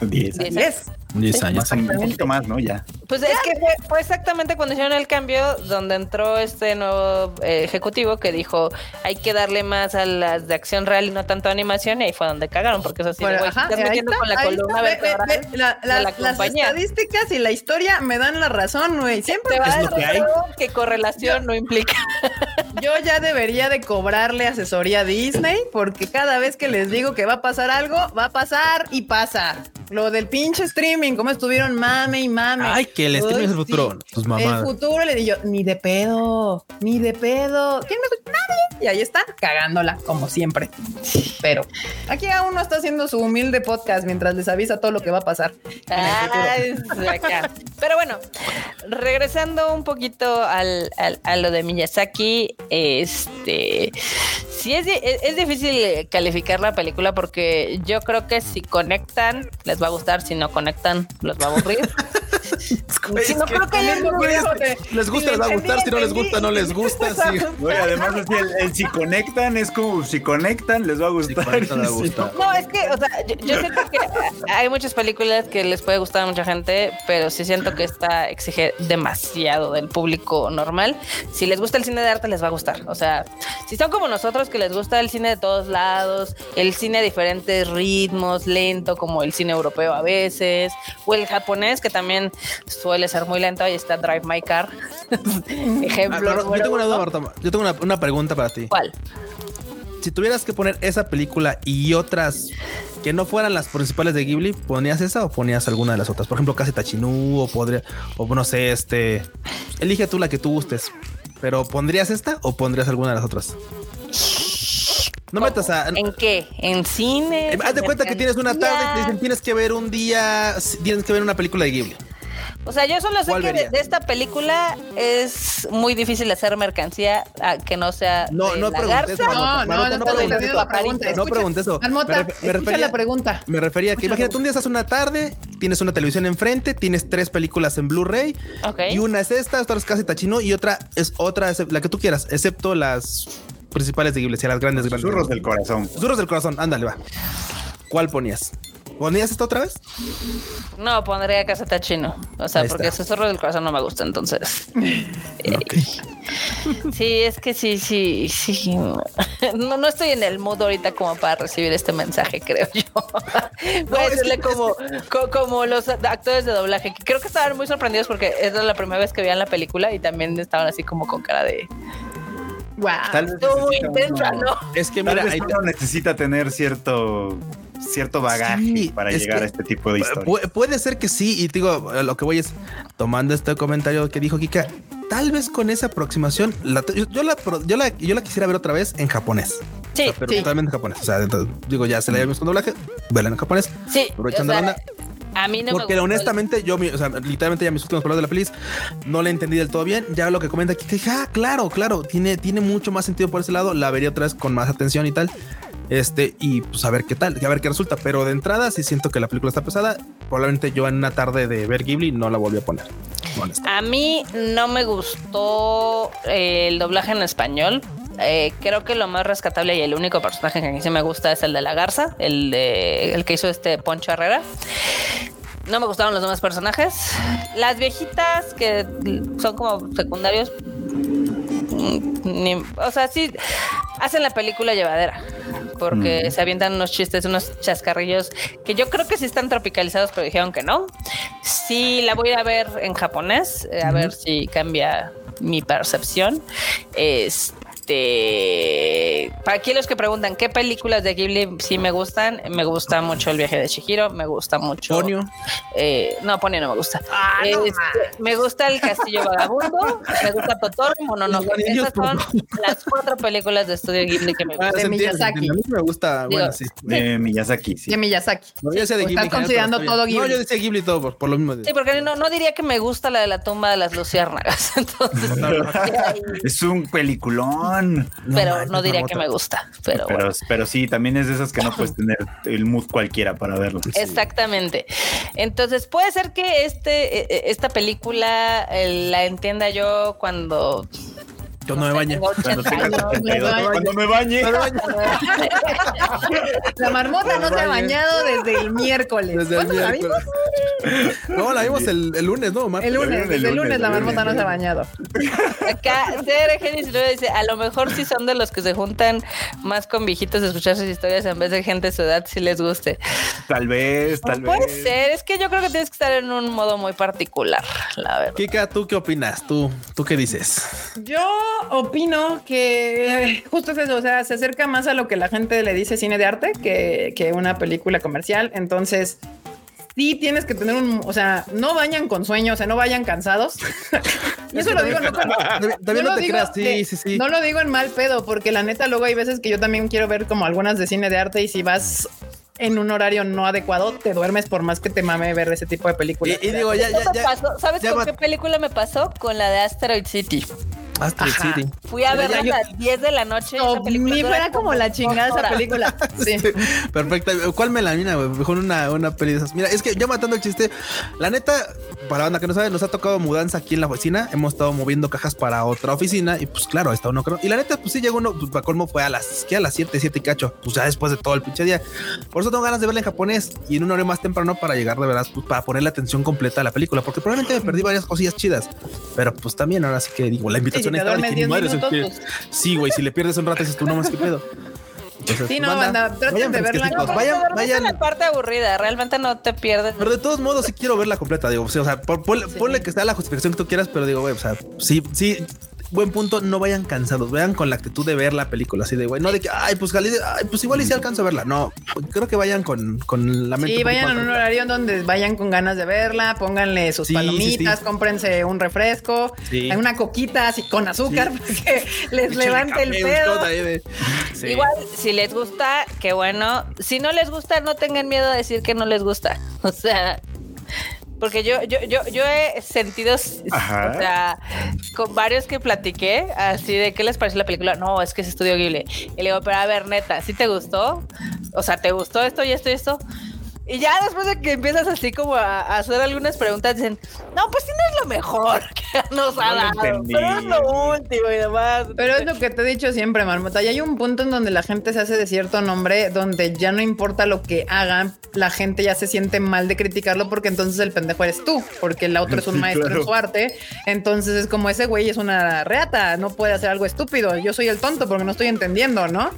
10 Diez. 10. 10 años. Más, un poquito más, ¿no? Ya. Pues es que fue, fue exactamente cuando hicieron el cambio donde entró este nuevo eh, ejecutivo que dijo hay que darle más a las de acción real y no tanto animación y ahí fue donde cagaron porque eso sí, Bueno, ajá, estás metiendo está, con la columna está. Ve, ve, vertebral ve, la- de la- la las estadísticas y la historia me dan la razón, güey. Siempre Te va a Es lo que hay. demostrar que correlación no implica. yo ya debería de cobrarle asesoría a Disney porque cada vez que les digo que va a pasar algo, va a pasar y pasa. Lo del pinche streaming, como estuvieron mame y mame. Ay, que el streaming Uy, es el futuro. sí. Tus El mamadas. futuro le digo, ni de pedo, ni de pedo. ¿Quién me escucha? Nadie. Y ahí están cagándola, como siempre. Pero aquí aún no está haciendo su humilde podcast mientras les avisa todo lo que va a pasar. el. Ay, acá. Pero bueno, regresando un poquito al, al- a lo de Miyazaki, este sí es, es, es difícil calificar la película porque yo creo que si conectan les va a gustar, si no conectan los va a aburrir. Sí, no creo que haya de- Les gusta, les va a gustar. Si no les gusta, no les gusta. Sí. No, además es que el, el si conectan es como si conectan les va a gustar. va a si. No, es que, o sea, yo, yo siento que hay muchas películas que les puede gustar a mucha gente, pero sí siento que esta exige demasiado del público normal. Si les gusta el cine de arte, les va a gustar. O sea, si son como nosotros que les gusta el cine de todos lados, el cine a diferentes ritmos, lento, como el cine europeo a veces, o el japonés, que también suele ser muy lento, ahí está Drive My Car. Ejemplo. yo tengo una duda. Marta. Yo tengo una, una pregunta para ti. ¿Cuál? Si tuvieras que poner esa película y otras que no fueran las principales de Ghibli, ¿ponías esa o ponías alguna de las otras? Por ejemplo, Casi Tachinú o podría, o no sé, este. Elige tú la que tú gustes. Pero ¿pondrías esta o pondrías alguna de las otras? No ¿Cómo? metas a. ¿En qué? ¿En cine? Eh, Haz de cuenta que tienes una tarde y te dicen tienes que ver un día, tienes que ver una película de Ghibli. O sea, yo solo sé ¿Cuál que de, de esta película es muy difícil hacer mercancía a que no sea No, de no la pregunté garza. eso, No, Marmota. no, Marmota, no no pregunté entendiendo eso. pregunta. No pregunté eso. Marmota, Me ref- me refería- la pregunta. Me refería a que imagínate un día estás una tarde, tienes una televisión enfrente, tienes tres películas en Blu-ray Ok. y una es esta, otra es casi tachino y otra es otra, es la que tú quieras, excepto las principales de Ghibli, sí, las grandes, grandes. Susurros del corazón. Susurros del corazón, ándale, va. ¿Cuál ponías? ¿Ponías esta otra vez? No, pondría Caseta Chino. O sea, Ahí porque está. Susurro del Corazón no me gusta, entonces. Sí, es que sí, sí, sí. No, no estoy en el mood ahorita como para recibir este mensaje, creo yo. Voy a es decirle que- como, co- como los actores de doblaje, que creo que estaban muy sorprendidos porque era la primera vez que veían la película y también estaban así como con cara de. Wow. Tal vez Estuvo muy intensa, uno- ¿no? Es que Tal mira, vez ahí necesita tener cierto cierto bagaje Sí, para llegar que- a este tipo de historia. Pu- puede ser que sí, y te digo, lo que voy es tomando este comentario que dijo Kika, tal vez con esa aproximación, la- yo, yo la, yo, la, yo la quisiera ver otra vez en japonés. Sí, O sea, pero sí. totalmente en japonés. O sea, digo, ya se la vimos con doblaje, verla en japonés. sí. Aprovechando o sea, la onda. A mí no me Porque gustó. honestamente, yo, o sea, literalmente ya mis últimas palabras de la feliz no la entendí del todo bien. Ya lo que comenta aquí, que dije, ah, claro, claro, tiene, tiene mucho más sentido por ese lado. La vería otra vez con más atención y tal. Este, y pues a ver qué tal, a ver qué resulta. Pero de entrada, sí siento que la película está pesada. Probablemente yo en una tarde de ver Ghibli no la volví a poner. A mí no me gustó eh, el doblaje en español. Eh, creo que lo más rescatable y el único personaje que a mí sí me gusta es el de la garza, el de el que hizo este Poncho Herrera. No me gustaron los demás personajes. Las viejitas que son como secundarios. mm, ni- o sea, sí hacen la película llevadera. Porque se avientan unos chistes, unos chascarrillos que yo creo que sí están tropicalizados, pero dijeron que no. Sí, la voy a ver en japonés, eh, a ver si cambia mi percepción. Este, para aquí los que preguntan qué películas de Ghibli sí me gustan, me gusta mucho El viaje de Chihiro, me gusta mucho. Ponyo. Eh, no, Ponyo no me gusta. Este, me gusta El Castillo Vagabundo, me gusta Totoro Mononoke. Esas son las cuatro películas de estudio Ghibli que me Ah, gustan. de Miyazaki. A mí me gusta, Digo, bueno, sí. De Miyazaki, sí. De Miyazaki. No, yo decía de O Ghibli estás general, considerando todo bien. No, Ghibli. yo decía Ghibli todo por, por lo mismo. Sí, porque no, no diría que me gusta la de la tumba de las luciérnagas. Entonces, Es un peliculón. Pero no diría que me gusta. Pero, Pero, bueno. pero sí, también es de esas que no puedes tener el mood cualquiera para verlo. Exactamente. Entonces, puede ser que este, eh, eh, esta película eh, la entienda yo cuando. No me 80 años. Cuando me bañe. La marmota no se ha bañado desde el miércoles. Desde el ¿Cuándo la vimos? No, la vimos el, el lunes, ¿no? Martes. El lunes, desde el lunes, lunes la marmota no se ha bañado. Acá, CRG19 dice: A lo mejor sí son de los que se juntan más con viejitos a escuchar sus historias en vez de gente de su edad, si les guste. Tal vez, tal Puede vez. ser, es que yo creo que tienes que estar en un modo muy particular, la verdad. Kika, ¿tú qué opinas? ¿Tú, ¿Tú qué dices? Yo opino que justo es eso, o sea, se acerca más a lo que la gente le dice cine de arte que, que una película comercial. Entonces, sí tienes que tener un, o sea, no vayan con sueño, o sea, no vayan cansados. y eso lo digo, no, con- También, también no, lo te digo creas, sí, de- sí, sí. No lo digo en mal pedo, porque la neta luego hay veces que yo también quiero ver como algunas de cine de arte y si vas en un horario no adecuado, te duermes por más que te mame ver ese tipo de películas. Y, y digo, ya, ya, ya. ¿Sabes ya con qué película me pasó? Con la de Asteroid City. Asteroid Ajá. City. Fui a verla a las 10 de la noche. No, ni fuera como la chingada esa película. Sí. Perfecto. ¿Cuál melanina, güey? Mejor una, una peli de esas. Mira, es que ya matando el chiste, la neta, para la banda que no sabe, nos ha tocado mudanza aquí en la oficina. Hemos estado moviendo cajas para otra oficina y pues claro, está uno creo. Y la neta, pues sí llegó uno, pues para colmo fue a las, que a las 7, 7 y cacho. Pues ya después de todo el pinche día. Por eso tengo ganas de verla en japonés y en un horario más temprano para llegar de verdad, pues para ponerle atención completa a la película, porque probablemente me perdí varias cosillas chidas. Pero pues también ahora sí que digo, la Sí, si te duermes dije, 10 "Ni madre, minutos, que-". pues, Sí, güey, si le pierdes un rato dices tú no más que pedo. Entonces, Sí, no, banda, traten vayan de verla. No, vayan, vayan. la parte aburrida, realmente no te pierdes. Pero de todos modos, sí quiero verla completa. Digo, sí, o sea, ponle, ponle que sea la justificación que tú quieras, pero digo, güey, o sea, sí, sí. Buen punto, no vayan cansados, vayan con la actitud de ver la película, así de güey, no de que, ay, pues Galileo, ay, pues igual y si alcanzo a verla. No, creo que vayan con, con la mente. Sí, vayan en un horario donde vayan con ganas de verla, pónganle sus Sí, palomitas, sí. cómprense un refresco, una coquita así con azúcar para que les levante el pedo. de-. Igual, si les gusta, qué bueno. Si no les gusta, no tengan miedo a decir que no les gusta. O sea, porque yo, yo, yo, yo he sentido, Ajá. o sea, con varios que platiqué, así de qué les pareció la película. No, es que es estudio Ghibli. Y le digo, pero a ver, neta, ¿sí te gustó? O sea, ¿te gustó esto y esto y esto? Y ya después de que empiezas así como a, a hacer algunas preguntas, dicen, no, pues sí no es lo mejor que nos ha dado, entendí. pero es lo último y demás. Pero es lo que te he dicho siempre, Marmota. Y hay un punto en donde la gente se hace de cierto nombre, donde ya no importa lo que hagan, la gente ya se siente mal de criticarlo porque entonces el pendejo eres tú, porque el otro es un Sí, maestro claro. en su arte. Entonces es como ese güey es una reata, no puede hacer algo estúpido. Yo soy el tonto porque no estoy entendiendo, ¿no?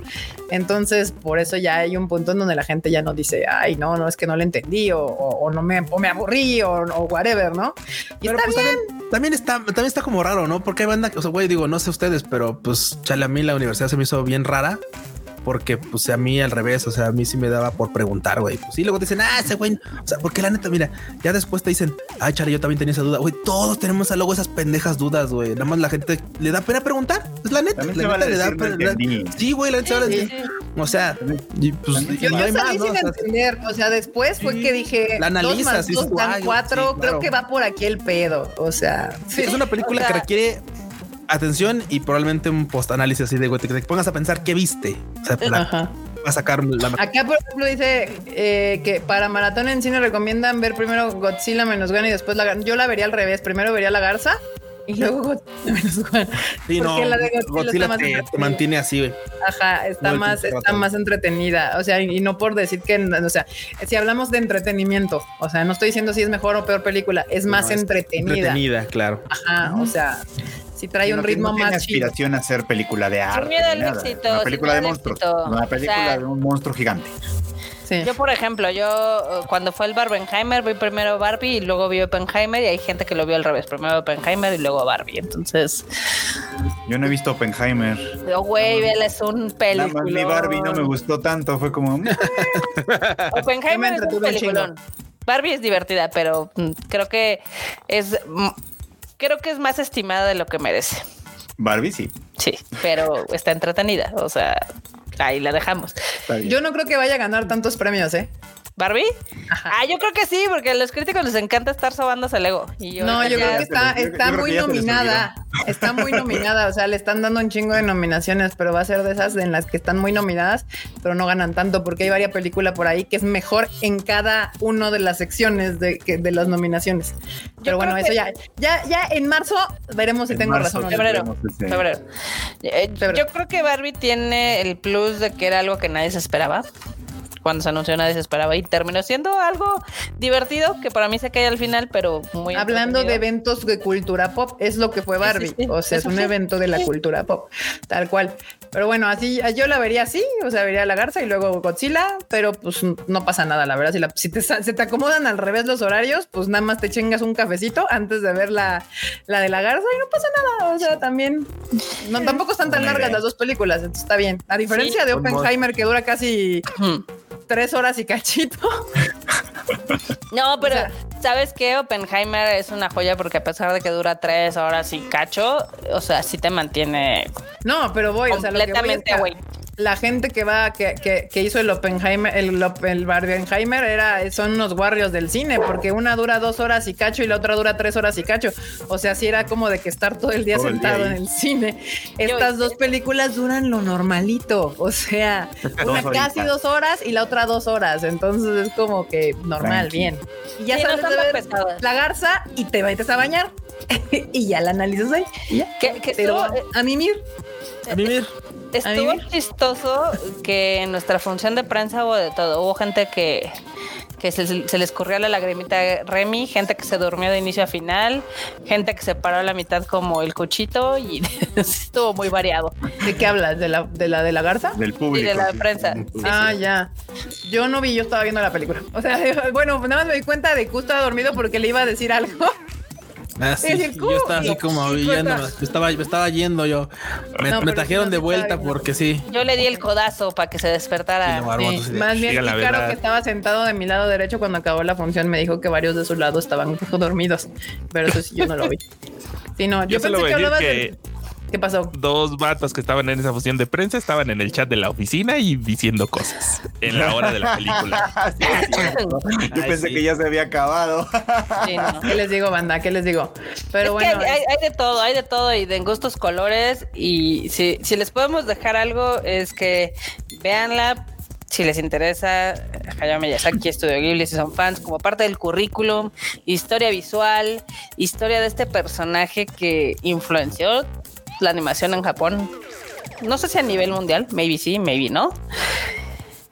Entonces por eso ya hay un punto en donde la gente ya no dice, ay, no, no es que no le entendí o, o- o no me, o me aburrí o, whatever, ¿no? Y Pero está pues bien. también, también está, también está como raro, ¿no? Porque hay banda o sea, güey, digo, no sé ustedes, pero pues chale, a mí la universidad se me hizo bien rara. Porque pues a mí al revés, o sea, a mí sí me daba por preguntar, güey. Pues sí, luego te dicen, ah, ese güey, o sea, porque la neta, mira, ya después te dicen, ay, chale, yo también tenía esa duda, güey, todos tenemos a luego esas pendejas dudas, güey. Nada más la gente le da pena preguntar, es la neta, También la neta vale le da pena. Sí, güey, la neta se vale Sí, decir. O sea, y, pues, y Yo, no hay más, sin O sea, entender, o sea, después fue Sí, que dije, la dos analizas más dos dan "Ay, cuatro, sí, creo claro". que va por aquí el pedo, o sea, Sí, es una película O sea- que requiere atención y probablemente un post análisis así de güey, que te pongas a pensar qué viste. O sea, Ajá. va a sacar la Acá, por ejemplo, dice eh, que para maratón en cine recomiendan ver primero Godzilla menos Gun y después la Yo la vería al revés. Primero vería la garza y luego Godzilla menos Gun. Sí, no, la de Godzilla, Godzilla está más te, mantiene así, güey. Ajá, está No, más, está más entretenida. O sea, y, y no por decir que, o sea, si hablamos de entretenimiento, o sea, no estoy diciendo si es mejor o peor película, es más No, entretenida. Entretenida, claro. Ajá, o sea, si trae un ritmo no tiene más chido. aspiración a ser película de arte. miedo al éxito, Una sin película de monstruos. Una película O sea, de un monstruo gigante. Sí. Yo, por ejemplo, yo eh, cuando fue el Barbenheimer vi primero Barbie y luego vi Oppenheimer y hay gente que lo vio al revés, primero Oppenheimer y luego Barbie. Entonces, Yo no he visto Oppenheimer. yo, güey, vela, es un Nada más película. mi Barbie no me gustó tanto. Fue como. "Mm, Oppenheimer es un peliculón. Barbie es divertida, pero mm, creo que es mm, creo que es más estimada de lo que merece. Barbie sí. Sí, pero está entretenida, o sea, ahí la dejamos. Yo no creo que vaya a ganar tantos premios, ¿eh? ¿Barbie? Ah, yo creo que sí, porque a los críticos les encanta estar sobándose el ego. Y yo No, yo creo que está, les- está yo creo muy nominada. Está muy nominada. O sea, le están dando un chingo de nominaciones, pero va a ser de esas en las que están muy nominadas, pero no ganan tanto, porque hay varias películas por ahí que es mejor en cada una de las secciones de, que- de las nominaciones. Pero bueno, eso ya, ya, ya en marzo veremos si En tengo marzo razón. Febrero. Febrero. Eh, Febrero. Yo creo que Barbie tiene el plus de que era algo que nadie se esperaba. Cuando se anunció nadie se esperaba y terminó siendo algo divertido que para mí se cae al final, pero muy Hablando de eventos de cultura pop, es lo que fue Sí, sí, Barbie. sí. O sea, es un evento de la cultura pop, tal cual. Pero bueno, así yo la vería así, o sea, vería la garza y luego Godzilla, pero pues no pasa nada, la verdad. Si, la- si te, se te acomodan al revés los horarios, pues nada más te chingas un cafecito antes de ver la, la de la garza y no pasa nada. O sea, también no, tampoco están tan largas las dos películas, entonces está bien. A diferencia Sí. de Oppenheimer, que dura casi. Tres horas y cachito. No, pero O sea- ¿sabes qué? Oppenheimer es una joya porque a pesar de que dura tres horas y cacho, o sea, sí te mantiene No, pero voy, o sea, lo que voy es completamente que. La gente que va, que, que, que hizo el Oppenheimer, el, el Barbenheimer era, son unos guardios del cine, porque una dura dos horas y cacho y la otra dura tres horas y cacho. O sea, sí era como de que estar todo el día Todo el día sentado en el cine. Estas dos películas duran lo normalito. O sea, una Dos casi dos horas y la otra dos horas. Entonces es como que normal, bien. Y ya Sí, no sales están de ver la garza y te metes a bañar. y ya la analizas ahí. y ya. Que, que Pero estuvo, eh, a mimir. A mí, mir, estuvo chistoso que en nuestra función de prensa hubo de todo. Hubo gente que, que se, se les corrió la lagrimita a Remy, gente que se durmió de inicio a final, gente que se paró a la mitad como el cuchito y estuvo muy variado. ¿De qué hablas? ¿De la de la, de la garza? Del público. Y de la sí. prensa. Ah, ya. Yo no vi, yo estaba viendo la película. O sea, bueno, nada más me di cuenta de que justo estaba dormido porque le iba a decir algo. Ah, sí, Es decir, yo estaba así como yendo, me estaba, me estaba yendo yo. Me, No, me trajeron de vuelta porque sí. Yo le di el codazo para que se despertara. Sí, más bien, verdad. que estaba sentado de mi lado derecho cuando acabó la función, me dijo que varios de su lado estaban un poco dormidos, pero eso sí, yo no lo vi. Sí, no, yo, pensé que hablabas de... ¿Qué pasó? Dos vatos que estaban en esa función de prensa estaban en el chat de la oficina y diciendo cosas en la hora de la película. Sí. Yo Ay, pensé sí. que ya se había acabado. Sí, no. ¿Qué les digo, banda? ¿Qué les digo? Pero es que bueno, hay, hay- hay de todo, hay de todo y de gustos colores. Y si, si les podemos dejar algo, es que véanla. Si les interesa, Hayao Miyazaki, Estudio Ghibli, si son fans, como parte del currículum, historia visual, historia de este personaje que influenció la animación en Japón. No sé si a nivel mundial, maybe sí, maybe no.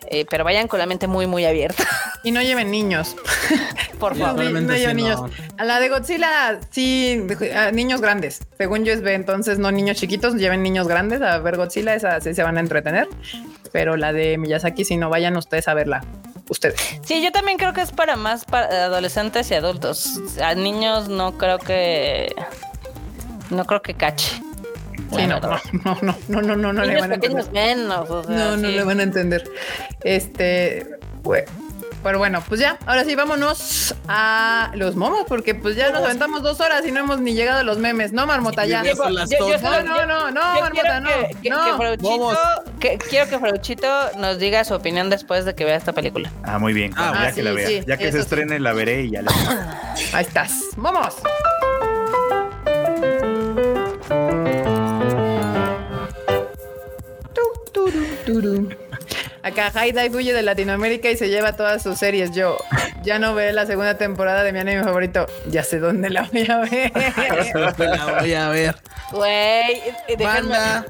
Eh, pero vayan con la mente muy, muy abierta, y no lleven niños. por favor. No, lleven sí, niños. no. A la de Godzilla, sí, a niños grandes. Según yo es B, entonces no niños chiquitos, lleven niños grandes a ver Godzilla, esa sí se van a entretener. Pero la de Miyazaki, si no vayan ustedes a verla. Ustedes. Sí, yo también creo que es para más para adolescentes y adultos. A niños no creo que no creo que cache. Bueno, no, no, no, no, no, no, le van a entender. Menos, o sea, no, no sí. le van a entender. Este, bueno, pero bueno, pues ya, ahora sí, vámonos a los momos, porque pues ya nos aventamos dos horas y no hemos ni llegado a los memes, ¿no, Marmota? Ya. Yo, yo, yo, no, no, no, no, Marmota, no. Que, no. Que Frauchito, que, quiero que Frauchito nos diga su opinión después de que vea esta película. Ah, muy bien, ah, ya que la vea. Sí, ya que se estrene, la veré y ya la Ahí estás. ¡Vamos! Acá Dive huye de Latinoamérica y se lleva todas sus series. Yo ya no ve la segunda temporada de mi anime favorito. Ya sé dónde la voy a ver. La voy a ver. Güey, déjenme-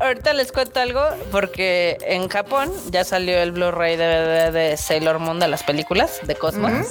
ahorita les cuento algo porque en Japón ya salió el Blu-ray de Sailor Moon de las películas de Cosmos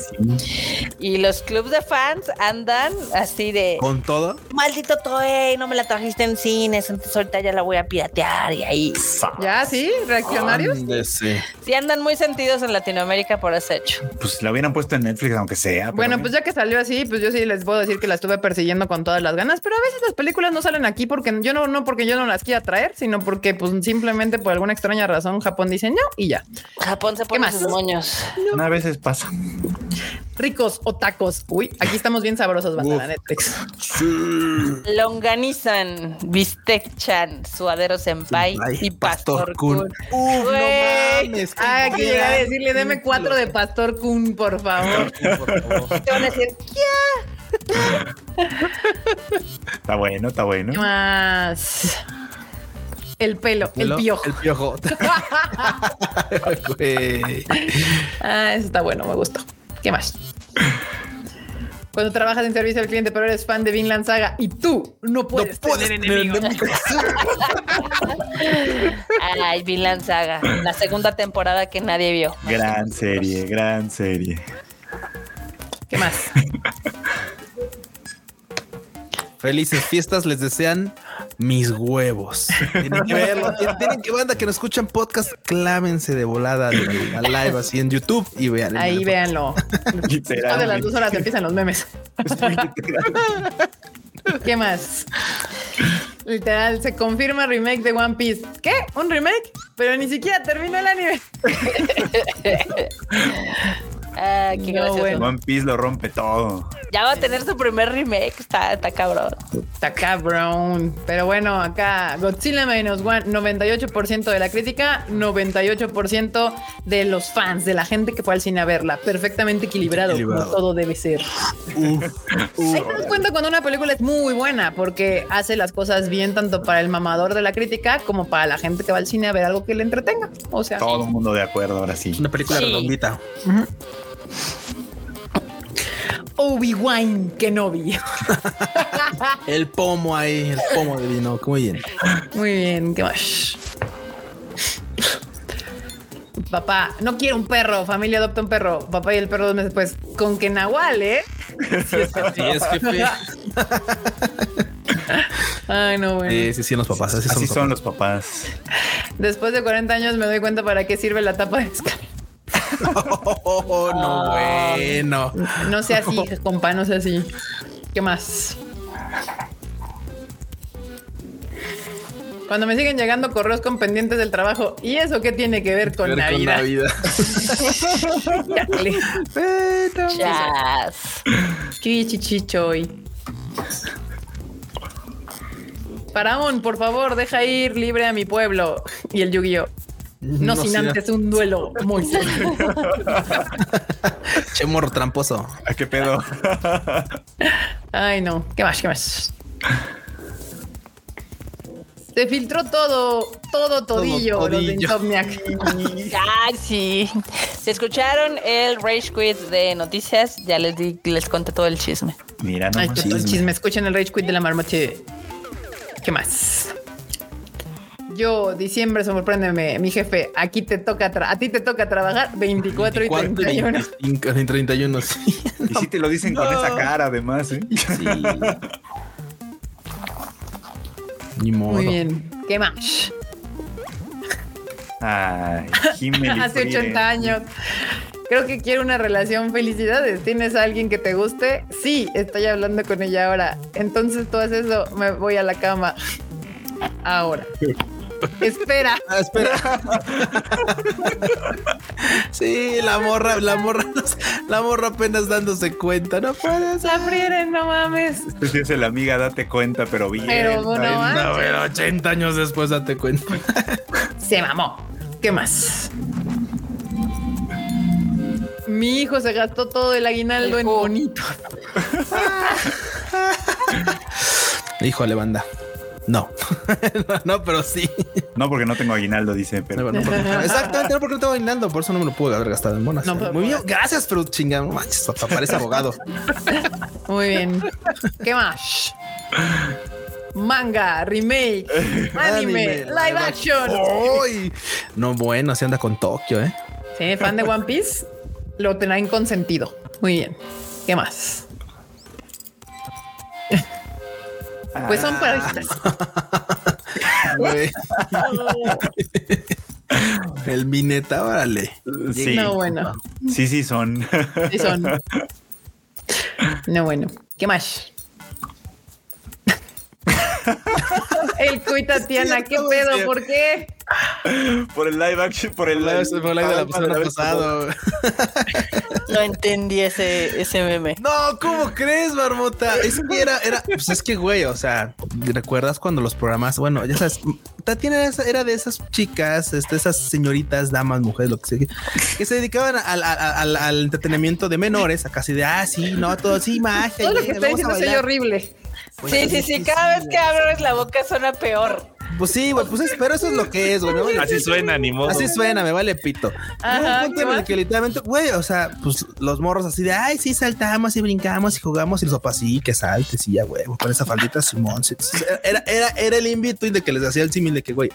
y los clubs de fans andan así de Con todo. maldito Toei, no me la trajiste en cines, entonces ahorita ya la voy a piratear y ahí. ¿Ya? ¿Sí? ¿Reaccionarios? Ándese. Sí andan muy sentidos en Latinoamérica por ese hecho. Pues la hubieran puesto en Netflix, aunque sea. Bueno, pues ya que salió así, pues yo sí les puedo decir que la estuve persiguiendo con todas las ganas, pero a veces las películas no salen aquí porque yo no, no porque yo no las quiera traer, sino porque pues simplemente por alguna extraña razón Japón dice no y ya. Japón se pone más? sus moños. Una veces pasa. Ricos o tacos. Uy, aquí estamos bien sabrosos, banda. Longanizan, bistec-chan, suadero senpai Ay, y pastor kun. Uf, Güey. no mames. qué Ah, que llegar a decirle, deme cuatro de Pastor Kun, por favor. Por favor. Te van a decir, Está bueno, está bueno. ¿Qué más? El pelo, el Pelo, piojo. El piojo. Ah, eso está bueno, me gustó. ¿Qué más? Cuando trabajas en servicio al cliente, pero eres fan de Vinland Saga y tú no puedes, tener enemigos. Ay, Vinland Saga, la segunda temporada que nadie vio. Gran serie, gran serie. ¿Qué más? Felices fiestas les desean mis huevos. Tienen que verlo. Tienen, tienen que banda que nos escuchan podcast, clámense de volada a la live así en YouTube y vean. Ahí véanlo. Después de las dos horas empiezan los memes. ¿Qué más? Literal, se confirma remake de One Piece. ¿Qué? ¿Un remake? Pero ni siquiera terminó el anime. Ah, qué No, gracioso. bueno. One Piece lo rompe todo. Ya va a tener su primer remake, está, está cabrón. Está cabrón. Pero bueno, acá Godzilla Minus One, 98% de la crítica, 98% de los fans, de la gente que fue al cine a verla. Perfectamente equilibrado, Equilibrado. como todo debe ser. Uf, uf. Ahí te das cuenta cuando una película es muy buena, porque hace las cosas bien tanto para el mamador de la crítica como para la gente que va al cine a ver algo que le entretenga. O sea, Todo el mundo de acuerdo, ahora sí. Es una película Sí. redondita. Obi-Wan Kenobi. El pomo ahí, el pomo de vino. Muy bien. Muy bien, ¿qué más? Papá, no quiero un perro, familia adopta un perro. Papá y el perro dos meses después. Con que Nahual, ¿eh? Sí, es jefe. Ay, no, bueno. Sí, sí, sí, los papás. Así, Así son, son los los papás. Después de 40 años me doy cuenta para qué sirve la tapa de escalera. Oh, no, bueno. No sea así, compa, no sea así. ¿Qué más? Cuando me siguen llegando correos con pendientes del trabajo, ¿y eso qué tiene que ver con Ver Navidad? Navidad. Chale. Chas. Chichichichoy. Faraón, por favor, deja ir libre a mi pueblo. Y el Yu-Gi-Oh! No, sin sé. antes un duelo muy serio. Che morro tramposo. ¿A qué pedo? Ay, no. ¿Qué más? ¿Qué más? Se filtró todo, todo todillo, los de todillo. Insomniac. Ay, sí. Si escucharon el Rage Quit de noticias, ya les di, les conté todo el chisme. Mira, no Ay, todo el chisme. Escuchen el Rage Quit de la marmoche. ¿Qué más? Yo, diciembre, sorpréndeme, mi jefe. Aquí te toca, a ti te toca trabajar 24, y 31. 25, y 31, sí. Y si te lo dicen con esa cara, además, ¿eh? Sí. Ni modo. Muy bien. ¿Qué más? Ay, Hace Friden. 80 años. Creo que quiero una relación. Felicidades. ¿Tienes a alguien que te guste? Sí, estoy hablando con ella ahora. Entonces tú haces eso, me voy a la cama. Ahora. Espera. Ah, espera. sí, la morra, la morra, la morra apenas dándose cuenta. No puede ser. La frieren, no mames. Este sí es el amiga, date cuenta, pero bien. Pero bueno, ah. No, pero 80 años después date cuenta. Se mamó. ¿Qué más? Mi hijo se gastó todo el aguinaldo en bonito. Híjole, banda. No. no, pero sí. No, porque no tengo aguinaldo, dice, pero. No, no, porque- exactamente, no porque no tengo aguinaldo, por eso no me lo pude haber gastado en monas. No, pero- Muy bien, gracias, pero chingada, no manches, papá, parece abogado. Muy bien. ¿Qué más? Manga, remake, anime, live action. ¡Uy! No, bueno, así anda con Tokio, ¿eh? Sí, fan de One Piece, lo tendrán consentido. Muy bien. ¿Qué más? Pues son para estas. Güey. El mineta, órale. Sí. No, bueno. Sí, sí, son. Sí son. No, bueno. ¿Qué más? El Cuy Tatiana, ¿qué ¿cómo se pedo? ¿Por qué? Por el live action, por el fue el live de la semana pasada. No entendí ese, ese meme. No, ¿cómo crees, Marmota? Es que era, era, pues es que, güey, o sea, ¿recuerdas cuando los programas, bueno, ya sabes, Tatiana era, de esas chicas, este, esas señoritas, damas, mujeres, lo que sea, que se dedicaban al, al- al- al entretenimiento de menores, a casi de, ah, sí, no, todo, sí, magia. Todo lo y que a diciendo soy horrible. Pues Sí, sí, sí. Cada vez que abres la boca suena peor. Pues sí, güey, pues es, pero eso es lo que es, güey. Así suena, ni modo. Así suena, me vale pito. Ajá, punto ¿qué en el que literalmente, güey, o sea, pues los morros así de, ay, sí, saltamos y brincamos y jugamos y los papás, sí, que saltes y ya, güey, con esa faldita Simón. sí. Era, era, era el invito y de que les hacía el símil de que, güey,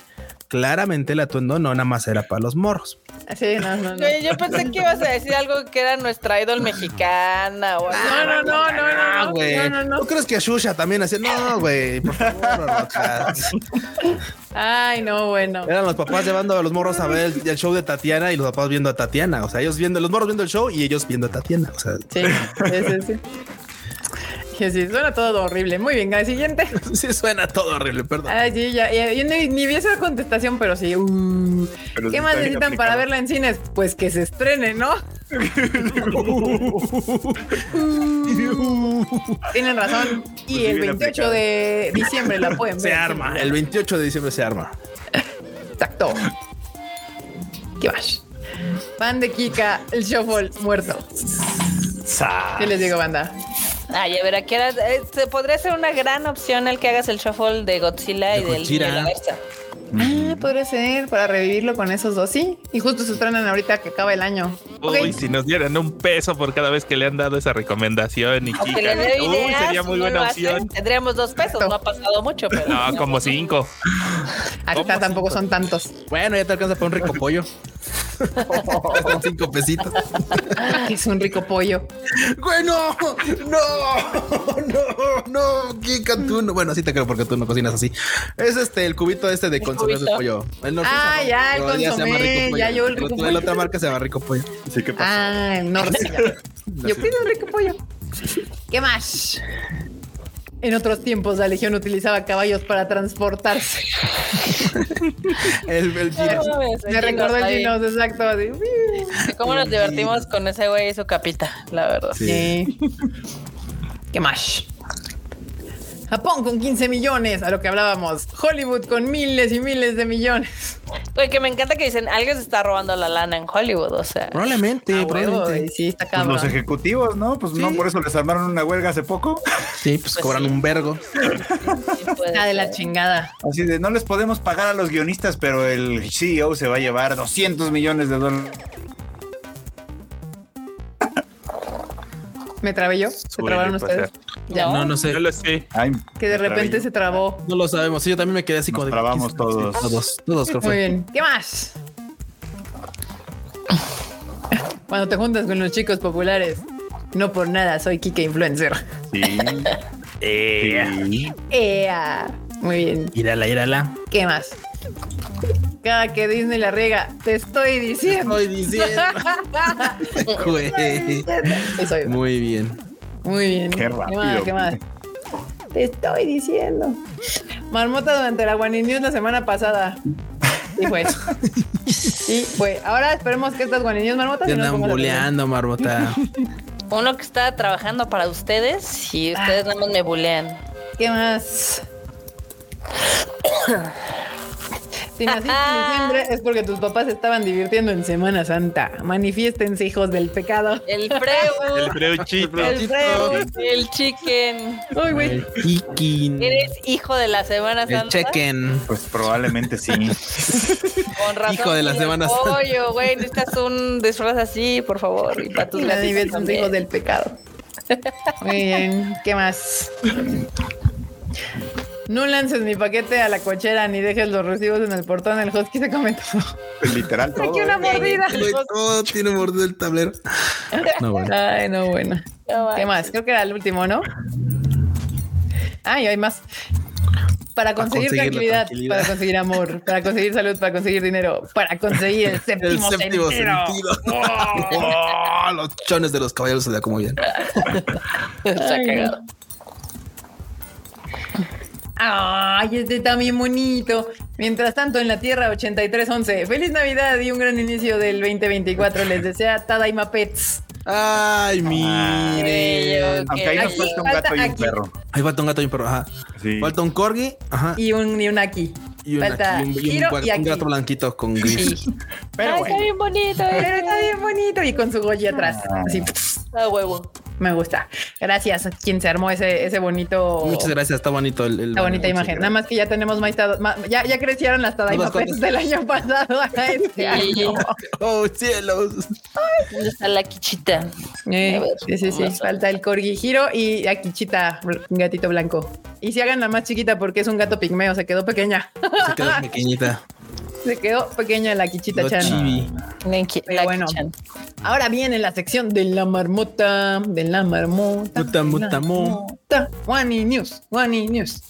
claramente el atuendo no nada más era para los morros. Sí, no, no, no. Yo pensé que ibas a decir algo que era nuestra idol mexicana o algo. No, no, no, no, Ah, no, güey. no, no, no. ¿Tú crees que a Shusha también hacía? No, güey, por favor. Ay, no, bueno. Eran los papás llevando a los morros a ver el, el show de Tatiana y los papás viendo a Tatiana. O sea, ellos viendo, los morros viendo el show y ellos viendo a Tatiana. O sea, Sí, sí, sí, Que sí, suena todo horrible. Muy bien, al siguiente. sí suena todo horrible, perdón. Ay, sí, ya, ya, yo ni, ni vi esa contestación, pero sí. uh. Pero ¿Qué más necesitan para verla en cines? Pues que se estrene, ¿no? Tienen razón. Y Pues sí, el bien 28 de diciembre la pueden ver. Se arma. El 28 de diciembre se arma. Exacto. ¿Qué más? Fan de Kika, el shuffle muerto. ¿Qué les digo, banda? Ay, a ver, aquí era, este, podría ser una gran opción el que hagas el shuffle de Godzilla De y del Gojira. de la Versa. Ah, podría ser para revivirlo con esos dos, sí. Y justo se estrenan ahorita que acaba el año. Uy, si nos dieran un peso por cada vez que le han dado esa recomendación y Uy, sería muy buena opción. Tendríamos dos pesos, no ha pasado mucho, pero. No, como cinco. Acá ¿Cómo tampoco son tantos. Bueno, ya te alcanza para un rico pollo. Están cinco pesitos. Es un rico pollo. Güey, no, no, no, no, Kika, tú no. Bueno, sí te creo porque tú no cocinas así. Es este, el cubito este de consomé de pollo. El Norte Ah, se llama- ya, el pero se llama consomé, Rico Pollo. ya yo el rico La pollo. otra marca se llama Rico Pollo. Sí, ¿qué pasó? Ah, no. Yo pido un rico pollo. ¿Qué más? En otros tiempos la legión utilizaba caballos para transportarse. El, el. No Me recordó el. Ginos, exacto. así. ¿Cómo nos divertimos con ese güey y su capita? La verdad. Sí. ¿Qué más? Japón con 15 millones, a lo que hablábamos. Hollywood con miles y miles de millones. Güey, que me encanta que dicen, alguien se está robando la lana en Hollywood, o sea. Probablemente, Ah, probablemente. sí, está Pues los ejecutivos, ¿no? Pues no, por eso les armaron una huelga hace poco. Sí, pues, Pues cobran sí. un vergo. Está de la chingada. Así de, no les podemos pagar a los guionistas, pero el CEO se va a llevar 200 millones de dólares. ¿Me trabé yo? ¿Se Suele trabaron pasar. ustedes? Ya. No, no sé. Yo lo sé. Ay, Que de me repente se trabó. No lo sabemos. Sí, yo también me quedé así Nos como de. trabamos todos. Todos, todos, creo Muy fue. bien. ¿Qué más? Cuando te juntas con los chicos populares. No por nada, soy Kike Influencer. Sí. Eh. Muy bien. Írala, írala. ¿Qué más? Cada que Disney la riega, te estoy diciendo. Estoy diciendo. Güey. Muy bien. Muy bien. Qué rápido. más? ¿Qué más? Te estoy diciendo. Marmota durante la Guani News la semana pasada. Y fue. Y fue. Ahora esperemos que estas Guani News, Marmota. Te si no, andan buleando, Marbota. Uno que está trabajando para ustedes y ustedes nada más me bulean. ¿Qué más? Si naciste en diciembre es porque tus papás estaban divirtiendo en Semana Santa. Manifiéstense, hijos del pecado. El preu, el breuchito. El freo. el chicken. Uy, güey. El Kikin. ¿Eres hijo de la Semana El Santa? chequen. Pues probablemente sí. Con razón. Hijo de la Semana Santa. Pollo, güey, necesitas un disfraz así, por favor. Y para tus Manifiéstense, hijos del pecado. Muy bien. ¿Qué más? No lances mi paquete a la cochera ni dejes los recibos en el portón. El husky se come todo. Literal todo. Aquí una ¿eh? mordida. Todo tiene mordido el tablero. No, bueno. Ay, no, bueno. No ¿Qué más? Creo que era el último, ¿no? Ay, hay más. Para conseguir, tranquilidad, tranquilidad. para conseguir amor, para conseguir salud, para conseguir dinero, para conseguir el El séptimo, séptimo sentido. sentido. Oh, los chones de los caballeros se da como bien. Está Ay, cagado. Ay, este está bien bonito. Mientras tanto, en la Tierra 8311, feliz Navidad y un gran inicio del 2024. Les desea Tadaima Pets. Ay, mire. Aunque ahí nos Aquí falta un falta gato y un aquí. perro. Ahí falta un gato y un perro. Ajá. Sí. Falta un corgi. Ajá. Y un, y un aquí. Y, un, falta y un, y un Giro y un gato blanquito con gris. Sí. Pero Ay, bueno. está bien bonito. Pero eh. está bien bonito y con su Goya atrás. Así, Ah, huevo. Me gusta. Gracias a quien se armó ese, ese bonito. Muchas gracias, está bonito el. el La bonita imagen. Nada más que ya tenemos más. Ya, ya crecieron las Tadaima del año pasado a este Sí. año. Oh, cielos. ¿Dónde está la quichita? Eh, ver, sí, sí, sí. Falta el corgi giro y aquí chita, un gatito blanco. Y si hagan la más chiquita porque es un gato pigmeo, se quedó pequeña. Se quedó pequeñita. Se quedó pequeña la quichita Lo chan. chibi. Pero la bueno. Ahora viene la sección de la marmota, de la marmota. Muta, muta, marmota. Wani News, Wani News.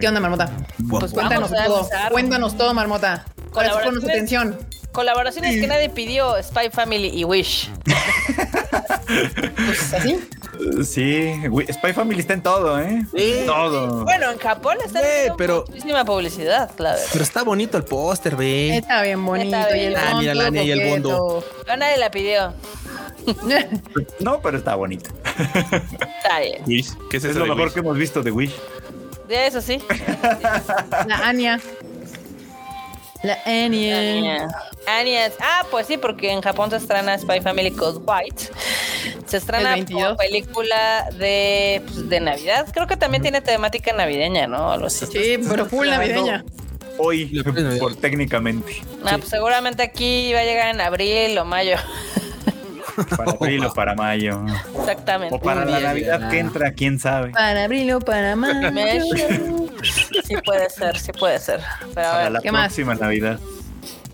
¿Qué onda, marmota? Pues Cuéntanos todo. Cuéntanos todo, marmota. Colaboraciones. atención. Colaboraciones que nadie pidió, Spy Family y Wish. Pues así. Sí, Spy Family está en todo, ¿eh? Sí. Todo. Bueno, en Japón está haciendo pero- muchísima publicidad, claro. Pero está bonito el póster, ve. Está bien bonito. Está Y el bien. Ah, mira la Ania y el bondo. Pero nadie la pidió. No, pero está bonito. Está bien. Wish. ¿Qué es lo mejor Wish? que hemos visto de Wish. De eso sí. La Ania. La. Anya. Anya. Ah, pues sí, porque en Japón se estrena Spy Family Code White. Se estrena El 22. como película de, pues, de Navidad. Creo que también tiene temática navideña, ¿no? Algo así. Sí, pero full navideña. Hoy, por técnicamente. Ah, pues seguramente aquí va a llegar en abril o mayo. Para abril o para mayo. Exactamente. O para la Navidad que entra, quién sabe. Para abril o para mayo. Sí puede ser, sí puede ser. Pero a Para ver, la ¿qué más? próxima Navidad.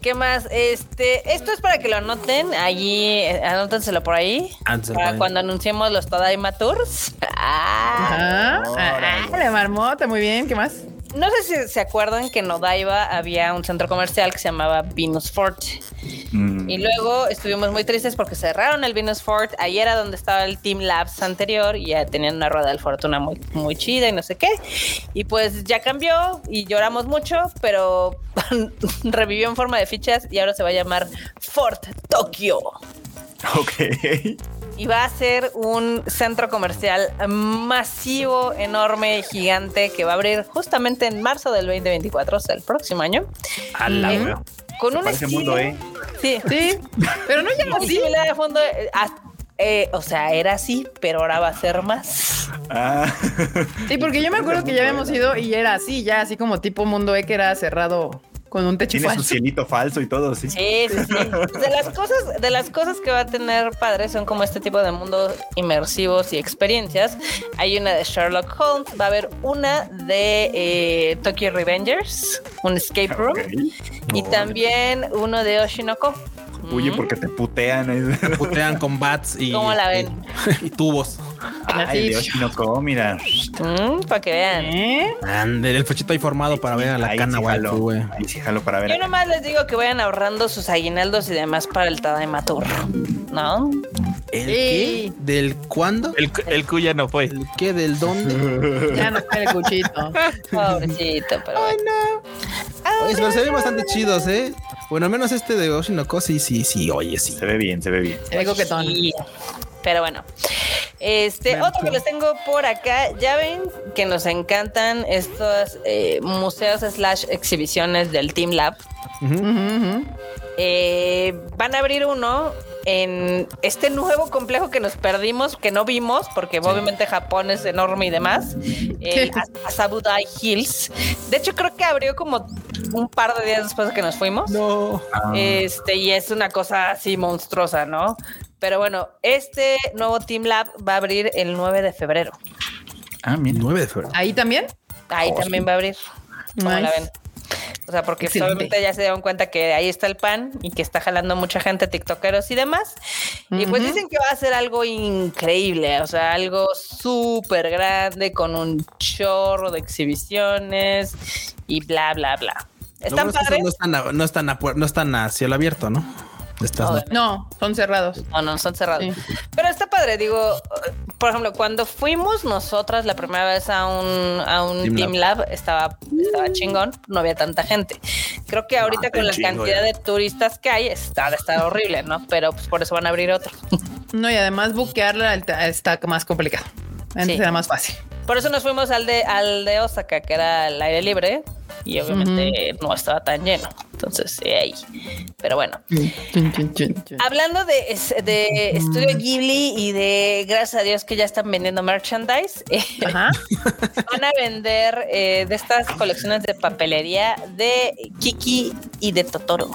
¿qué más? Este, esto es para que lo anoten allí, eh, anótenselo por ahí. Para cuando anunciemos los Tadaima Tours. Ah, Ajá. Ah, la marmota, muy bien. ¿Qué más? No sé si se acuerdan que en Odaiba había un centro comercial que se llamaba Venus Fort. Mm. Y luego estuvimos muy tristes porque cerraron el Venus Fort. Ahí era donde estaba el Team Labs anterior y ya tenían una rueda de fortuna muy, muy chida y no sé qué. Y pues ya cambió y lloramos mucho, pero revivió en forma de fichas y ahora se va a llamar Fort Tokyo. Ok. Y va a ser un centro comercial masivo, enorme, gigante, que va a abrir justamente en marzo del 2024, o sea, el próximo año. A la Eh. Con Se un mundo, ¿eh? Sí, Sí, pero no ya así. de fondo. eh, a- eh, o sea, era así, pero ahora va a ser más. Ah. Sí, porque yo me acuerdo que ya habíamos ido y era así, ya así como tipo mundo E que era cerrado con un techo Tiene su falso. cielito falso y todo, sí. Sí, sí, sí. De las cosas, de las cosas que va a tener padre son como este tipo de mundos inmersivos y experiencias. Hay una de Sherlock Holmes, va a haber una de eh, Tokyo Revengers, un escape room, y también uno de Oshinoko. Huye Mm. porque te putean. ¿eh? Putean con bats y, ¿Cómo la ven? y, y tubos. Ay, Así. de Oshinoko, mira. para que vean. ¿Eh? Ande, el fechito ahí formado para ver a la Ahí cana, güey. Sí para ver. Yo nomás les digo que vayan ahorrando sus aguinaldos y demás para el Tadaima Tour, ¿no? ¿El Sí. qué? ¿Del cuándo? El, el cuya no fue. ¿El qué? ¿Del dónde? Ya no está el cuchito. Pobrecito, pero bueno. Oye, pero se ven bastante chidos, ¿eh? Bueno, al menos este de Oshinoko, sí, sí, sí, oye, sí. Se ve bien, se ve bien. Se ve coquetón. Sí. Pero bueno, este otro que les tengo por acá, ya ven que nos encantan estos eh, museos slash exhibiciones del Team Lab. Eh, van a abrir uno en este nuevo complejo que nos perdimos, que no vimos, porque obviamente Japón es enorme y demás, eh, Asabudai Hills. De hecho, creo que abrió como un par de días después de que nos fuimos. No. Ah, Este, y es una cosa así monstruosa, ¿no? Pero bueno, este nuevo Team Lab va a abrir el 9 de febrero. ah, mira. 9 de febrero. Ahí también. Ahí Oh, también sí. va a abrir. ¿Cómo la ven? O sea, porque Excelente. obviamente ya se dieron cuenta que ahí está el pan y que está jalando mucha gente, tiktokeros y demás. Y pues dicen que va a ser algo increíble, o sea, algo súper grande con un chorro de exhibiciones y bla, bla, bla. ¿Están bueno es que padres? No están, a, no, están a, puer- no están a cielo abierto, ¿no? Estas, No, son cerrados. No, no, son cerrados. Sí. Pero está padre, digo, por ejemplo, cuando fuimos nosotras la primera vez a un, a un Team Team, Lab, estaba, estaba chingón, no había tanta gente. Creo que ahorita Ah, con la chingo, cantidad de turistas que hay, está, está horrible, ¿no? Pero pues por eso van a abrir otro. No, y además buquearla está más complicado. Antes Sí. era más fácil. Por eso nos fuimos al de, al de Osaka, que era al aire libre, y obviamente no estaba tan lleno. Entonces, sí, ahí. Pero bueno. Hablando de, de Estudio Ghibli y de, gracias a Dios que ya están vendiendo merchandise, eh, Ajá. van a vender eh, de estas colecciones de papelería de Kiki y de Totoro.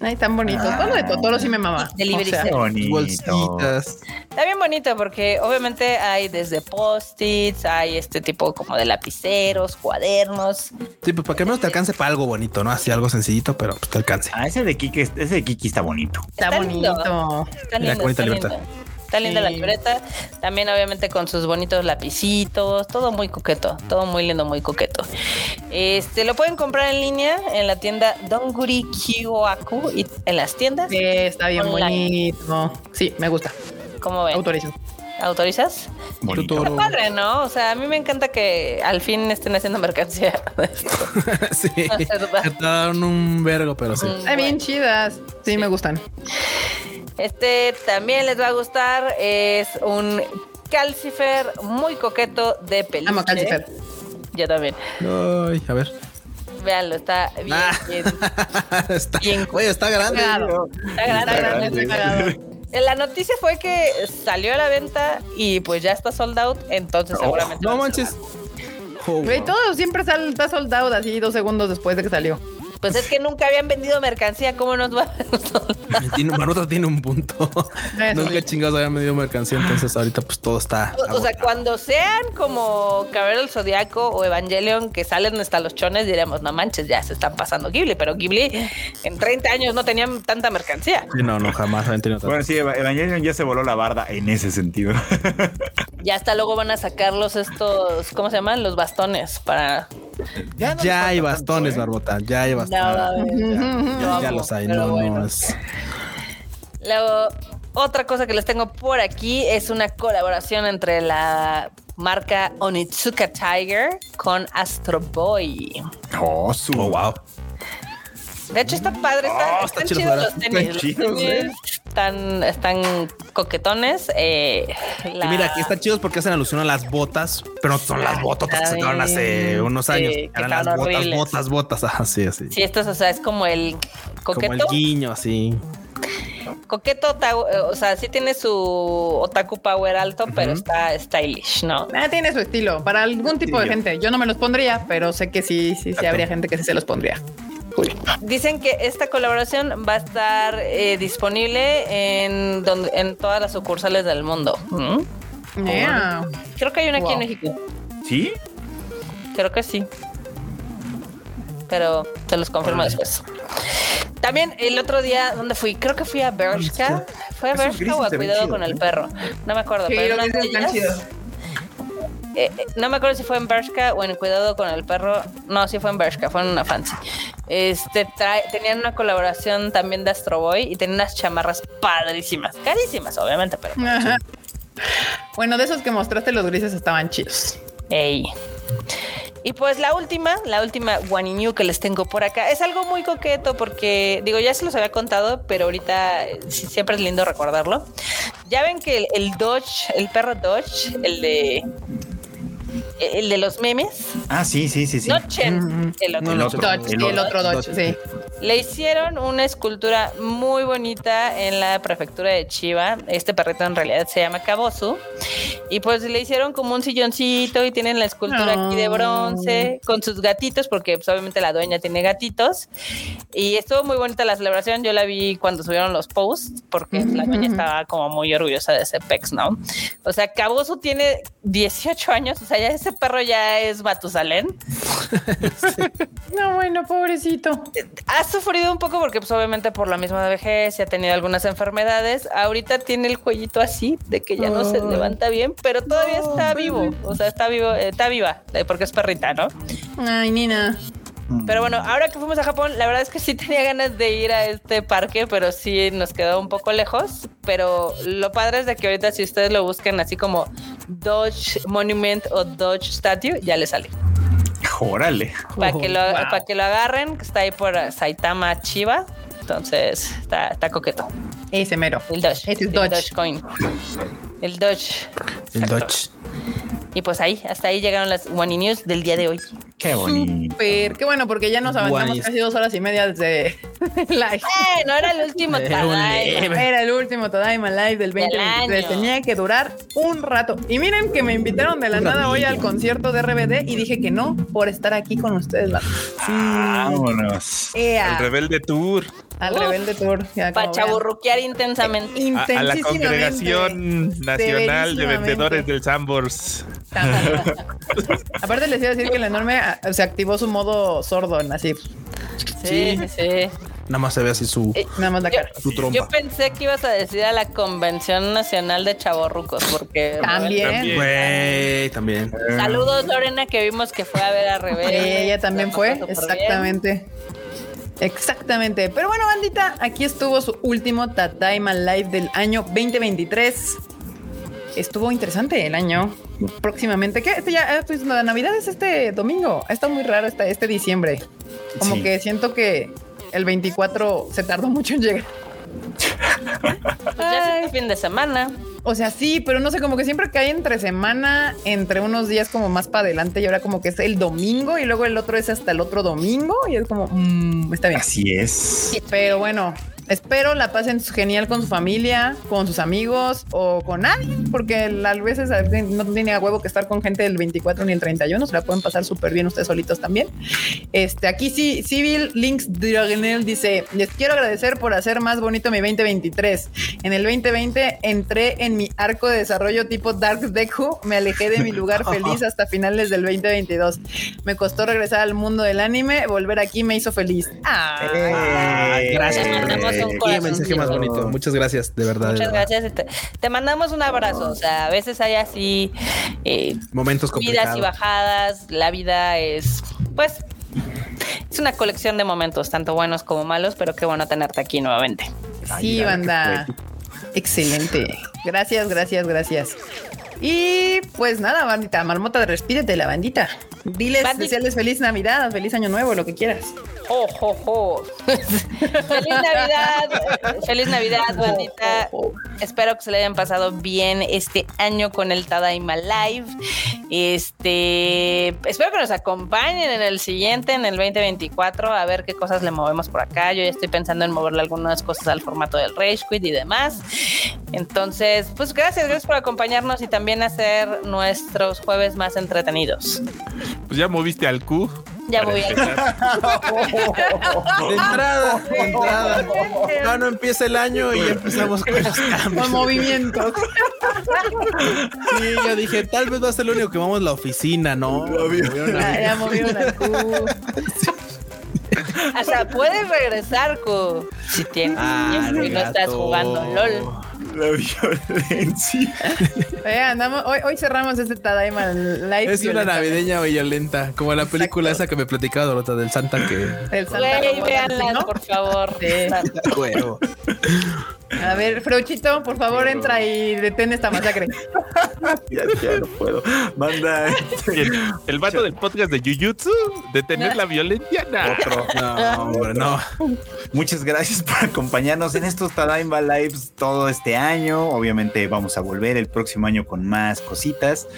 Ay, tan bonito. Todo lo de Totoro sí me mama. Delivery O sea, bonito. Bolsitas. Está bien bonito porque obviamente hay desde post-its, hay este tipo como de lapiceros, cuadernos. Sí, pues para que al menos te alcance para algo bonito, ¿no? Así algo sencillito, pero pues te alcance. Ah, ese de Kiki, ese de Kiki está bonito. está, Está lindo. bonito. Está Mira, lindo, bonita está libreta. lindo. Está linda la Sí. libreta. También, obviamente, con sus bonitos lapicitos. Todo muy coqueto. Todo muy lindo, muy coqueto. Este lo pueden comprar en línea en la tienda Donguri Kyoaku y en las tiendas. Sí, está bien Online. bonito. Sí, me gusta. ¿Cómo ven? Autorizo. ¿Autorizas? Bonito. Totoro. Padre, ¿no? O sea, a mí me encanta que al fin estén haciendo mercancía. de esto. sí. Te dan un vergo, pero sí. Mm, Está bien chidas. Sí, me gustan. Este también les va a gustar. Es un calcifer muy coqueto de peluche. Amo Calcifer. Yo también. Ay, a ver. Véanlo, está bien, Ah. bien. está, Bien. Oye, está grande. Cagado. Está grande. Está grande, está cagado. La noticia fue que salió a la venta y pues ya está sold out, entonces Oh, seguramente. No manches. Oh, todo siempre está soldado así dos segundos después de que salió. Pues es que nunca habían vendido mercancía, ¿cómo nos va? Tiene, Maruto tiene un punto. Eso Nunca chingados habían medido mercancía, entonces ahorita pues todo está. O, o sea, cuando sean como Caballero del Zodiaco o Evangelion que salen hasta los chones, diremos, no manches, ya se están pasando Ghibli, pero Ghibli en 30 años no tenían tanta mercancía. Sí, no, no, jamás habían tenido tanto. Bueno, sí, Eva- Evangelion ya se voló la barda en ese sentido. Ya hasta luego van a sacarlos estos, ¿cómo se llaman? Los bastones para Ya, no Ya hay bastones, tanto, ¿eh? Barbota. Ya hay No, bastones. mames, Ya, lo ya hay. pero No, bueno. no. Es... Luego, otra cosa que les tengo por aquí es una colaboración entre la marca Onitsuka Tiger con Astro Boy. Oh, su. Oh, wow. De hecho, está padre, está- Oh, están está chido, chidos los tenis. Están los chidos, tenis ¿eh? están, están coquetones. eh, la- Y mira, aquí están chidos porque hacen alusión a las botas, pero no son las botas que sacaron hace unos Sí, años. Eran las botas, horribles. botas, botas. Así, así. Sí, estos, o sea, es como el Como el coqueto. guiño, así. Coqueto, otaku, o sea, sí tiene su otaku power alto, pero está stylish, ¿no? Ah, tiene su estilo para algún tipo de Sí. gente. Yo no me los pondría, pero sé que sí, sí, sí habría gente que sí se los pondría. Dicen que esta colaboración va a estar eh, disponible en, donde, en todas las sucursales del mundo. ¿Mm? Yeah. Creo que hay una aquí en. México. ¿Sí? Creo que sí. Pero te los confirmo después. También el otro día, ¿dónde fui? Creo que fui a Bershka. ¿Fue a Bershka o a se Cuidado con el ¿eh? perro? No me acuerdo. Sí, pero eh, eh, no me acuerdo si fue en Bershka o en Cuidado con el Perro. No, sí fue en Bershka, fue en una fancy. Este, trae- tenían una colaboración también de Astro Boy y tenían unas chamarras padrísimas. Carísimas, obviamente, pero... Ajá. Bueno, de esos que mostraste, los grises estaban chidos. Ey. Y pues la última, la última One New que les tengo por acá, es algo muy coqueto porque, digo, ya se los había contado, pero ahorita eh, siempre es lindo recordarlo. Ya ven que el, el Dodge, el perro Dodge, el de... El de los memes, Ah, sí, sí, sí, sí. no Chen, el otro. El otro. Dodge, el y el otro. otro Dodge, sí. Le hicieron una escultura muy bonita en la prefectura de Chiva. Este perrito en realidad se llama Kabosu. Y pues le hicieron como un silloncito y tienen la escultura aquí de bronce con sus gatitos, porque pues, obviamente la dueña tiene gatitos. Y estuvo muy bonita la celebración. Yo la vi cuando subieron los posts, porque la dueña estaba como muy orgullosa de ese pex, ¿no? O sea, Kabosu tiene 18 años, o sea, ya ese perro ya es Matusalén. No, bueno, pobrecito. ha sufrido un poco porque pues obviamente por la misma vejez y ha tenido algunas enfermedades. Ahorita tiene el cuellito así de que ya no se levanta bien, pero todavía está vivo. O sea, está vivo, eh, está viva eh, porque es perrita, ¿no? Ay, Nina. Pero bueno, ahora que fuimos a Japón, la verdad es que sí tenía ganas de ir a este parque, pero sí nos quedó un poco lejos. Pero lo padre es de que ahorita si ustedes lo busquen así como Dodge Monument o Dodge Statue, ya le sale. Órale. Para que, lo, Wow. para que lo agarren, que está ahí por Saitama Chiba. Entonces, está, está coqueto. Ese mero. El. Ese es el Dodge. Coin. El Dodge. El Exacto. Dodge. Y pues ahí, hasta ahí llegaron las One News del día de hoy. Qué bonito. Súper, qué bueno, porque ya nos aventamos Guanis. casi dos horas y media desde live. Eh, no era el último Tadaima. Era el último Tadaima Live del 2023. año. Tenía que durar un rato. Y miren que me invitaron de la nada hoy al concierto de RBD y dije que no por estar aquí con ustedes. la- Vámonos. El Rebelde Tour. Al Uf, Rebelde Tour. Para chaburruquear intensamente. A, a la. Congregación Nacional de. Vendedores del Sambors. Aparte les iba a decir que el enorme ah, se activó su modo sordo en así, Sí, sí, sí. Nada más se ve así su, Eh, nada más la Yo, cara. su trompa. yo pensé que ibas a decir a la Convención Nacional de Chavorrucos, porque. También. También. Güey, también. Saludos, Lorena, que vimos que fue a ver a Rebelde. Ella también fue, súper bien. Exactamente. Pero bueno, bandita, aquí estuvo su último Tadaima Live del año 2023. Estuvo interesante el año. Próximamente, ¿qué? Este ya, eh, pues la Navidad es este domingo. Está muy raro este, este diciembre. Como Sí. que siento que el 24 se tardó mucho en llegar. Pues ya es este fin de semana. O sea, sí, pero no sé, como que siempre cae entre semana, entre unos días como más para adelante y ahora como que es el domingo y luego el otro es hasta el otro domingo y es como, mm, está bien. Así es. Pero bueno, espero la pasen genial con su familia, con sus amigos o con nadie, porque a veces no tiene a huevo que estar con gente del 24 ni el 31, se la pueden pasar súper bien ustedes solitos también. Este, aquí sí, Civil Links Dragonel dice, les quiero agradecer por hacer más bonito mi 2023. En el 2020 entré en mi arco de desarrollo tipo Dark Deku, me alejé de mi lugar feliz hasta finales del 2022. Me costó regresar al mundo del anime, volver aquí me hizo feliz. Ah, Eh, Gracias. Te mandamos corazón. mensaje más bonito. Muchas gracias, de verdad. de Muchas verdad. gracias. y Te, te mandamos un abrazo. O sea, a veces hay así eh, Momentos subidas y complicados. bajadas. La vida es pues es una colección de momentos, tanto buenos como malos, pero qué bueno tenerte aquí nuevamente. Sí, Ay, banda. Excelente. Gracias, gracias, gracias. Y pues nada, bandita, marmota, despídete la bandita. Diles, desearles feliz Navidad, feliz Año Nuevo, lo que quieras. ¡Oh, jo, jo! ¡Feliz Navidad! ¡Feliz Navidad, bandita! Espero que se le hayan pasado bien este año con el Tadaima Live. Este, espero que nos acompañen en el siguiente, en el 2024, a ver qué cosas le movemos por acá. Yo ya estoy pensando en moverle algunas cosas al formato del Rage Quit y demás. Entonces, pues gracias, gracias por acompañarnos y también hacer nuestros jueves más entretenidos. Pues ya moviste al Q. Ya voy a- empezar. De entrada, de entrada. No, no empieza el año y ya empezamos con los Con cambios. movimientos. Sí, yo dije, tal vez va a ser lo único que vamos a la oficina, ¿no? Ya, ya movieron al Q. O sea, puedes regresar, Q, si tienes Ah, tiempo y no estás jugando LOL. La violencia. Andamos, hoy, hoy cerramos este Tadaima Live. Es una navideña violenta, como la película esa que me platicaba Dorota del Santa que El Santa Güey, ¿no? por favor. Sí. A ver, Freuchito, por favor, entra y detén esta masacre. Ya, ya no puedo. Manda este, El, el vato del podcast de Jujutsu, detener la violencia, nah. otro. No, hombre, no. Muchas gracias por acompañarnos en estos Tadaima Lives todo este año. Obviamente vamos a volver el próximo año con más cositas.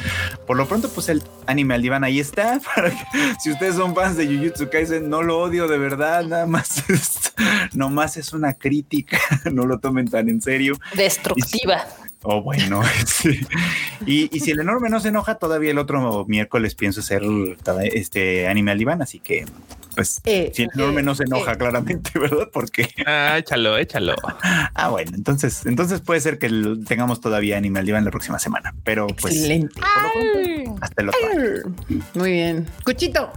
Por lo pronto, pues el anime al diván ahí está. Para que, si ustedes son fans de Jujutsu Kaisen, no lo odio de verdad. Nada más es, nomás es una crítica. No lo tomen tan en serio. Destructiva. Oh, bueno. sí. Y, y si el enorme no se enoja, todavía el otro miércoles pienso hacer este anime al diván. Así que, pues, Eh, si el enorme eh, no se enoja, eh. claramente, ¿verdad? Porque Ah, échalo, échalo. Ah, bueno, entonces, entonces puede ser que tengamos todavía Animal Diva en la próxima semana, pero pues Excelente. hasta el otro año. Muy bien. Cuchito.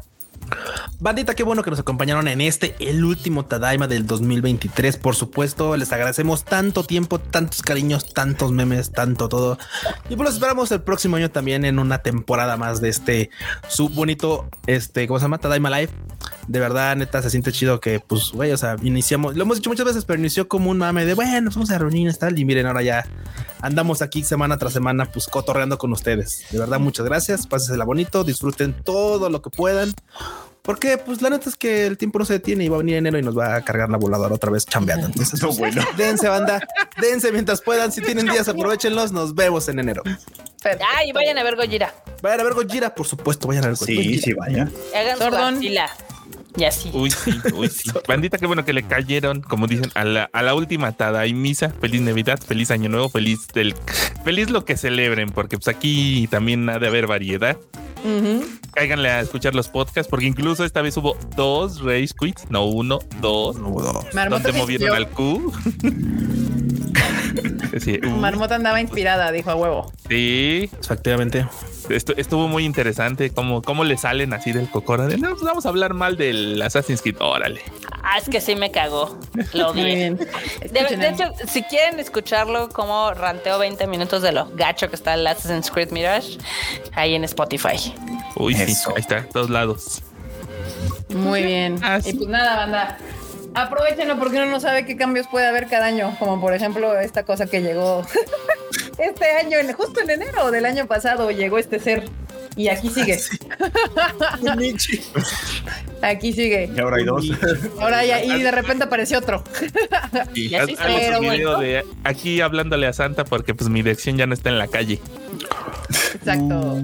Bandita, qué bueno que nos acompañaron en este, el último Tadaima del 2023. Por supuesto, les agradecemos tanto tiempo, tantos cariños, tantos memes, tanto todo. Y pues los esperamos el próximo año también en una temporada más de este su bonito, este, ¿cómo se llama? Tadaima Live. De verdad, neta, se siente chido que, pues, güey, o sea, iniciamos, lo hemos dicho muchas veces, pero inició como un mame de, bueno, nos vamos a reunir, tal. Y miren, ahora ya andamos aquí semana tras semana, pues, cotorreando con ustedes. De verdad, muchas gracias. Pásensela bonito, disfruten todo lo que puedan. Porque, pues, la neta es que el tiempo no se detiene y va a venir enero y nos va a cargar la voladora otra vez chambeando. Entonces, No, pues, bueno. dense, banda, dense mientras puedan. Si tienen días, aprovechenlos. Nos vemos en enero. Ay, vayan a ver Gojira. Vayan a ver Gojira, por supuesto. Vayan a ver Sí, Gojira. sí, vaya. Hagan su Sordón. Y así. Uy, sí, uy, sí. Bandita, qué bueno que le cayeron, como dicen, a la, a la última tada y misa. Feliz Navidad, feliz Año Nuevo, feliz del, feliz lo que celebren, porque pues aquí también ha de haber variedad. Ujú. Cáiganle a escuchar los podcasts, porque incluso esta vez hubo dos Race Quits, no uno, dos. No hubo. Marmota donde movieron al Q. sí, uh, Marmota andaba inspirada, dijo a huevo. sí, Efectivamente. estu- estuvo muy interesante cómo, cómo le salen así del cocora de no, pues vamos a hablar mal del Assassin's Creed. Órale. Ah, es que sí me cagó. Lo vi. bien. De, de hecho, si quieren escucharlo, como ranteo 20 minutos de lo gacho que está el Assassin's Creed Mirage, ahí en Spotify. Uy, sí, Eso. ahí está, todos lados. Muy bien. Ah, y pues nada, banda. Aprovechenlo porque uno no sabe qué cambios puede haber cada año, como por ejemplo esta cosa que llegó este año, en- justo en enero del año pasado llegó este ser y aquí sigue. Aquí sigue. Y ahora hay dos. Ahora ya, y de repente apareció otro. Y Haz- así hazle pero bueno. de aquí hablándole a Santa porque pues mi dirección ya no está en la calle. Exacto.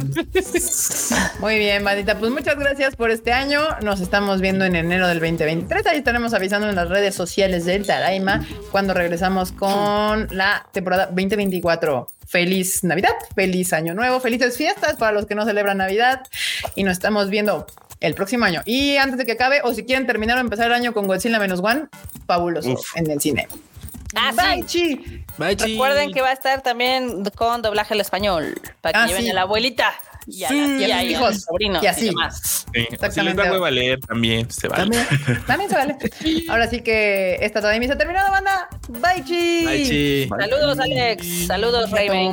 Muy bien, bandita. Pues muchas gracias por este año. Nos estamos viendo en enero del 2023. Ahí estaremos avisando en las redes sociales del Taraima cuando regresamos con la temporada 2024. Feliz Navidad, feliz Año Nuevo, felices fiestas para los que no celebran Navidad y nos estamos viendo el próximo año. Y antes de que acabe, o si quieren terminar o empezar el año con Godzilla menos one, fabuloso Uf. en el cine. Ah, Bye, sí. chi. Bye, chi. Recuerden que va a estar también con doblaje al español para que Ah, lleven sí. a la abuelita y a Sí, la y a tía y a hijos. los sobrinos Y así. y demás. Sí, o Si les Exactamente. da leer también, se vale. También, también se vale. Ahora sí que esta todavía se ha terminado, banda. Bye, chi. Bye, chi. Saludos, Alex. Saludos, Rey. Bye.